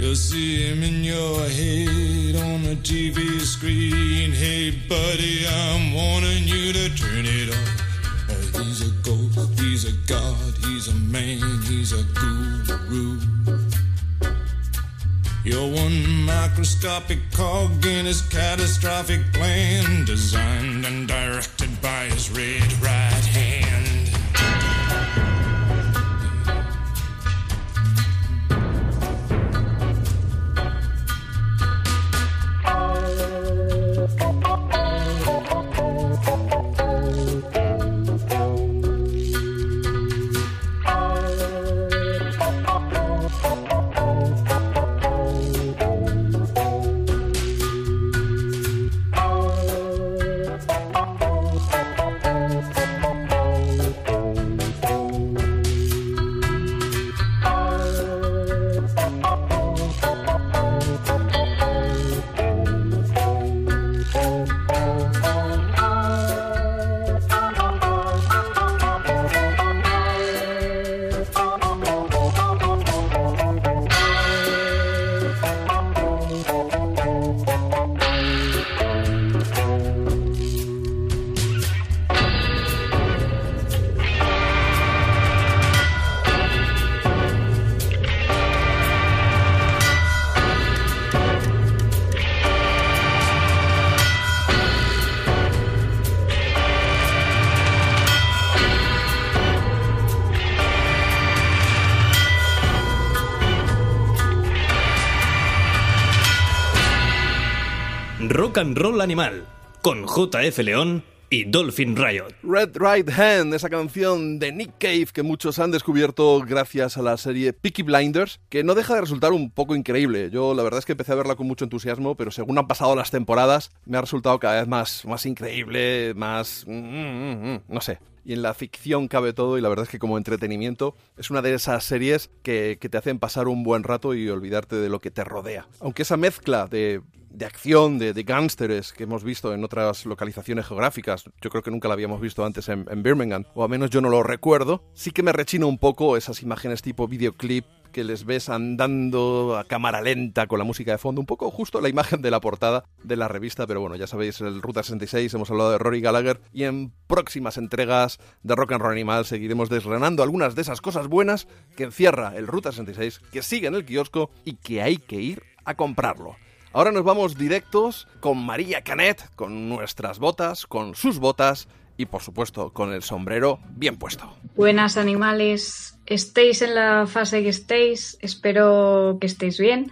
You'll see him in your head on the TV screen. Hey, buddy, I'm warning you to turn it off. Uh, he's a ghost, he's a god, he's a man, he's a guru. You're one microscopic cog in his catastrophic plan, designed and directed by his red and Roll Animal, con JF León y Dolphin Riot. Red Right Hand, esa canción de Nick Cave que muchos han descubierto gracias a la serie Peaky Blinders, que no deja de resultar un poco increíble. Yo la verdad es que empecé a verla con mucho entusiasmo, pero según han pasado las temporadas, me ha resultado cada vez más, más increíble, más... mm, mm, mm, no sé. Y en la ficción cabe todo y la verdad es que como entretenimiento es una de esas series que, que te hacen pasar un buen rato y olvidarte de lo que te rodea. Aunque esa mezcla de de acción, de, de gángsteres que hemos visto en otras localizaciones geográficas. Yo creo que nunca la habíamos visto antes en, Birmingham, o al menos yo no lo recuerdo. Sí que me rechina un poco esas imágenes tipo videoclip que les ves andando a cámara lenta con la música de fondo, un poco justo la imagen de la portada de la revista, pero bueno, ya sabéis, el Ruta 66 hemos hablado de Rory Gallagher y en próximas entregas de Rock and Roll Animal seguiremos desgranando algunas de esas cosas buenas que encierra el Ruta 66, que sigue en el kiosco y que hay que ir a comprarlo. Ahora nos vamos directos con María Canet, con nuestras botas, con sus botas y por supuesto con el sombrero bien puesto. Buenas animales, estéis en la fase que estéis, espero que estéis bien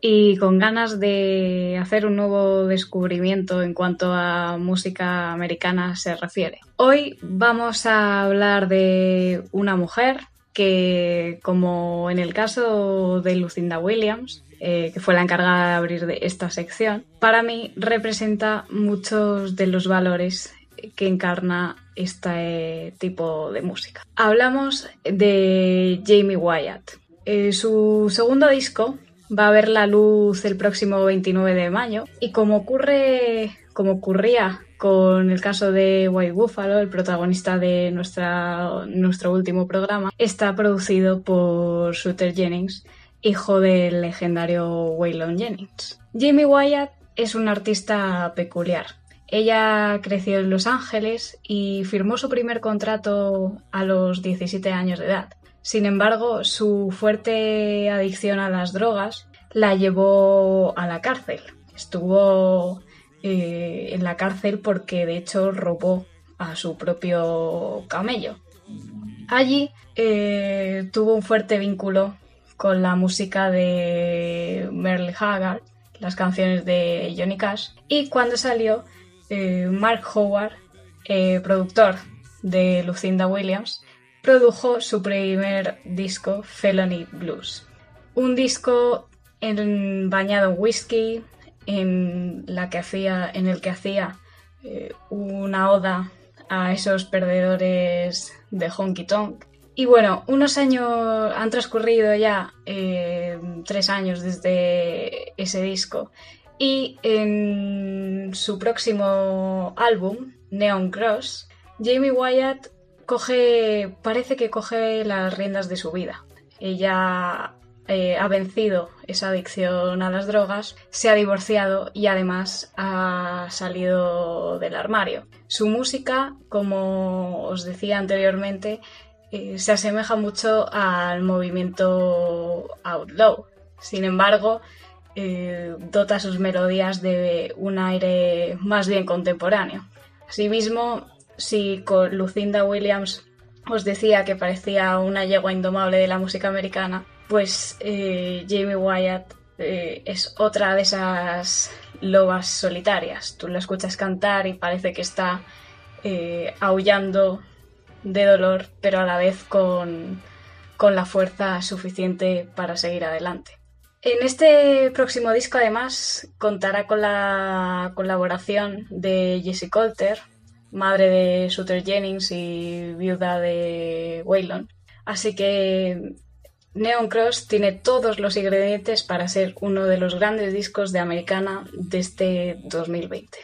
y con ganas de hacer un nuevo descubrimiento en cuanto a música americana se refiere. Hoy vamos a hablar de una mujer que, como en el caso de Lucinda Williams, eh, que fue la encargada de abrir de esta sección, para mí representa muchos de los valores que encarna este tipo de música. Hablamos de Jamie Wyatt. Eh, su segundo disco va a ver la luz el próximo 29 de mayo y como ocurre, como ocurría con el caso de White Buffalo, el protagonista de nuestra, nuestro último programa, está producido por Suter Jennings, hijo del legendario Waylon Jennings. Jamie Wyatt es una artista peculiar. Ella creció en Los Ángeles y firmó su primer contrato a los 17 años de edad. Sin embargo, su fuerte adicción a las drogas la llevó a la cárcel. Estuvo eh, en la cárcel porque de hecho robó a su propio camello. Allí eh, tuvo un fuerte vínculo con la música de Merle Haggard, las canciones de Johnny Cash, y cuando salió eh, Mark Howard, eh, productor de Lucinda Williams, produjo su primer disco, Felony Blues. Un disco en- bañado en whisky, en, la que hacía, en el que hacía eh, una oda a esos perdedores de honky tonk. Y bueno, unos años han transcurrido ya, eh, tres años desde ese disco. Y en su próximo álbum, Neon Cross, Jamie Wyatt coge, parece que coge las riendas de su vida. Ella eh, ha vencido esa adicción a las drogas, se ha divorciado y además ha salido del armario. Su música, como os decía anteriormente, eh, se asemeja mucho al movimiento outlaw. Sin embargo, eh, dota sus melodías de un aire más bien contemporáneo. Asimismo, si con Lucinda Williams os decía que parecía una yegua indomable de la música americana, pues eh, Jamie Wyatt es otra de esas lobas solitarias. Tú la escuchas cantar y parece que está aullando de dolor, pero a la vez con, con la fuerza suficiente para seguir adelante. En este próximo disco, además, contará con la colaboración de Jessie Coulter, madre de Suter Jennings y viuda de Waylon. Así que Neon Cross tiene todos los ingredientes para ser uno de los grandes discos de americana de este 2020.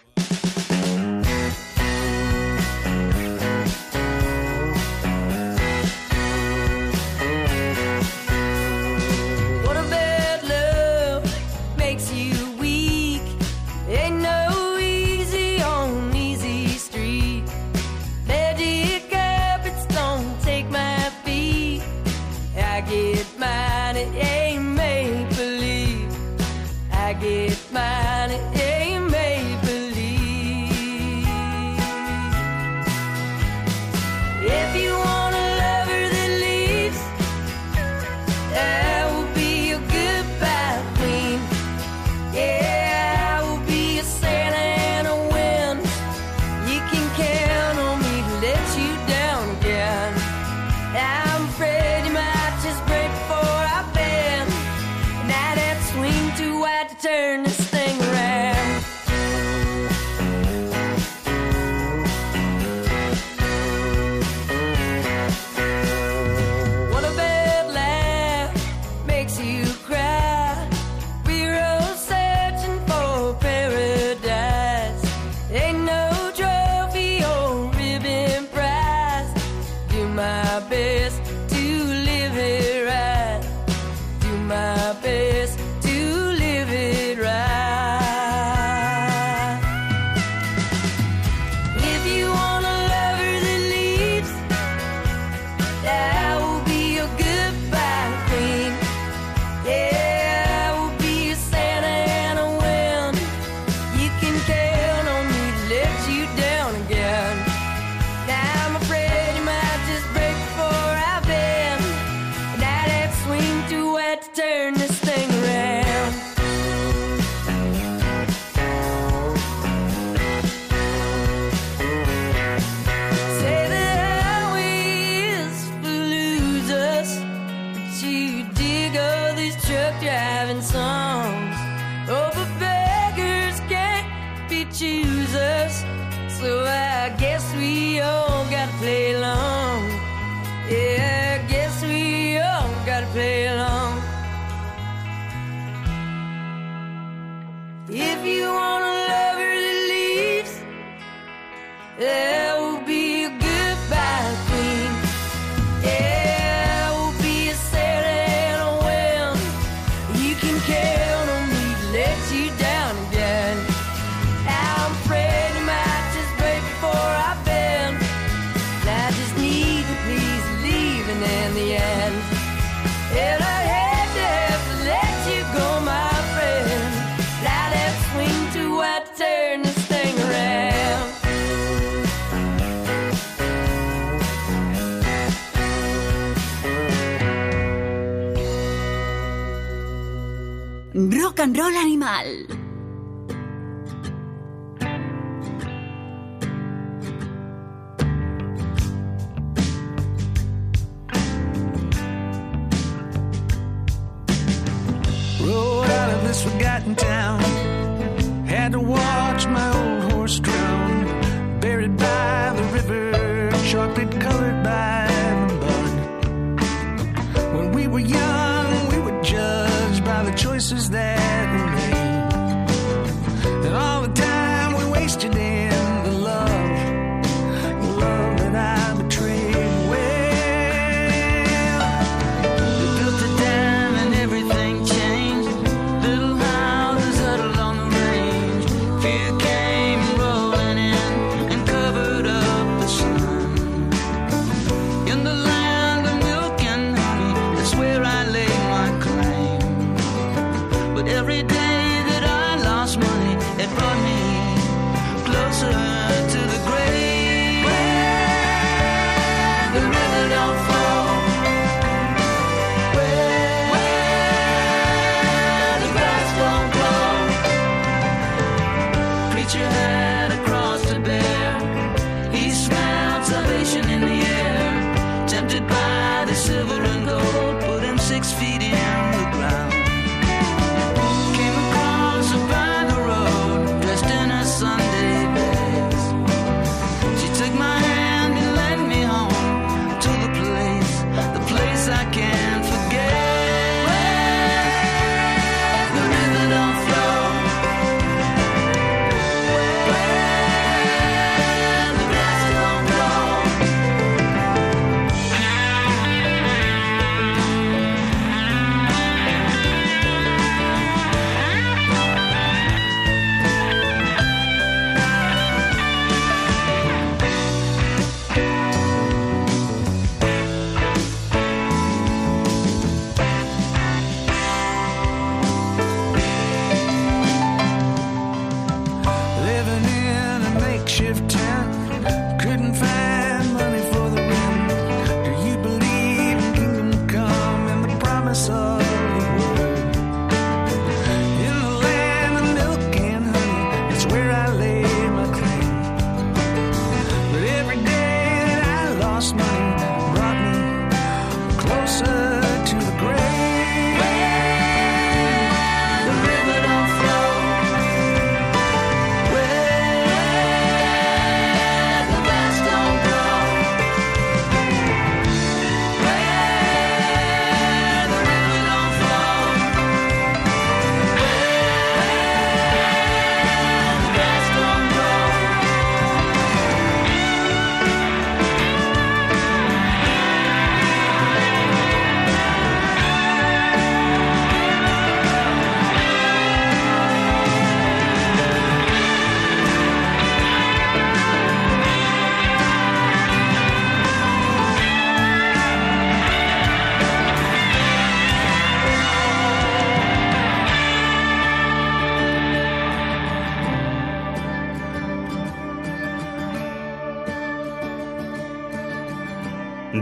rock animal.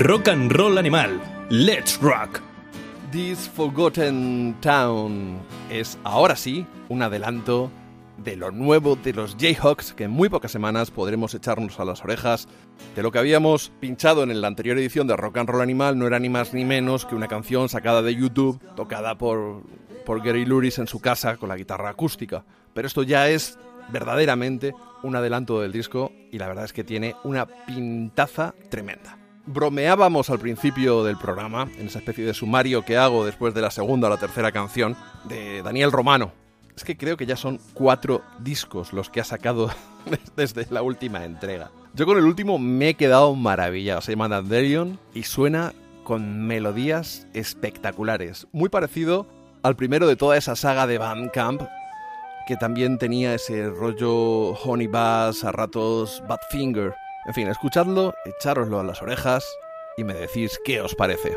Rock and Roll Animal. Let's Rock. This Forgotten Town es ahora sí un adelanto de lo nuevo de los Jayhawks que en muy pocas semanas podremos echarnos a las orejas. De lo que habíamos pinchado en la anterior edición de Rock and Roll Animal no era ni más ni menos que una canción sacada de YouTube, tocada por, por Gary Luris en su casa con la guitarra acústica. Pero esto ya es verdaderamente un adelanto del disco y la verdad es que tiene una pintaza tremenda. Bromeábamos al principio del programa, en esa especie de sumario que hago después de la segunda o la tercera canción, de Daniel Romano. Es que creo que ya son cuatro discos los que ha sacado desde la última entrega. Yo con el último me he quedado maravillado. Se llama Dandelion y suena con melodías espectaculares. Muy parecido al primero de toda esa saga de Bandcamp, que también tenía ese rollo Honey Bass, a ratos Badfinger. En fin, escuchadlo, echároslo a las orejas y me decís qué os parece.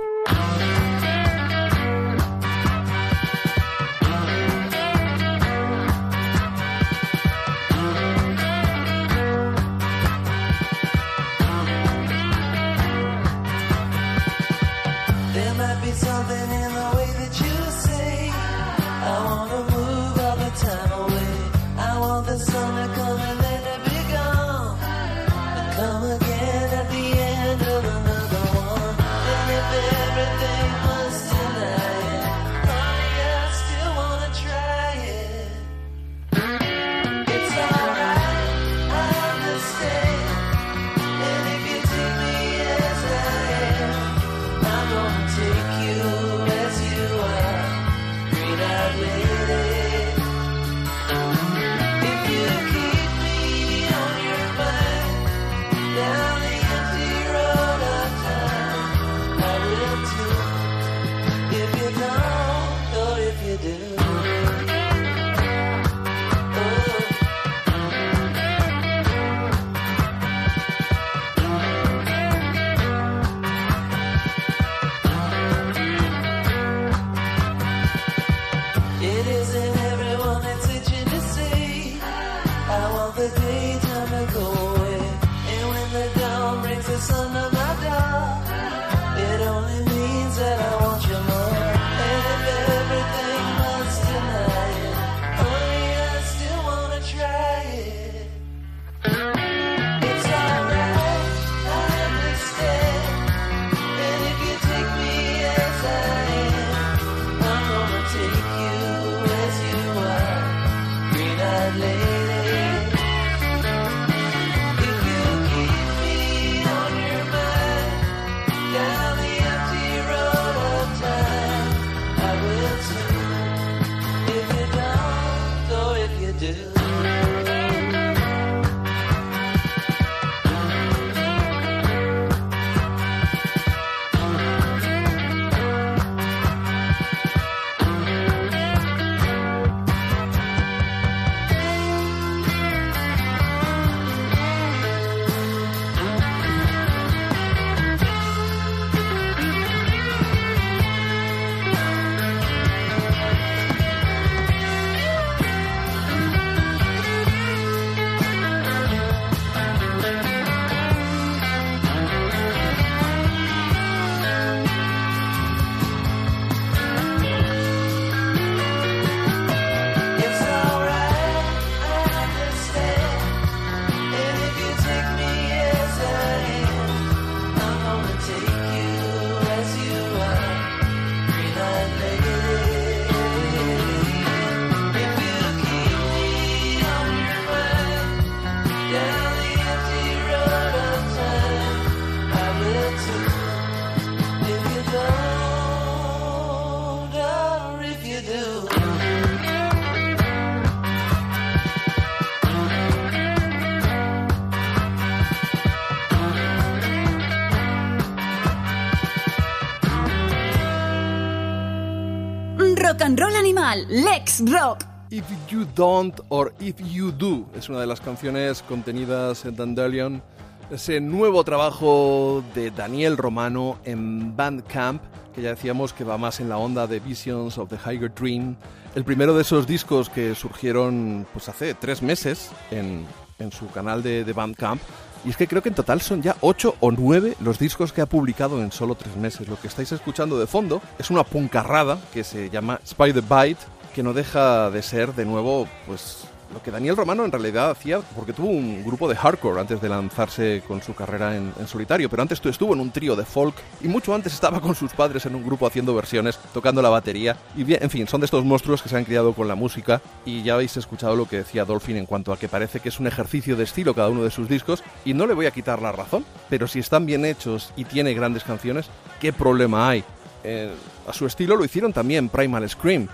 And Roll Animal, Lex Rock. If You Don't or If You Do es una de las canciones contenidas en Dandelion, ese nuevo trabajo de Daniel Romano en Bandcamp, que ya decíamos que va más en la onda de Visions of the Higher Dream, el primero de esos discos que surgieron pues hace tres meses en, en su canal de, de Bandcamp. Y es que creo que en total son ya ocho o nueve los discos que ha publicado en solo tres meses. Lo que estáis escuchando de fondo es una puncarrada que se llama Spider Bite, que no deja de ser de nuevo pues lo que Daniel Romano en realidad hacía, porque tuvo un grupo de hardcore antes de lanzarse con su carrera en, en solitario, pero antes estuvo en un trío de folk y mucho antes estaba con sus padres en un grupo haciendo versiones, tocando la batería. Y bien, en fin, son de estos monstruos que se han criado con la música y ya habéis escuchado lo que decía Dolphin en cuanto a que parece que es un ejercicio de estilo cada uno de sus discos y no le voy a quitar la razón, pero si están bien hechos y tiene grandes canciones, ¿qué problema hay? Eh, a su estilo lo hicieron también Primal Scream.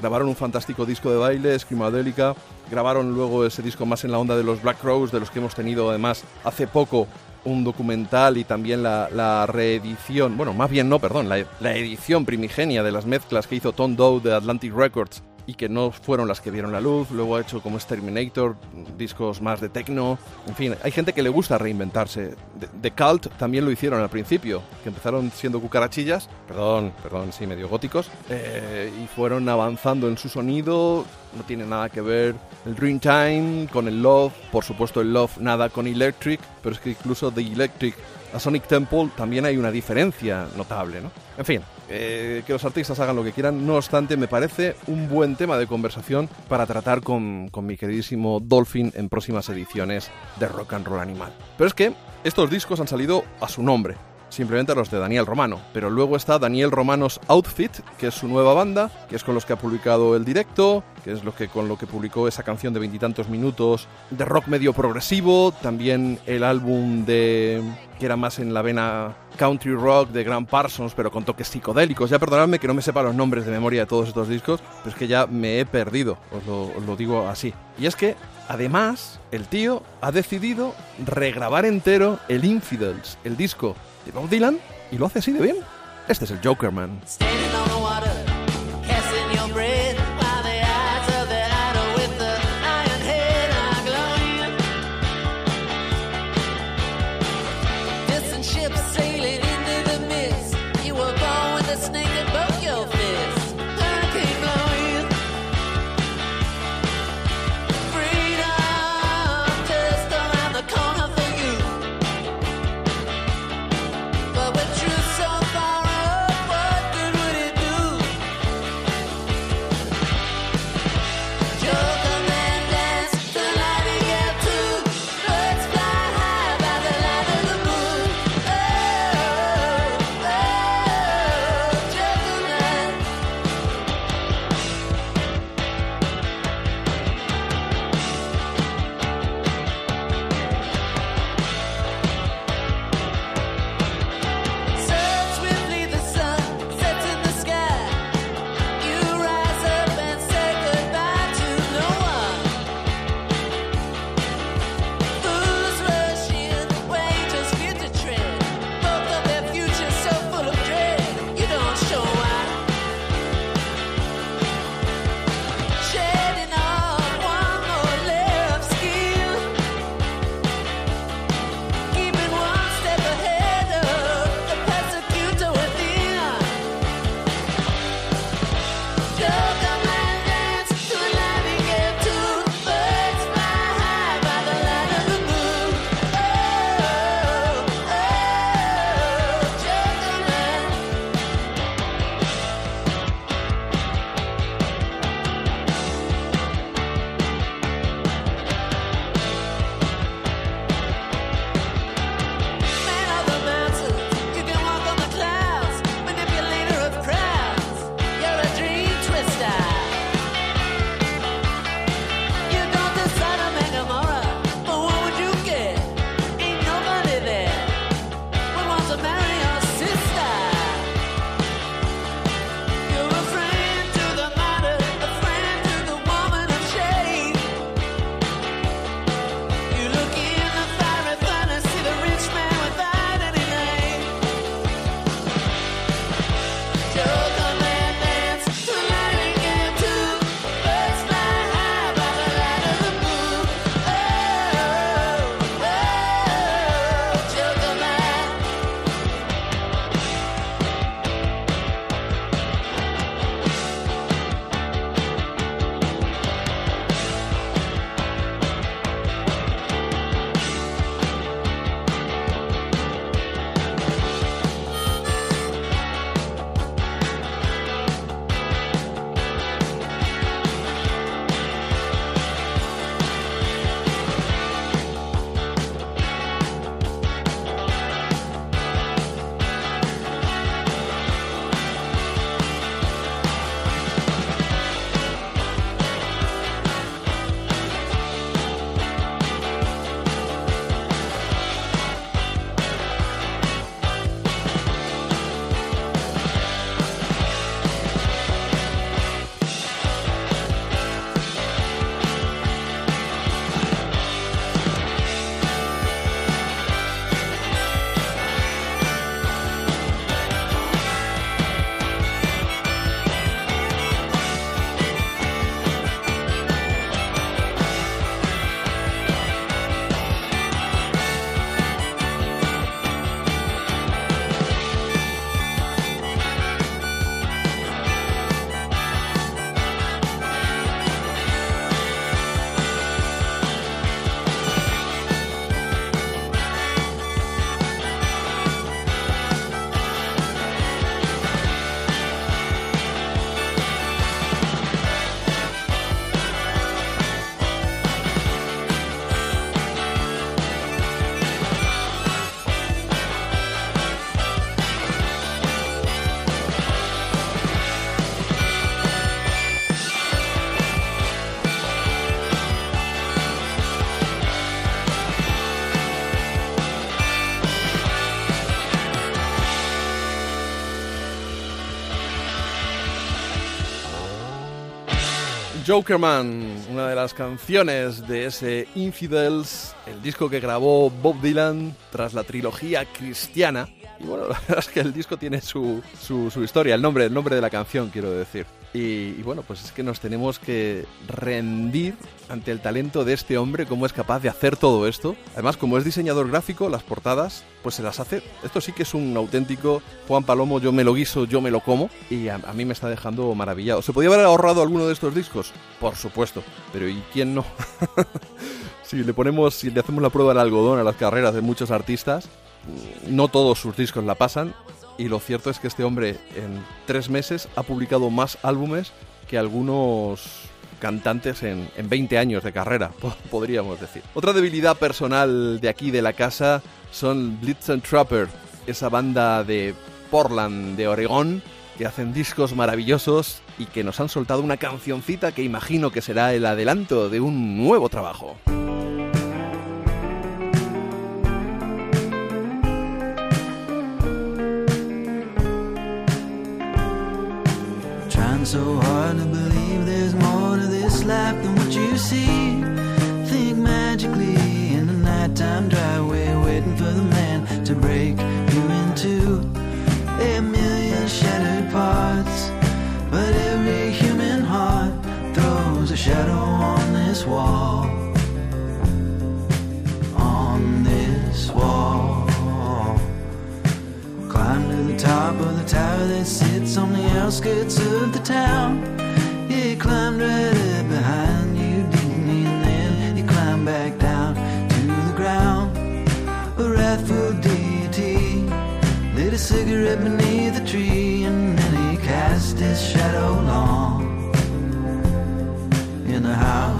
Grabaron un fantástico disco de baile, Screamadelica. Grabaron luego ese disco más en la onda de los Black Rose, de los que hemos tenido además hace poco un documental y también la, la reedición, bueno, más bien no, perdón, la, la edición primigenia de las mezclas que hizo Tom Doe de Atlantic Records y que no fueron las que vieron la luz. Luego ha hecho como Exterminator, discos más de techno. En fin, hay gente que le gusta reinventarse. The, The Cult también lo hicieron al principio, que empezaron siendo cucarachillas, perdón, perdón, sí, medio góticos, eh, y fueron avanzando en su sonido. No tiene nada que ver el Dreamtime con el Love, por supuesto el Love nada con Electric, pero es que incluso de Electric a Sonic Temple también hay una diferencia notable, ¿no? En fin, eh, que los artistas hagan lo que quieran, no obstante, me parece un buen tema de conversación para tratar con, con mi queridísimo Dolphin en próximas ediciones de Rock and Roll Animal. Pero es que estos discos han salido a su nombre, simplemente los de Daniel Romano. Pero luego está Daniel Romanos Outfit, que es su nueva banda, que es con los que ha publicado el directo, que es lo que con lo que publicó esa canción de veintitantos minutos de rock medio progresivo, también el álbum de que era más en la vena country rock de Grant Parsons, pero con toques psicodélicos. Ya perdonadme que no me sepa los nombres de memoria de todos estos discos, pero es que ya me he perdido, os lo digo así. Y es que Además, el tío ha decidido regrabar entero el Infidels, el disco de Bob Dylan, y lo hace así de bien. Este es el Jokerman. Standing Jokerman, una de las canciones de ese Infidels, el disco que grabó Bob Dylan tras la trilogía cristiana. Y bueno, la verdad es que el disco tiene su, su, su historia, el nombre, el nombre de la canción, quiero decir. Y, bueno, pues es que nos tenemos que rendir ante el talento de este hombre, cómo es capaz de hacer todo esto. Además, como es diseñador gráfico, las portadas, pues se las hace. Esto sí que es un auténtico Juan Palomo, yo me lo guiso, yo me lo como. Y a, a mí me está dejando maravillado. ¿Se podía haber ahorrado alguno de estos discos? Por supuesto. Pero ¿y quién no? si le ponemos, si le hacemos la prueba del algodón a las carreras de muchos artistas, no todos sus discos la pasan. Y lo cierto es que este hombre en tres meses ha publicado más álbumes que algunos cantantes en, en 20 años de carrera, po- podríamos decir. Otra debilidad personal de aquí de la casa son Blitz and Trapper, esa banda de Portland, de Oregón, que hacen discos maravillosos y que nos han soltado una cancioncita que imagino que será el adelanto de un nuevo trabajo. Trying so hard to believe there's more to this life than what you see. Think magically in the nighttime driveway, outskirts of the town. He climbed right up behind you, didn't he? And then he climbed back down to the ground. A wrathful deity lit a cigarette beneath a tree, and then he cast his shadow long in the house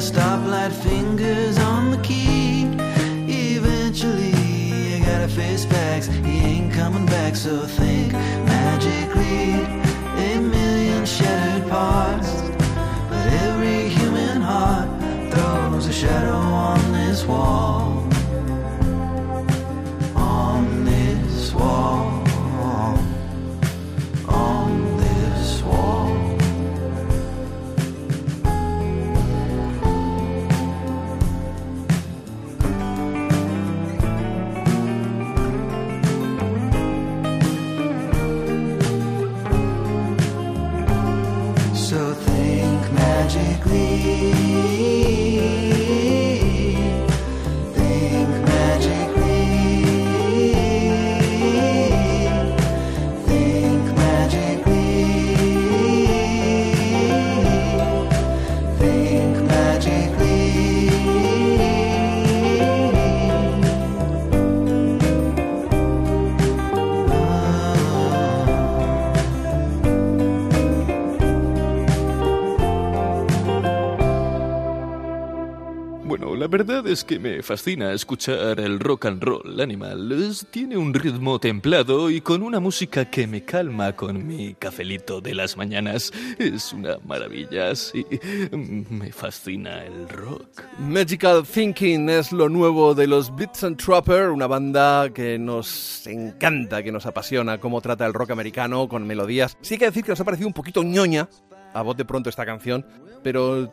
stoplight, fingers on the key. Eventually, you gotta face facts. He ain't coming back, so think magically. A million shattered parts, but every human heart throws a shadow on this wall. Verdad es que me fascina escuchar el rock and roll animal. Tiene un ritmo templado y con una música que me calma con mi cafelito de las mañanas. Es una maravilla, sí. Me fascina el rock. Magical Thinking es lo nuevo de los Blitz and Trapper, una banda que nos encanta, que nos apasiona cómo trata el rock americano con melodías. Sí hay que decir que nos ha parecido un poquito ñoña, a voz de pronto esta canción, pero,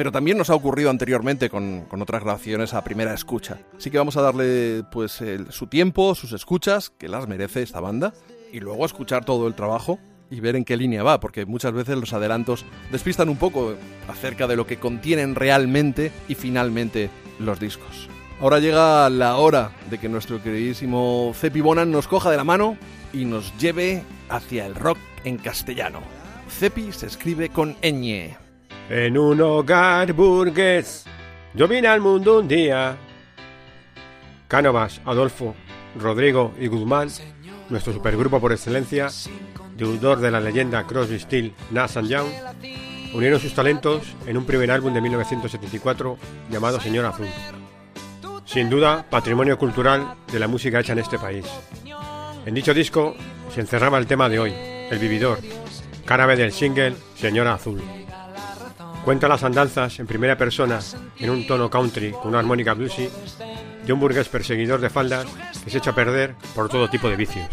pero también nos ha ocurrido anteriormente con, con otras grabaciones a primera escucha. Así que vamos a darle pues su tiempo, sus escuchas, que las merece esta banda, y luego escuchar todo el trabajo y ver en qué línea va, porque muchas veces los adelantos despistan un poco acerca de lo que contienen realmente y finalmente los discos. Ahora llega la hora de que nuestro queridísimo Cepi Bonan nos coja de la mano y nos lleve hacia el rock en castellano. Cepi se escribe con ñ. En un hogar burgués, yo vine al mundo un día. Cánovas, Adolfo, Rodrigo y Guzmán, nuestro supergrupo por excelencia, deudor de la leyenda Crosby, Still, Nash Young, unieron sus talentos en un primer álbum de 1974 llamado Señor Azul. Sin duda, patrimonio cultural de la música hecha en este país. En dicho disco se encerraba el tema de hoy, El Vividor, cara del single Señora Azul. Cuenta las andanzas en primera persona, en un tono country con una armónica bluesy, de un burgués perseguidor de faldas que se echa a perder por todo tipo de vicios.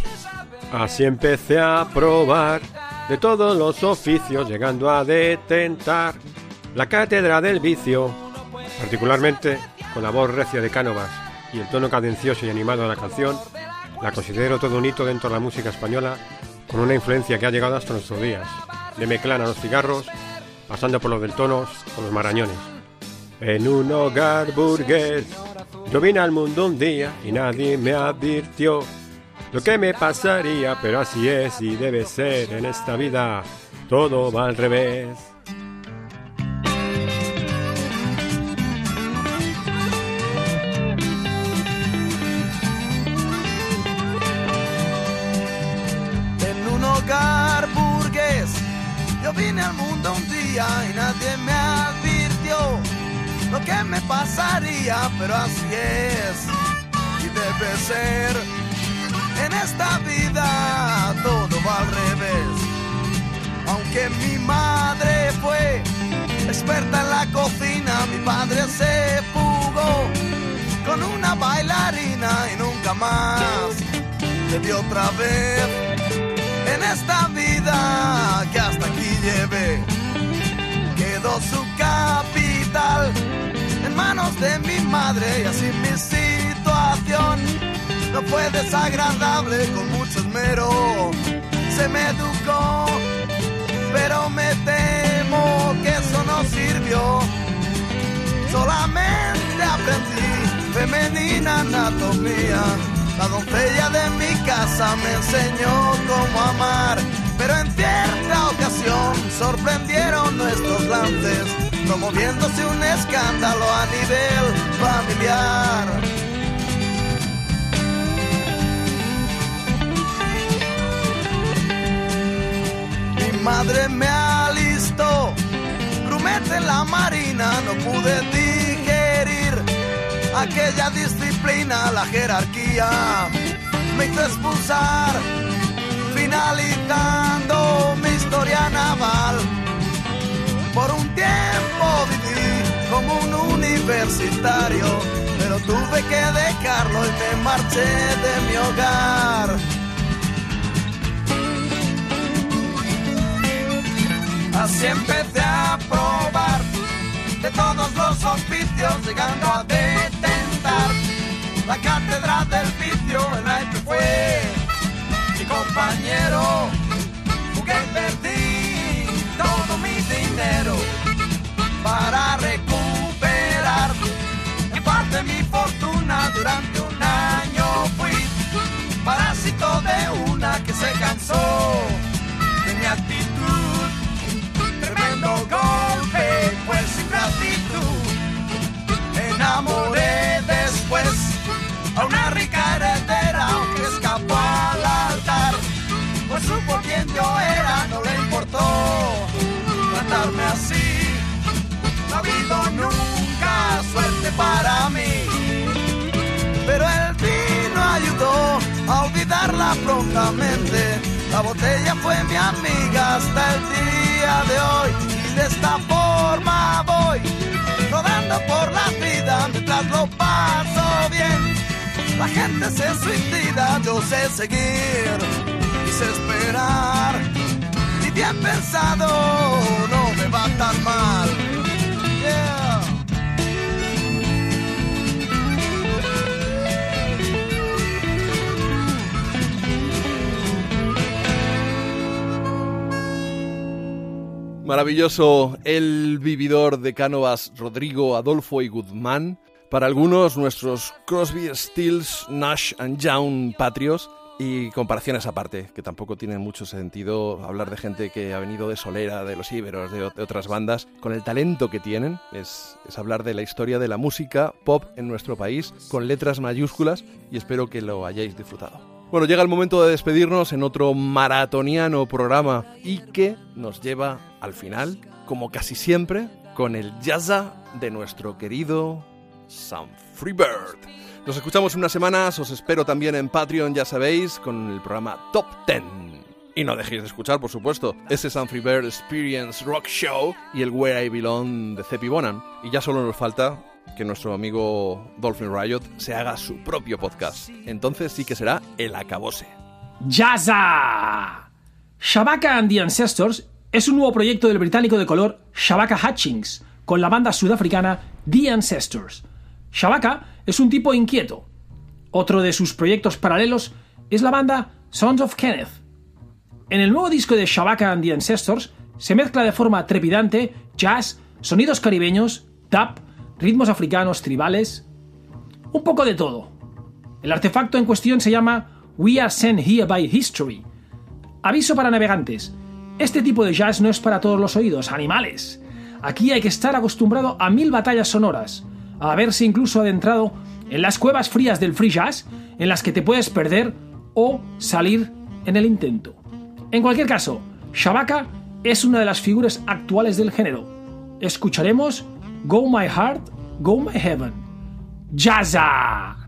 Así empecé a probar de todos los oficios, llegando a detentar la cátedra del vicio, particularmente con la voz recia de Cánovas y el tono cadencioso y animado de la canción, la considero todo un hito dentro de la música española, con una influencia que ha llegado hasta nuestros días, de Meclán a los cigarros, pasando por los del tonos o los marañones. En un hogar burgués, yo vine al mundo un día y nadie me advirtió lo que me pasaría, pero así es y debe ser en esta vida, todo va al revés. Yo vine al mundo un día y nadie me advirtió lo que me pasaría, pero así es y debe ser. En esta vida todo va al revés. Aunque mi madre fue experta en la cocina, mi padre se fugó con una bailarina y nunca más le dio otra vez en esta vida que hasta aquí llevé. Quedó su capital en manos de mi madre y así mi situación no fue desagradable con mucho esmero. Se me educó, pero me temo que eso no sirvió. Solamente aprendí femenina anatomía. La doncella de mi casa me enseñó cómo amar, pero en cierta ocasión sorprendieron nuestros lances, promoviéndose un escándalo a nivel familiar. Mi madre me alistó, grumete en la marina, no pude aquella disciplina, la jerarquía me hizo expulsar, finalizando mi historia naval. Por un tiempo viví como un universitario, pero tuve que dejarlo y me marché de mi hogar. Así empecé a probar de todos los oficios, llegando a detentar la cátedra del vicio. El año fue mi compañero, jugué y perdí todo mi dinero para recuperar en parte mi fortuna durante un año. Fui parásito de una que se cansó suerte para mí, pero el vino ayudó a olvidarla prontamente. La botella fue mi amiga hasta el día de hoy y de esta forma voy rodando por la vida mientras lo paso bien. La gente se suicida, yo sé seguir y esperar. Y bien pensado, no me va tan mal. Maravilloso el vividor de Cánovas Rodrigo, Adolfo y Guzmán. Para algunos, nuestros Crosby, Stills, Nash and Young patrios. Y comparaciones aparte, que tampoco tiene mucho sentido hablar de gente que ha venido de Solera, de los Íberos, de, de otras bandas. Con el talento que tienen, es, es hablar de la historia de la música pop en nuestro país, con letras mayúsculas, y espero que lo hayáis disfrutado. Bueno, llega el momento de despedirnos en otro maratoniano programa y que nos lleva al final, como casi siempre, con el jazza de nuestro querido Sam Freebird. Nos escuchamos unas semanas, os espero también en Patreon, ya sabéis, con el programa Top 10. Y no dejéis de escuchar, por supuesto, ese Sam Freebird Experience Rock Show y el Where I Belong de Cepi Bonan. Y ya solo nos falta que nuestro amigo Dolphin Riot se haga su propio podcast. Entonces sí que será el acabose. ¡Jazza! Shabaka and the Ancestors es un nuevo proyecto del británico de color Shabaka Hutchings con la banda sudafricana The Ancestors. Shabaka es un tipo inquieto. Otro de sus proyectos paralelos es la banda Sons of Kenneth. En el nuevo disco de Shabaka and the Ancestors se mezcla de forma trepidante jazz, sonidos caribeños, tap, ritmos africanos tribales, un poco de todo. El artefacto en cuestión se llama We Are Sent Here by History. Aviso para navegantes. Este tipo de jazz no es para todos los oídos, animales. Aquí hay que estar acostumbrado a mil batallas sonoras, a haberse incluso adentrado en las cuevas frías del free jazz, en las que te puedes perder o salir en el intento. En cualquier caso, Shabaka es una de las figuras actuales del género. Escucharemos Go My Heart, Go My Heaven. Jazza!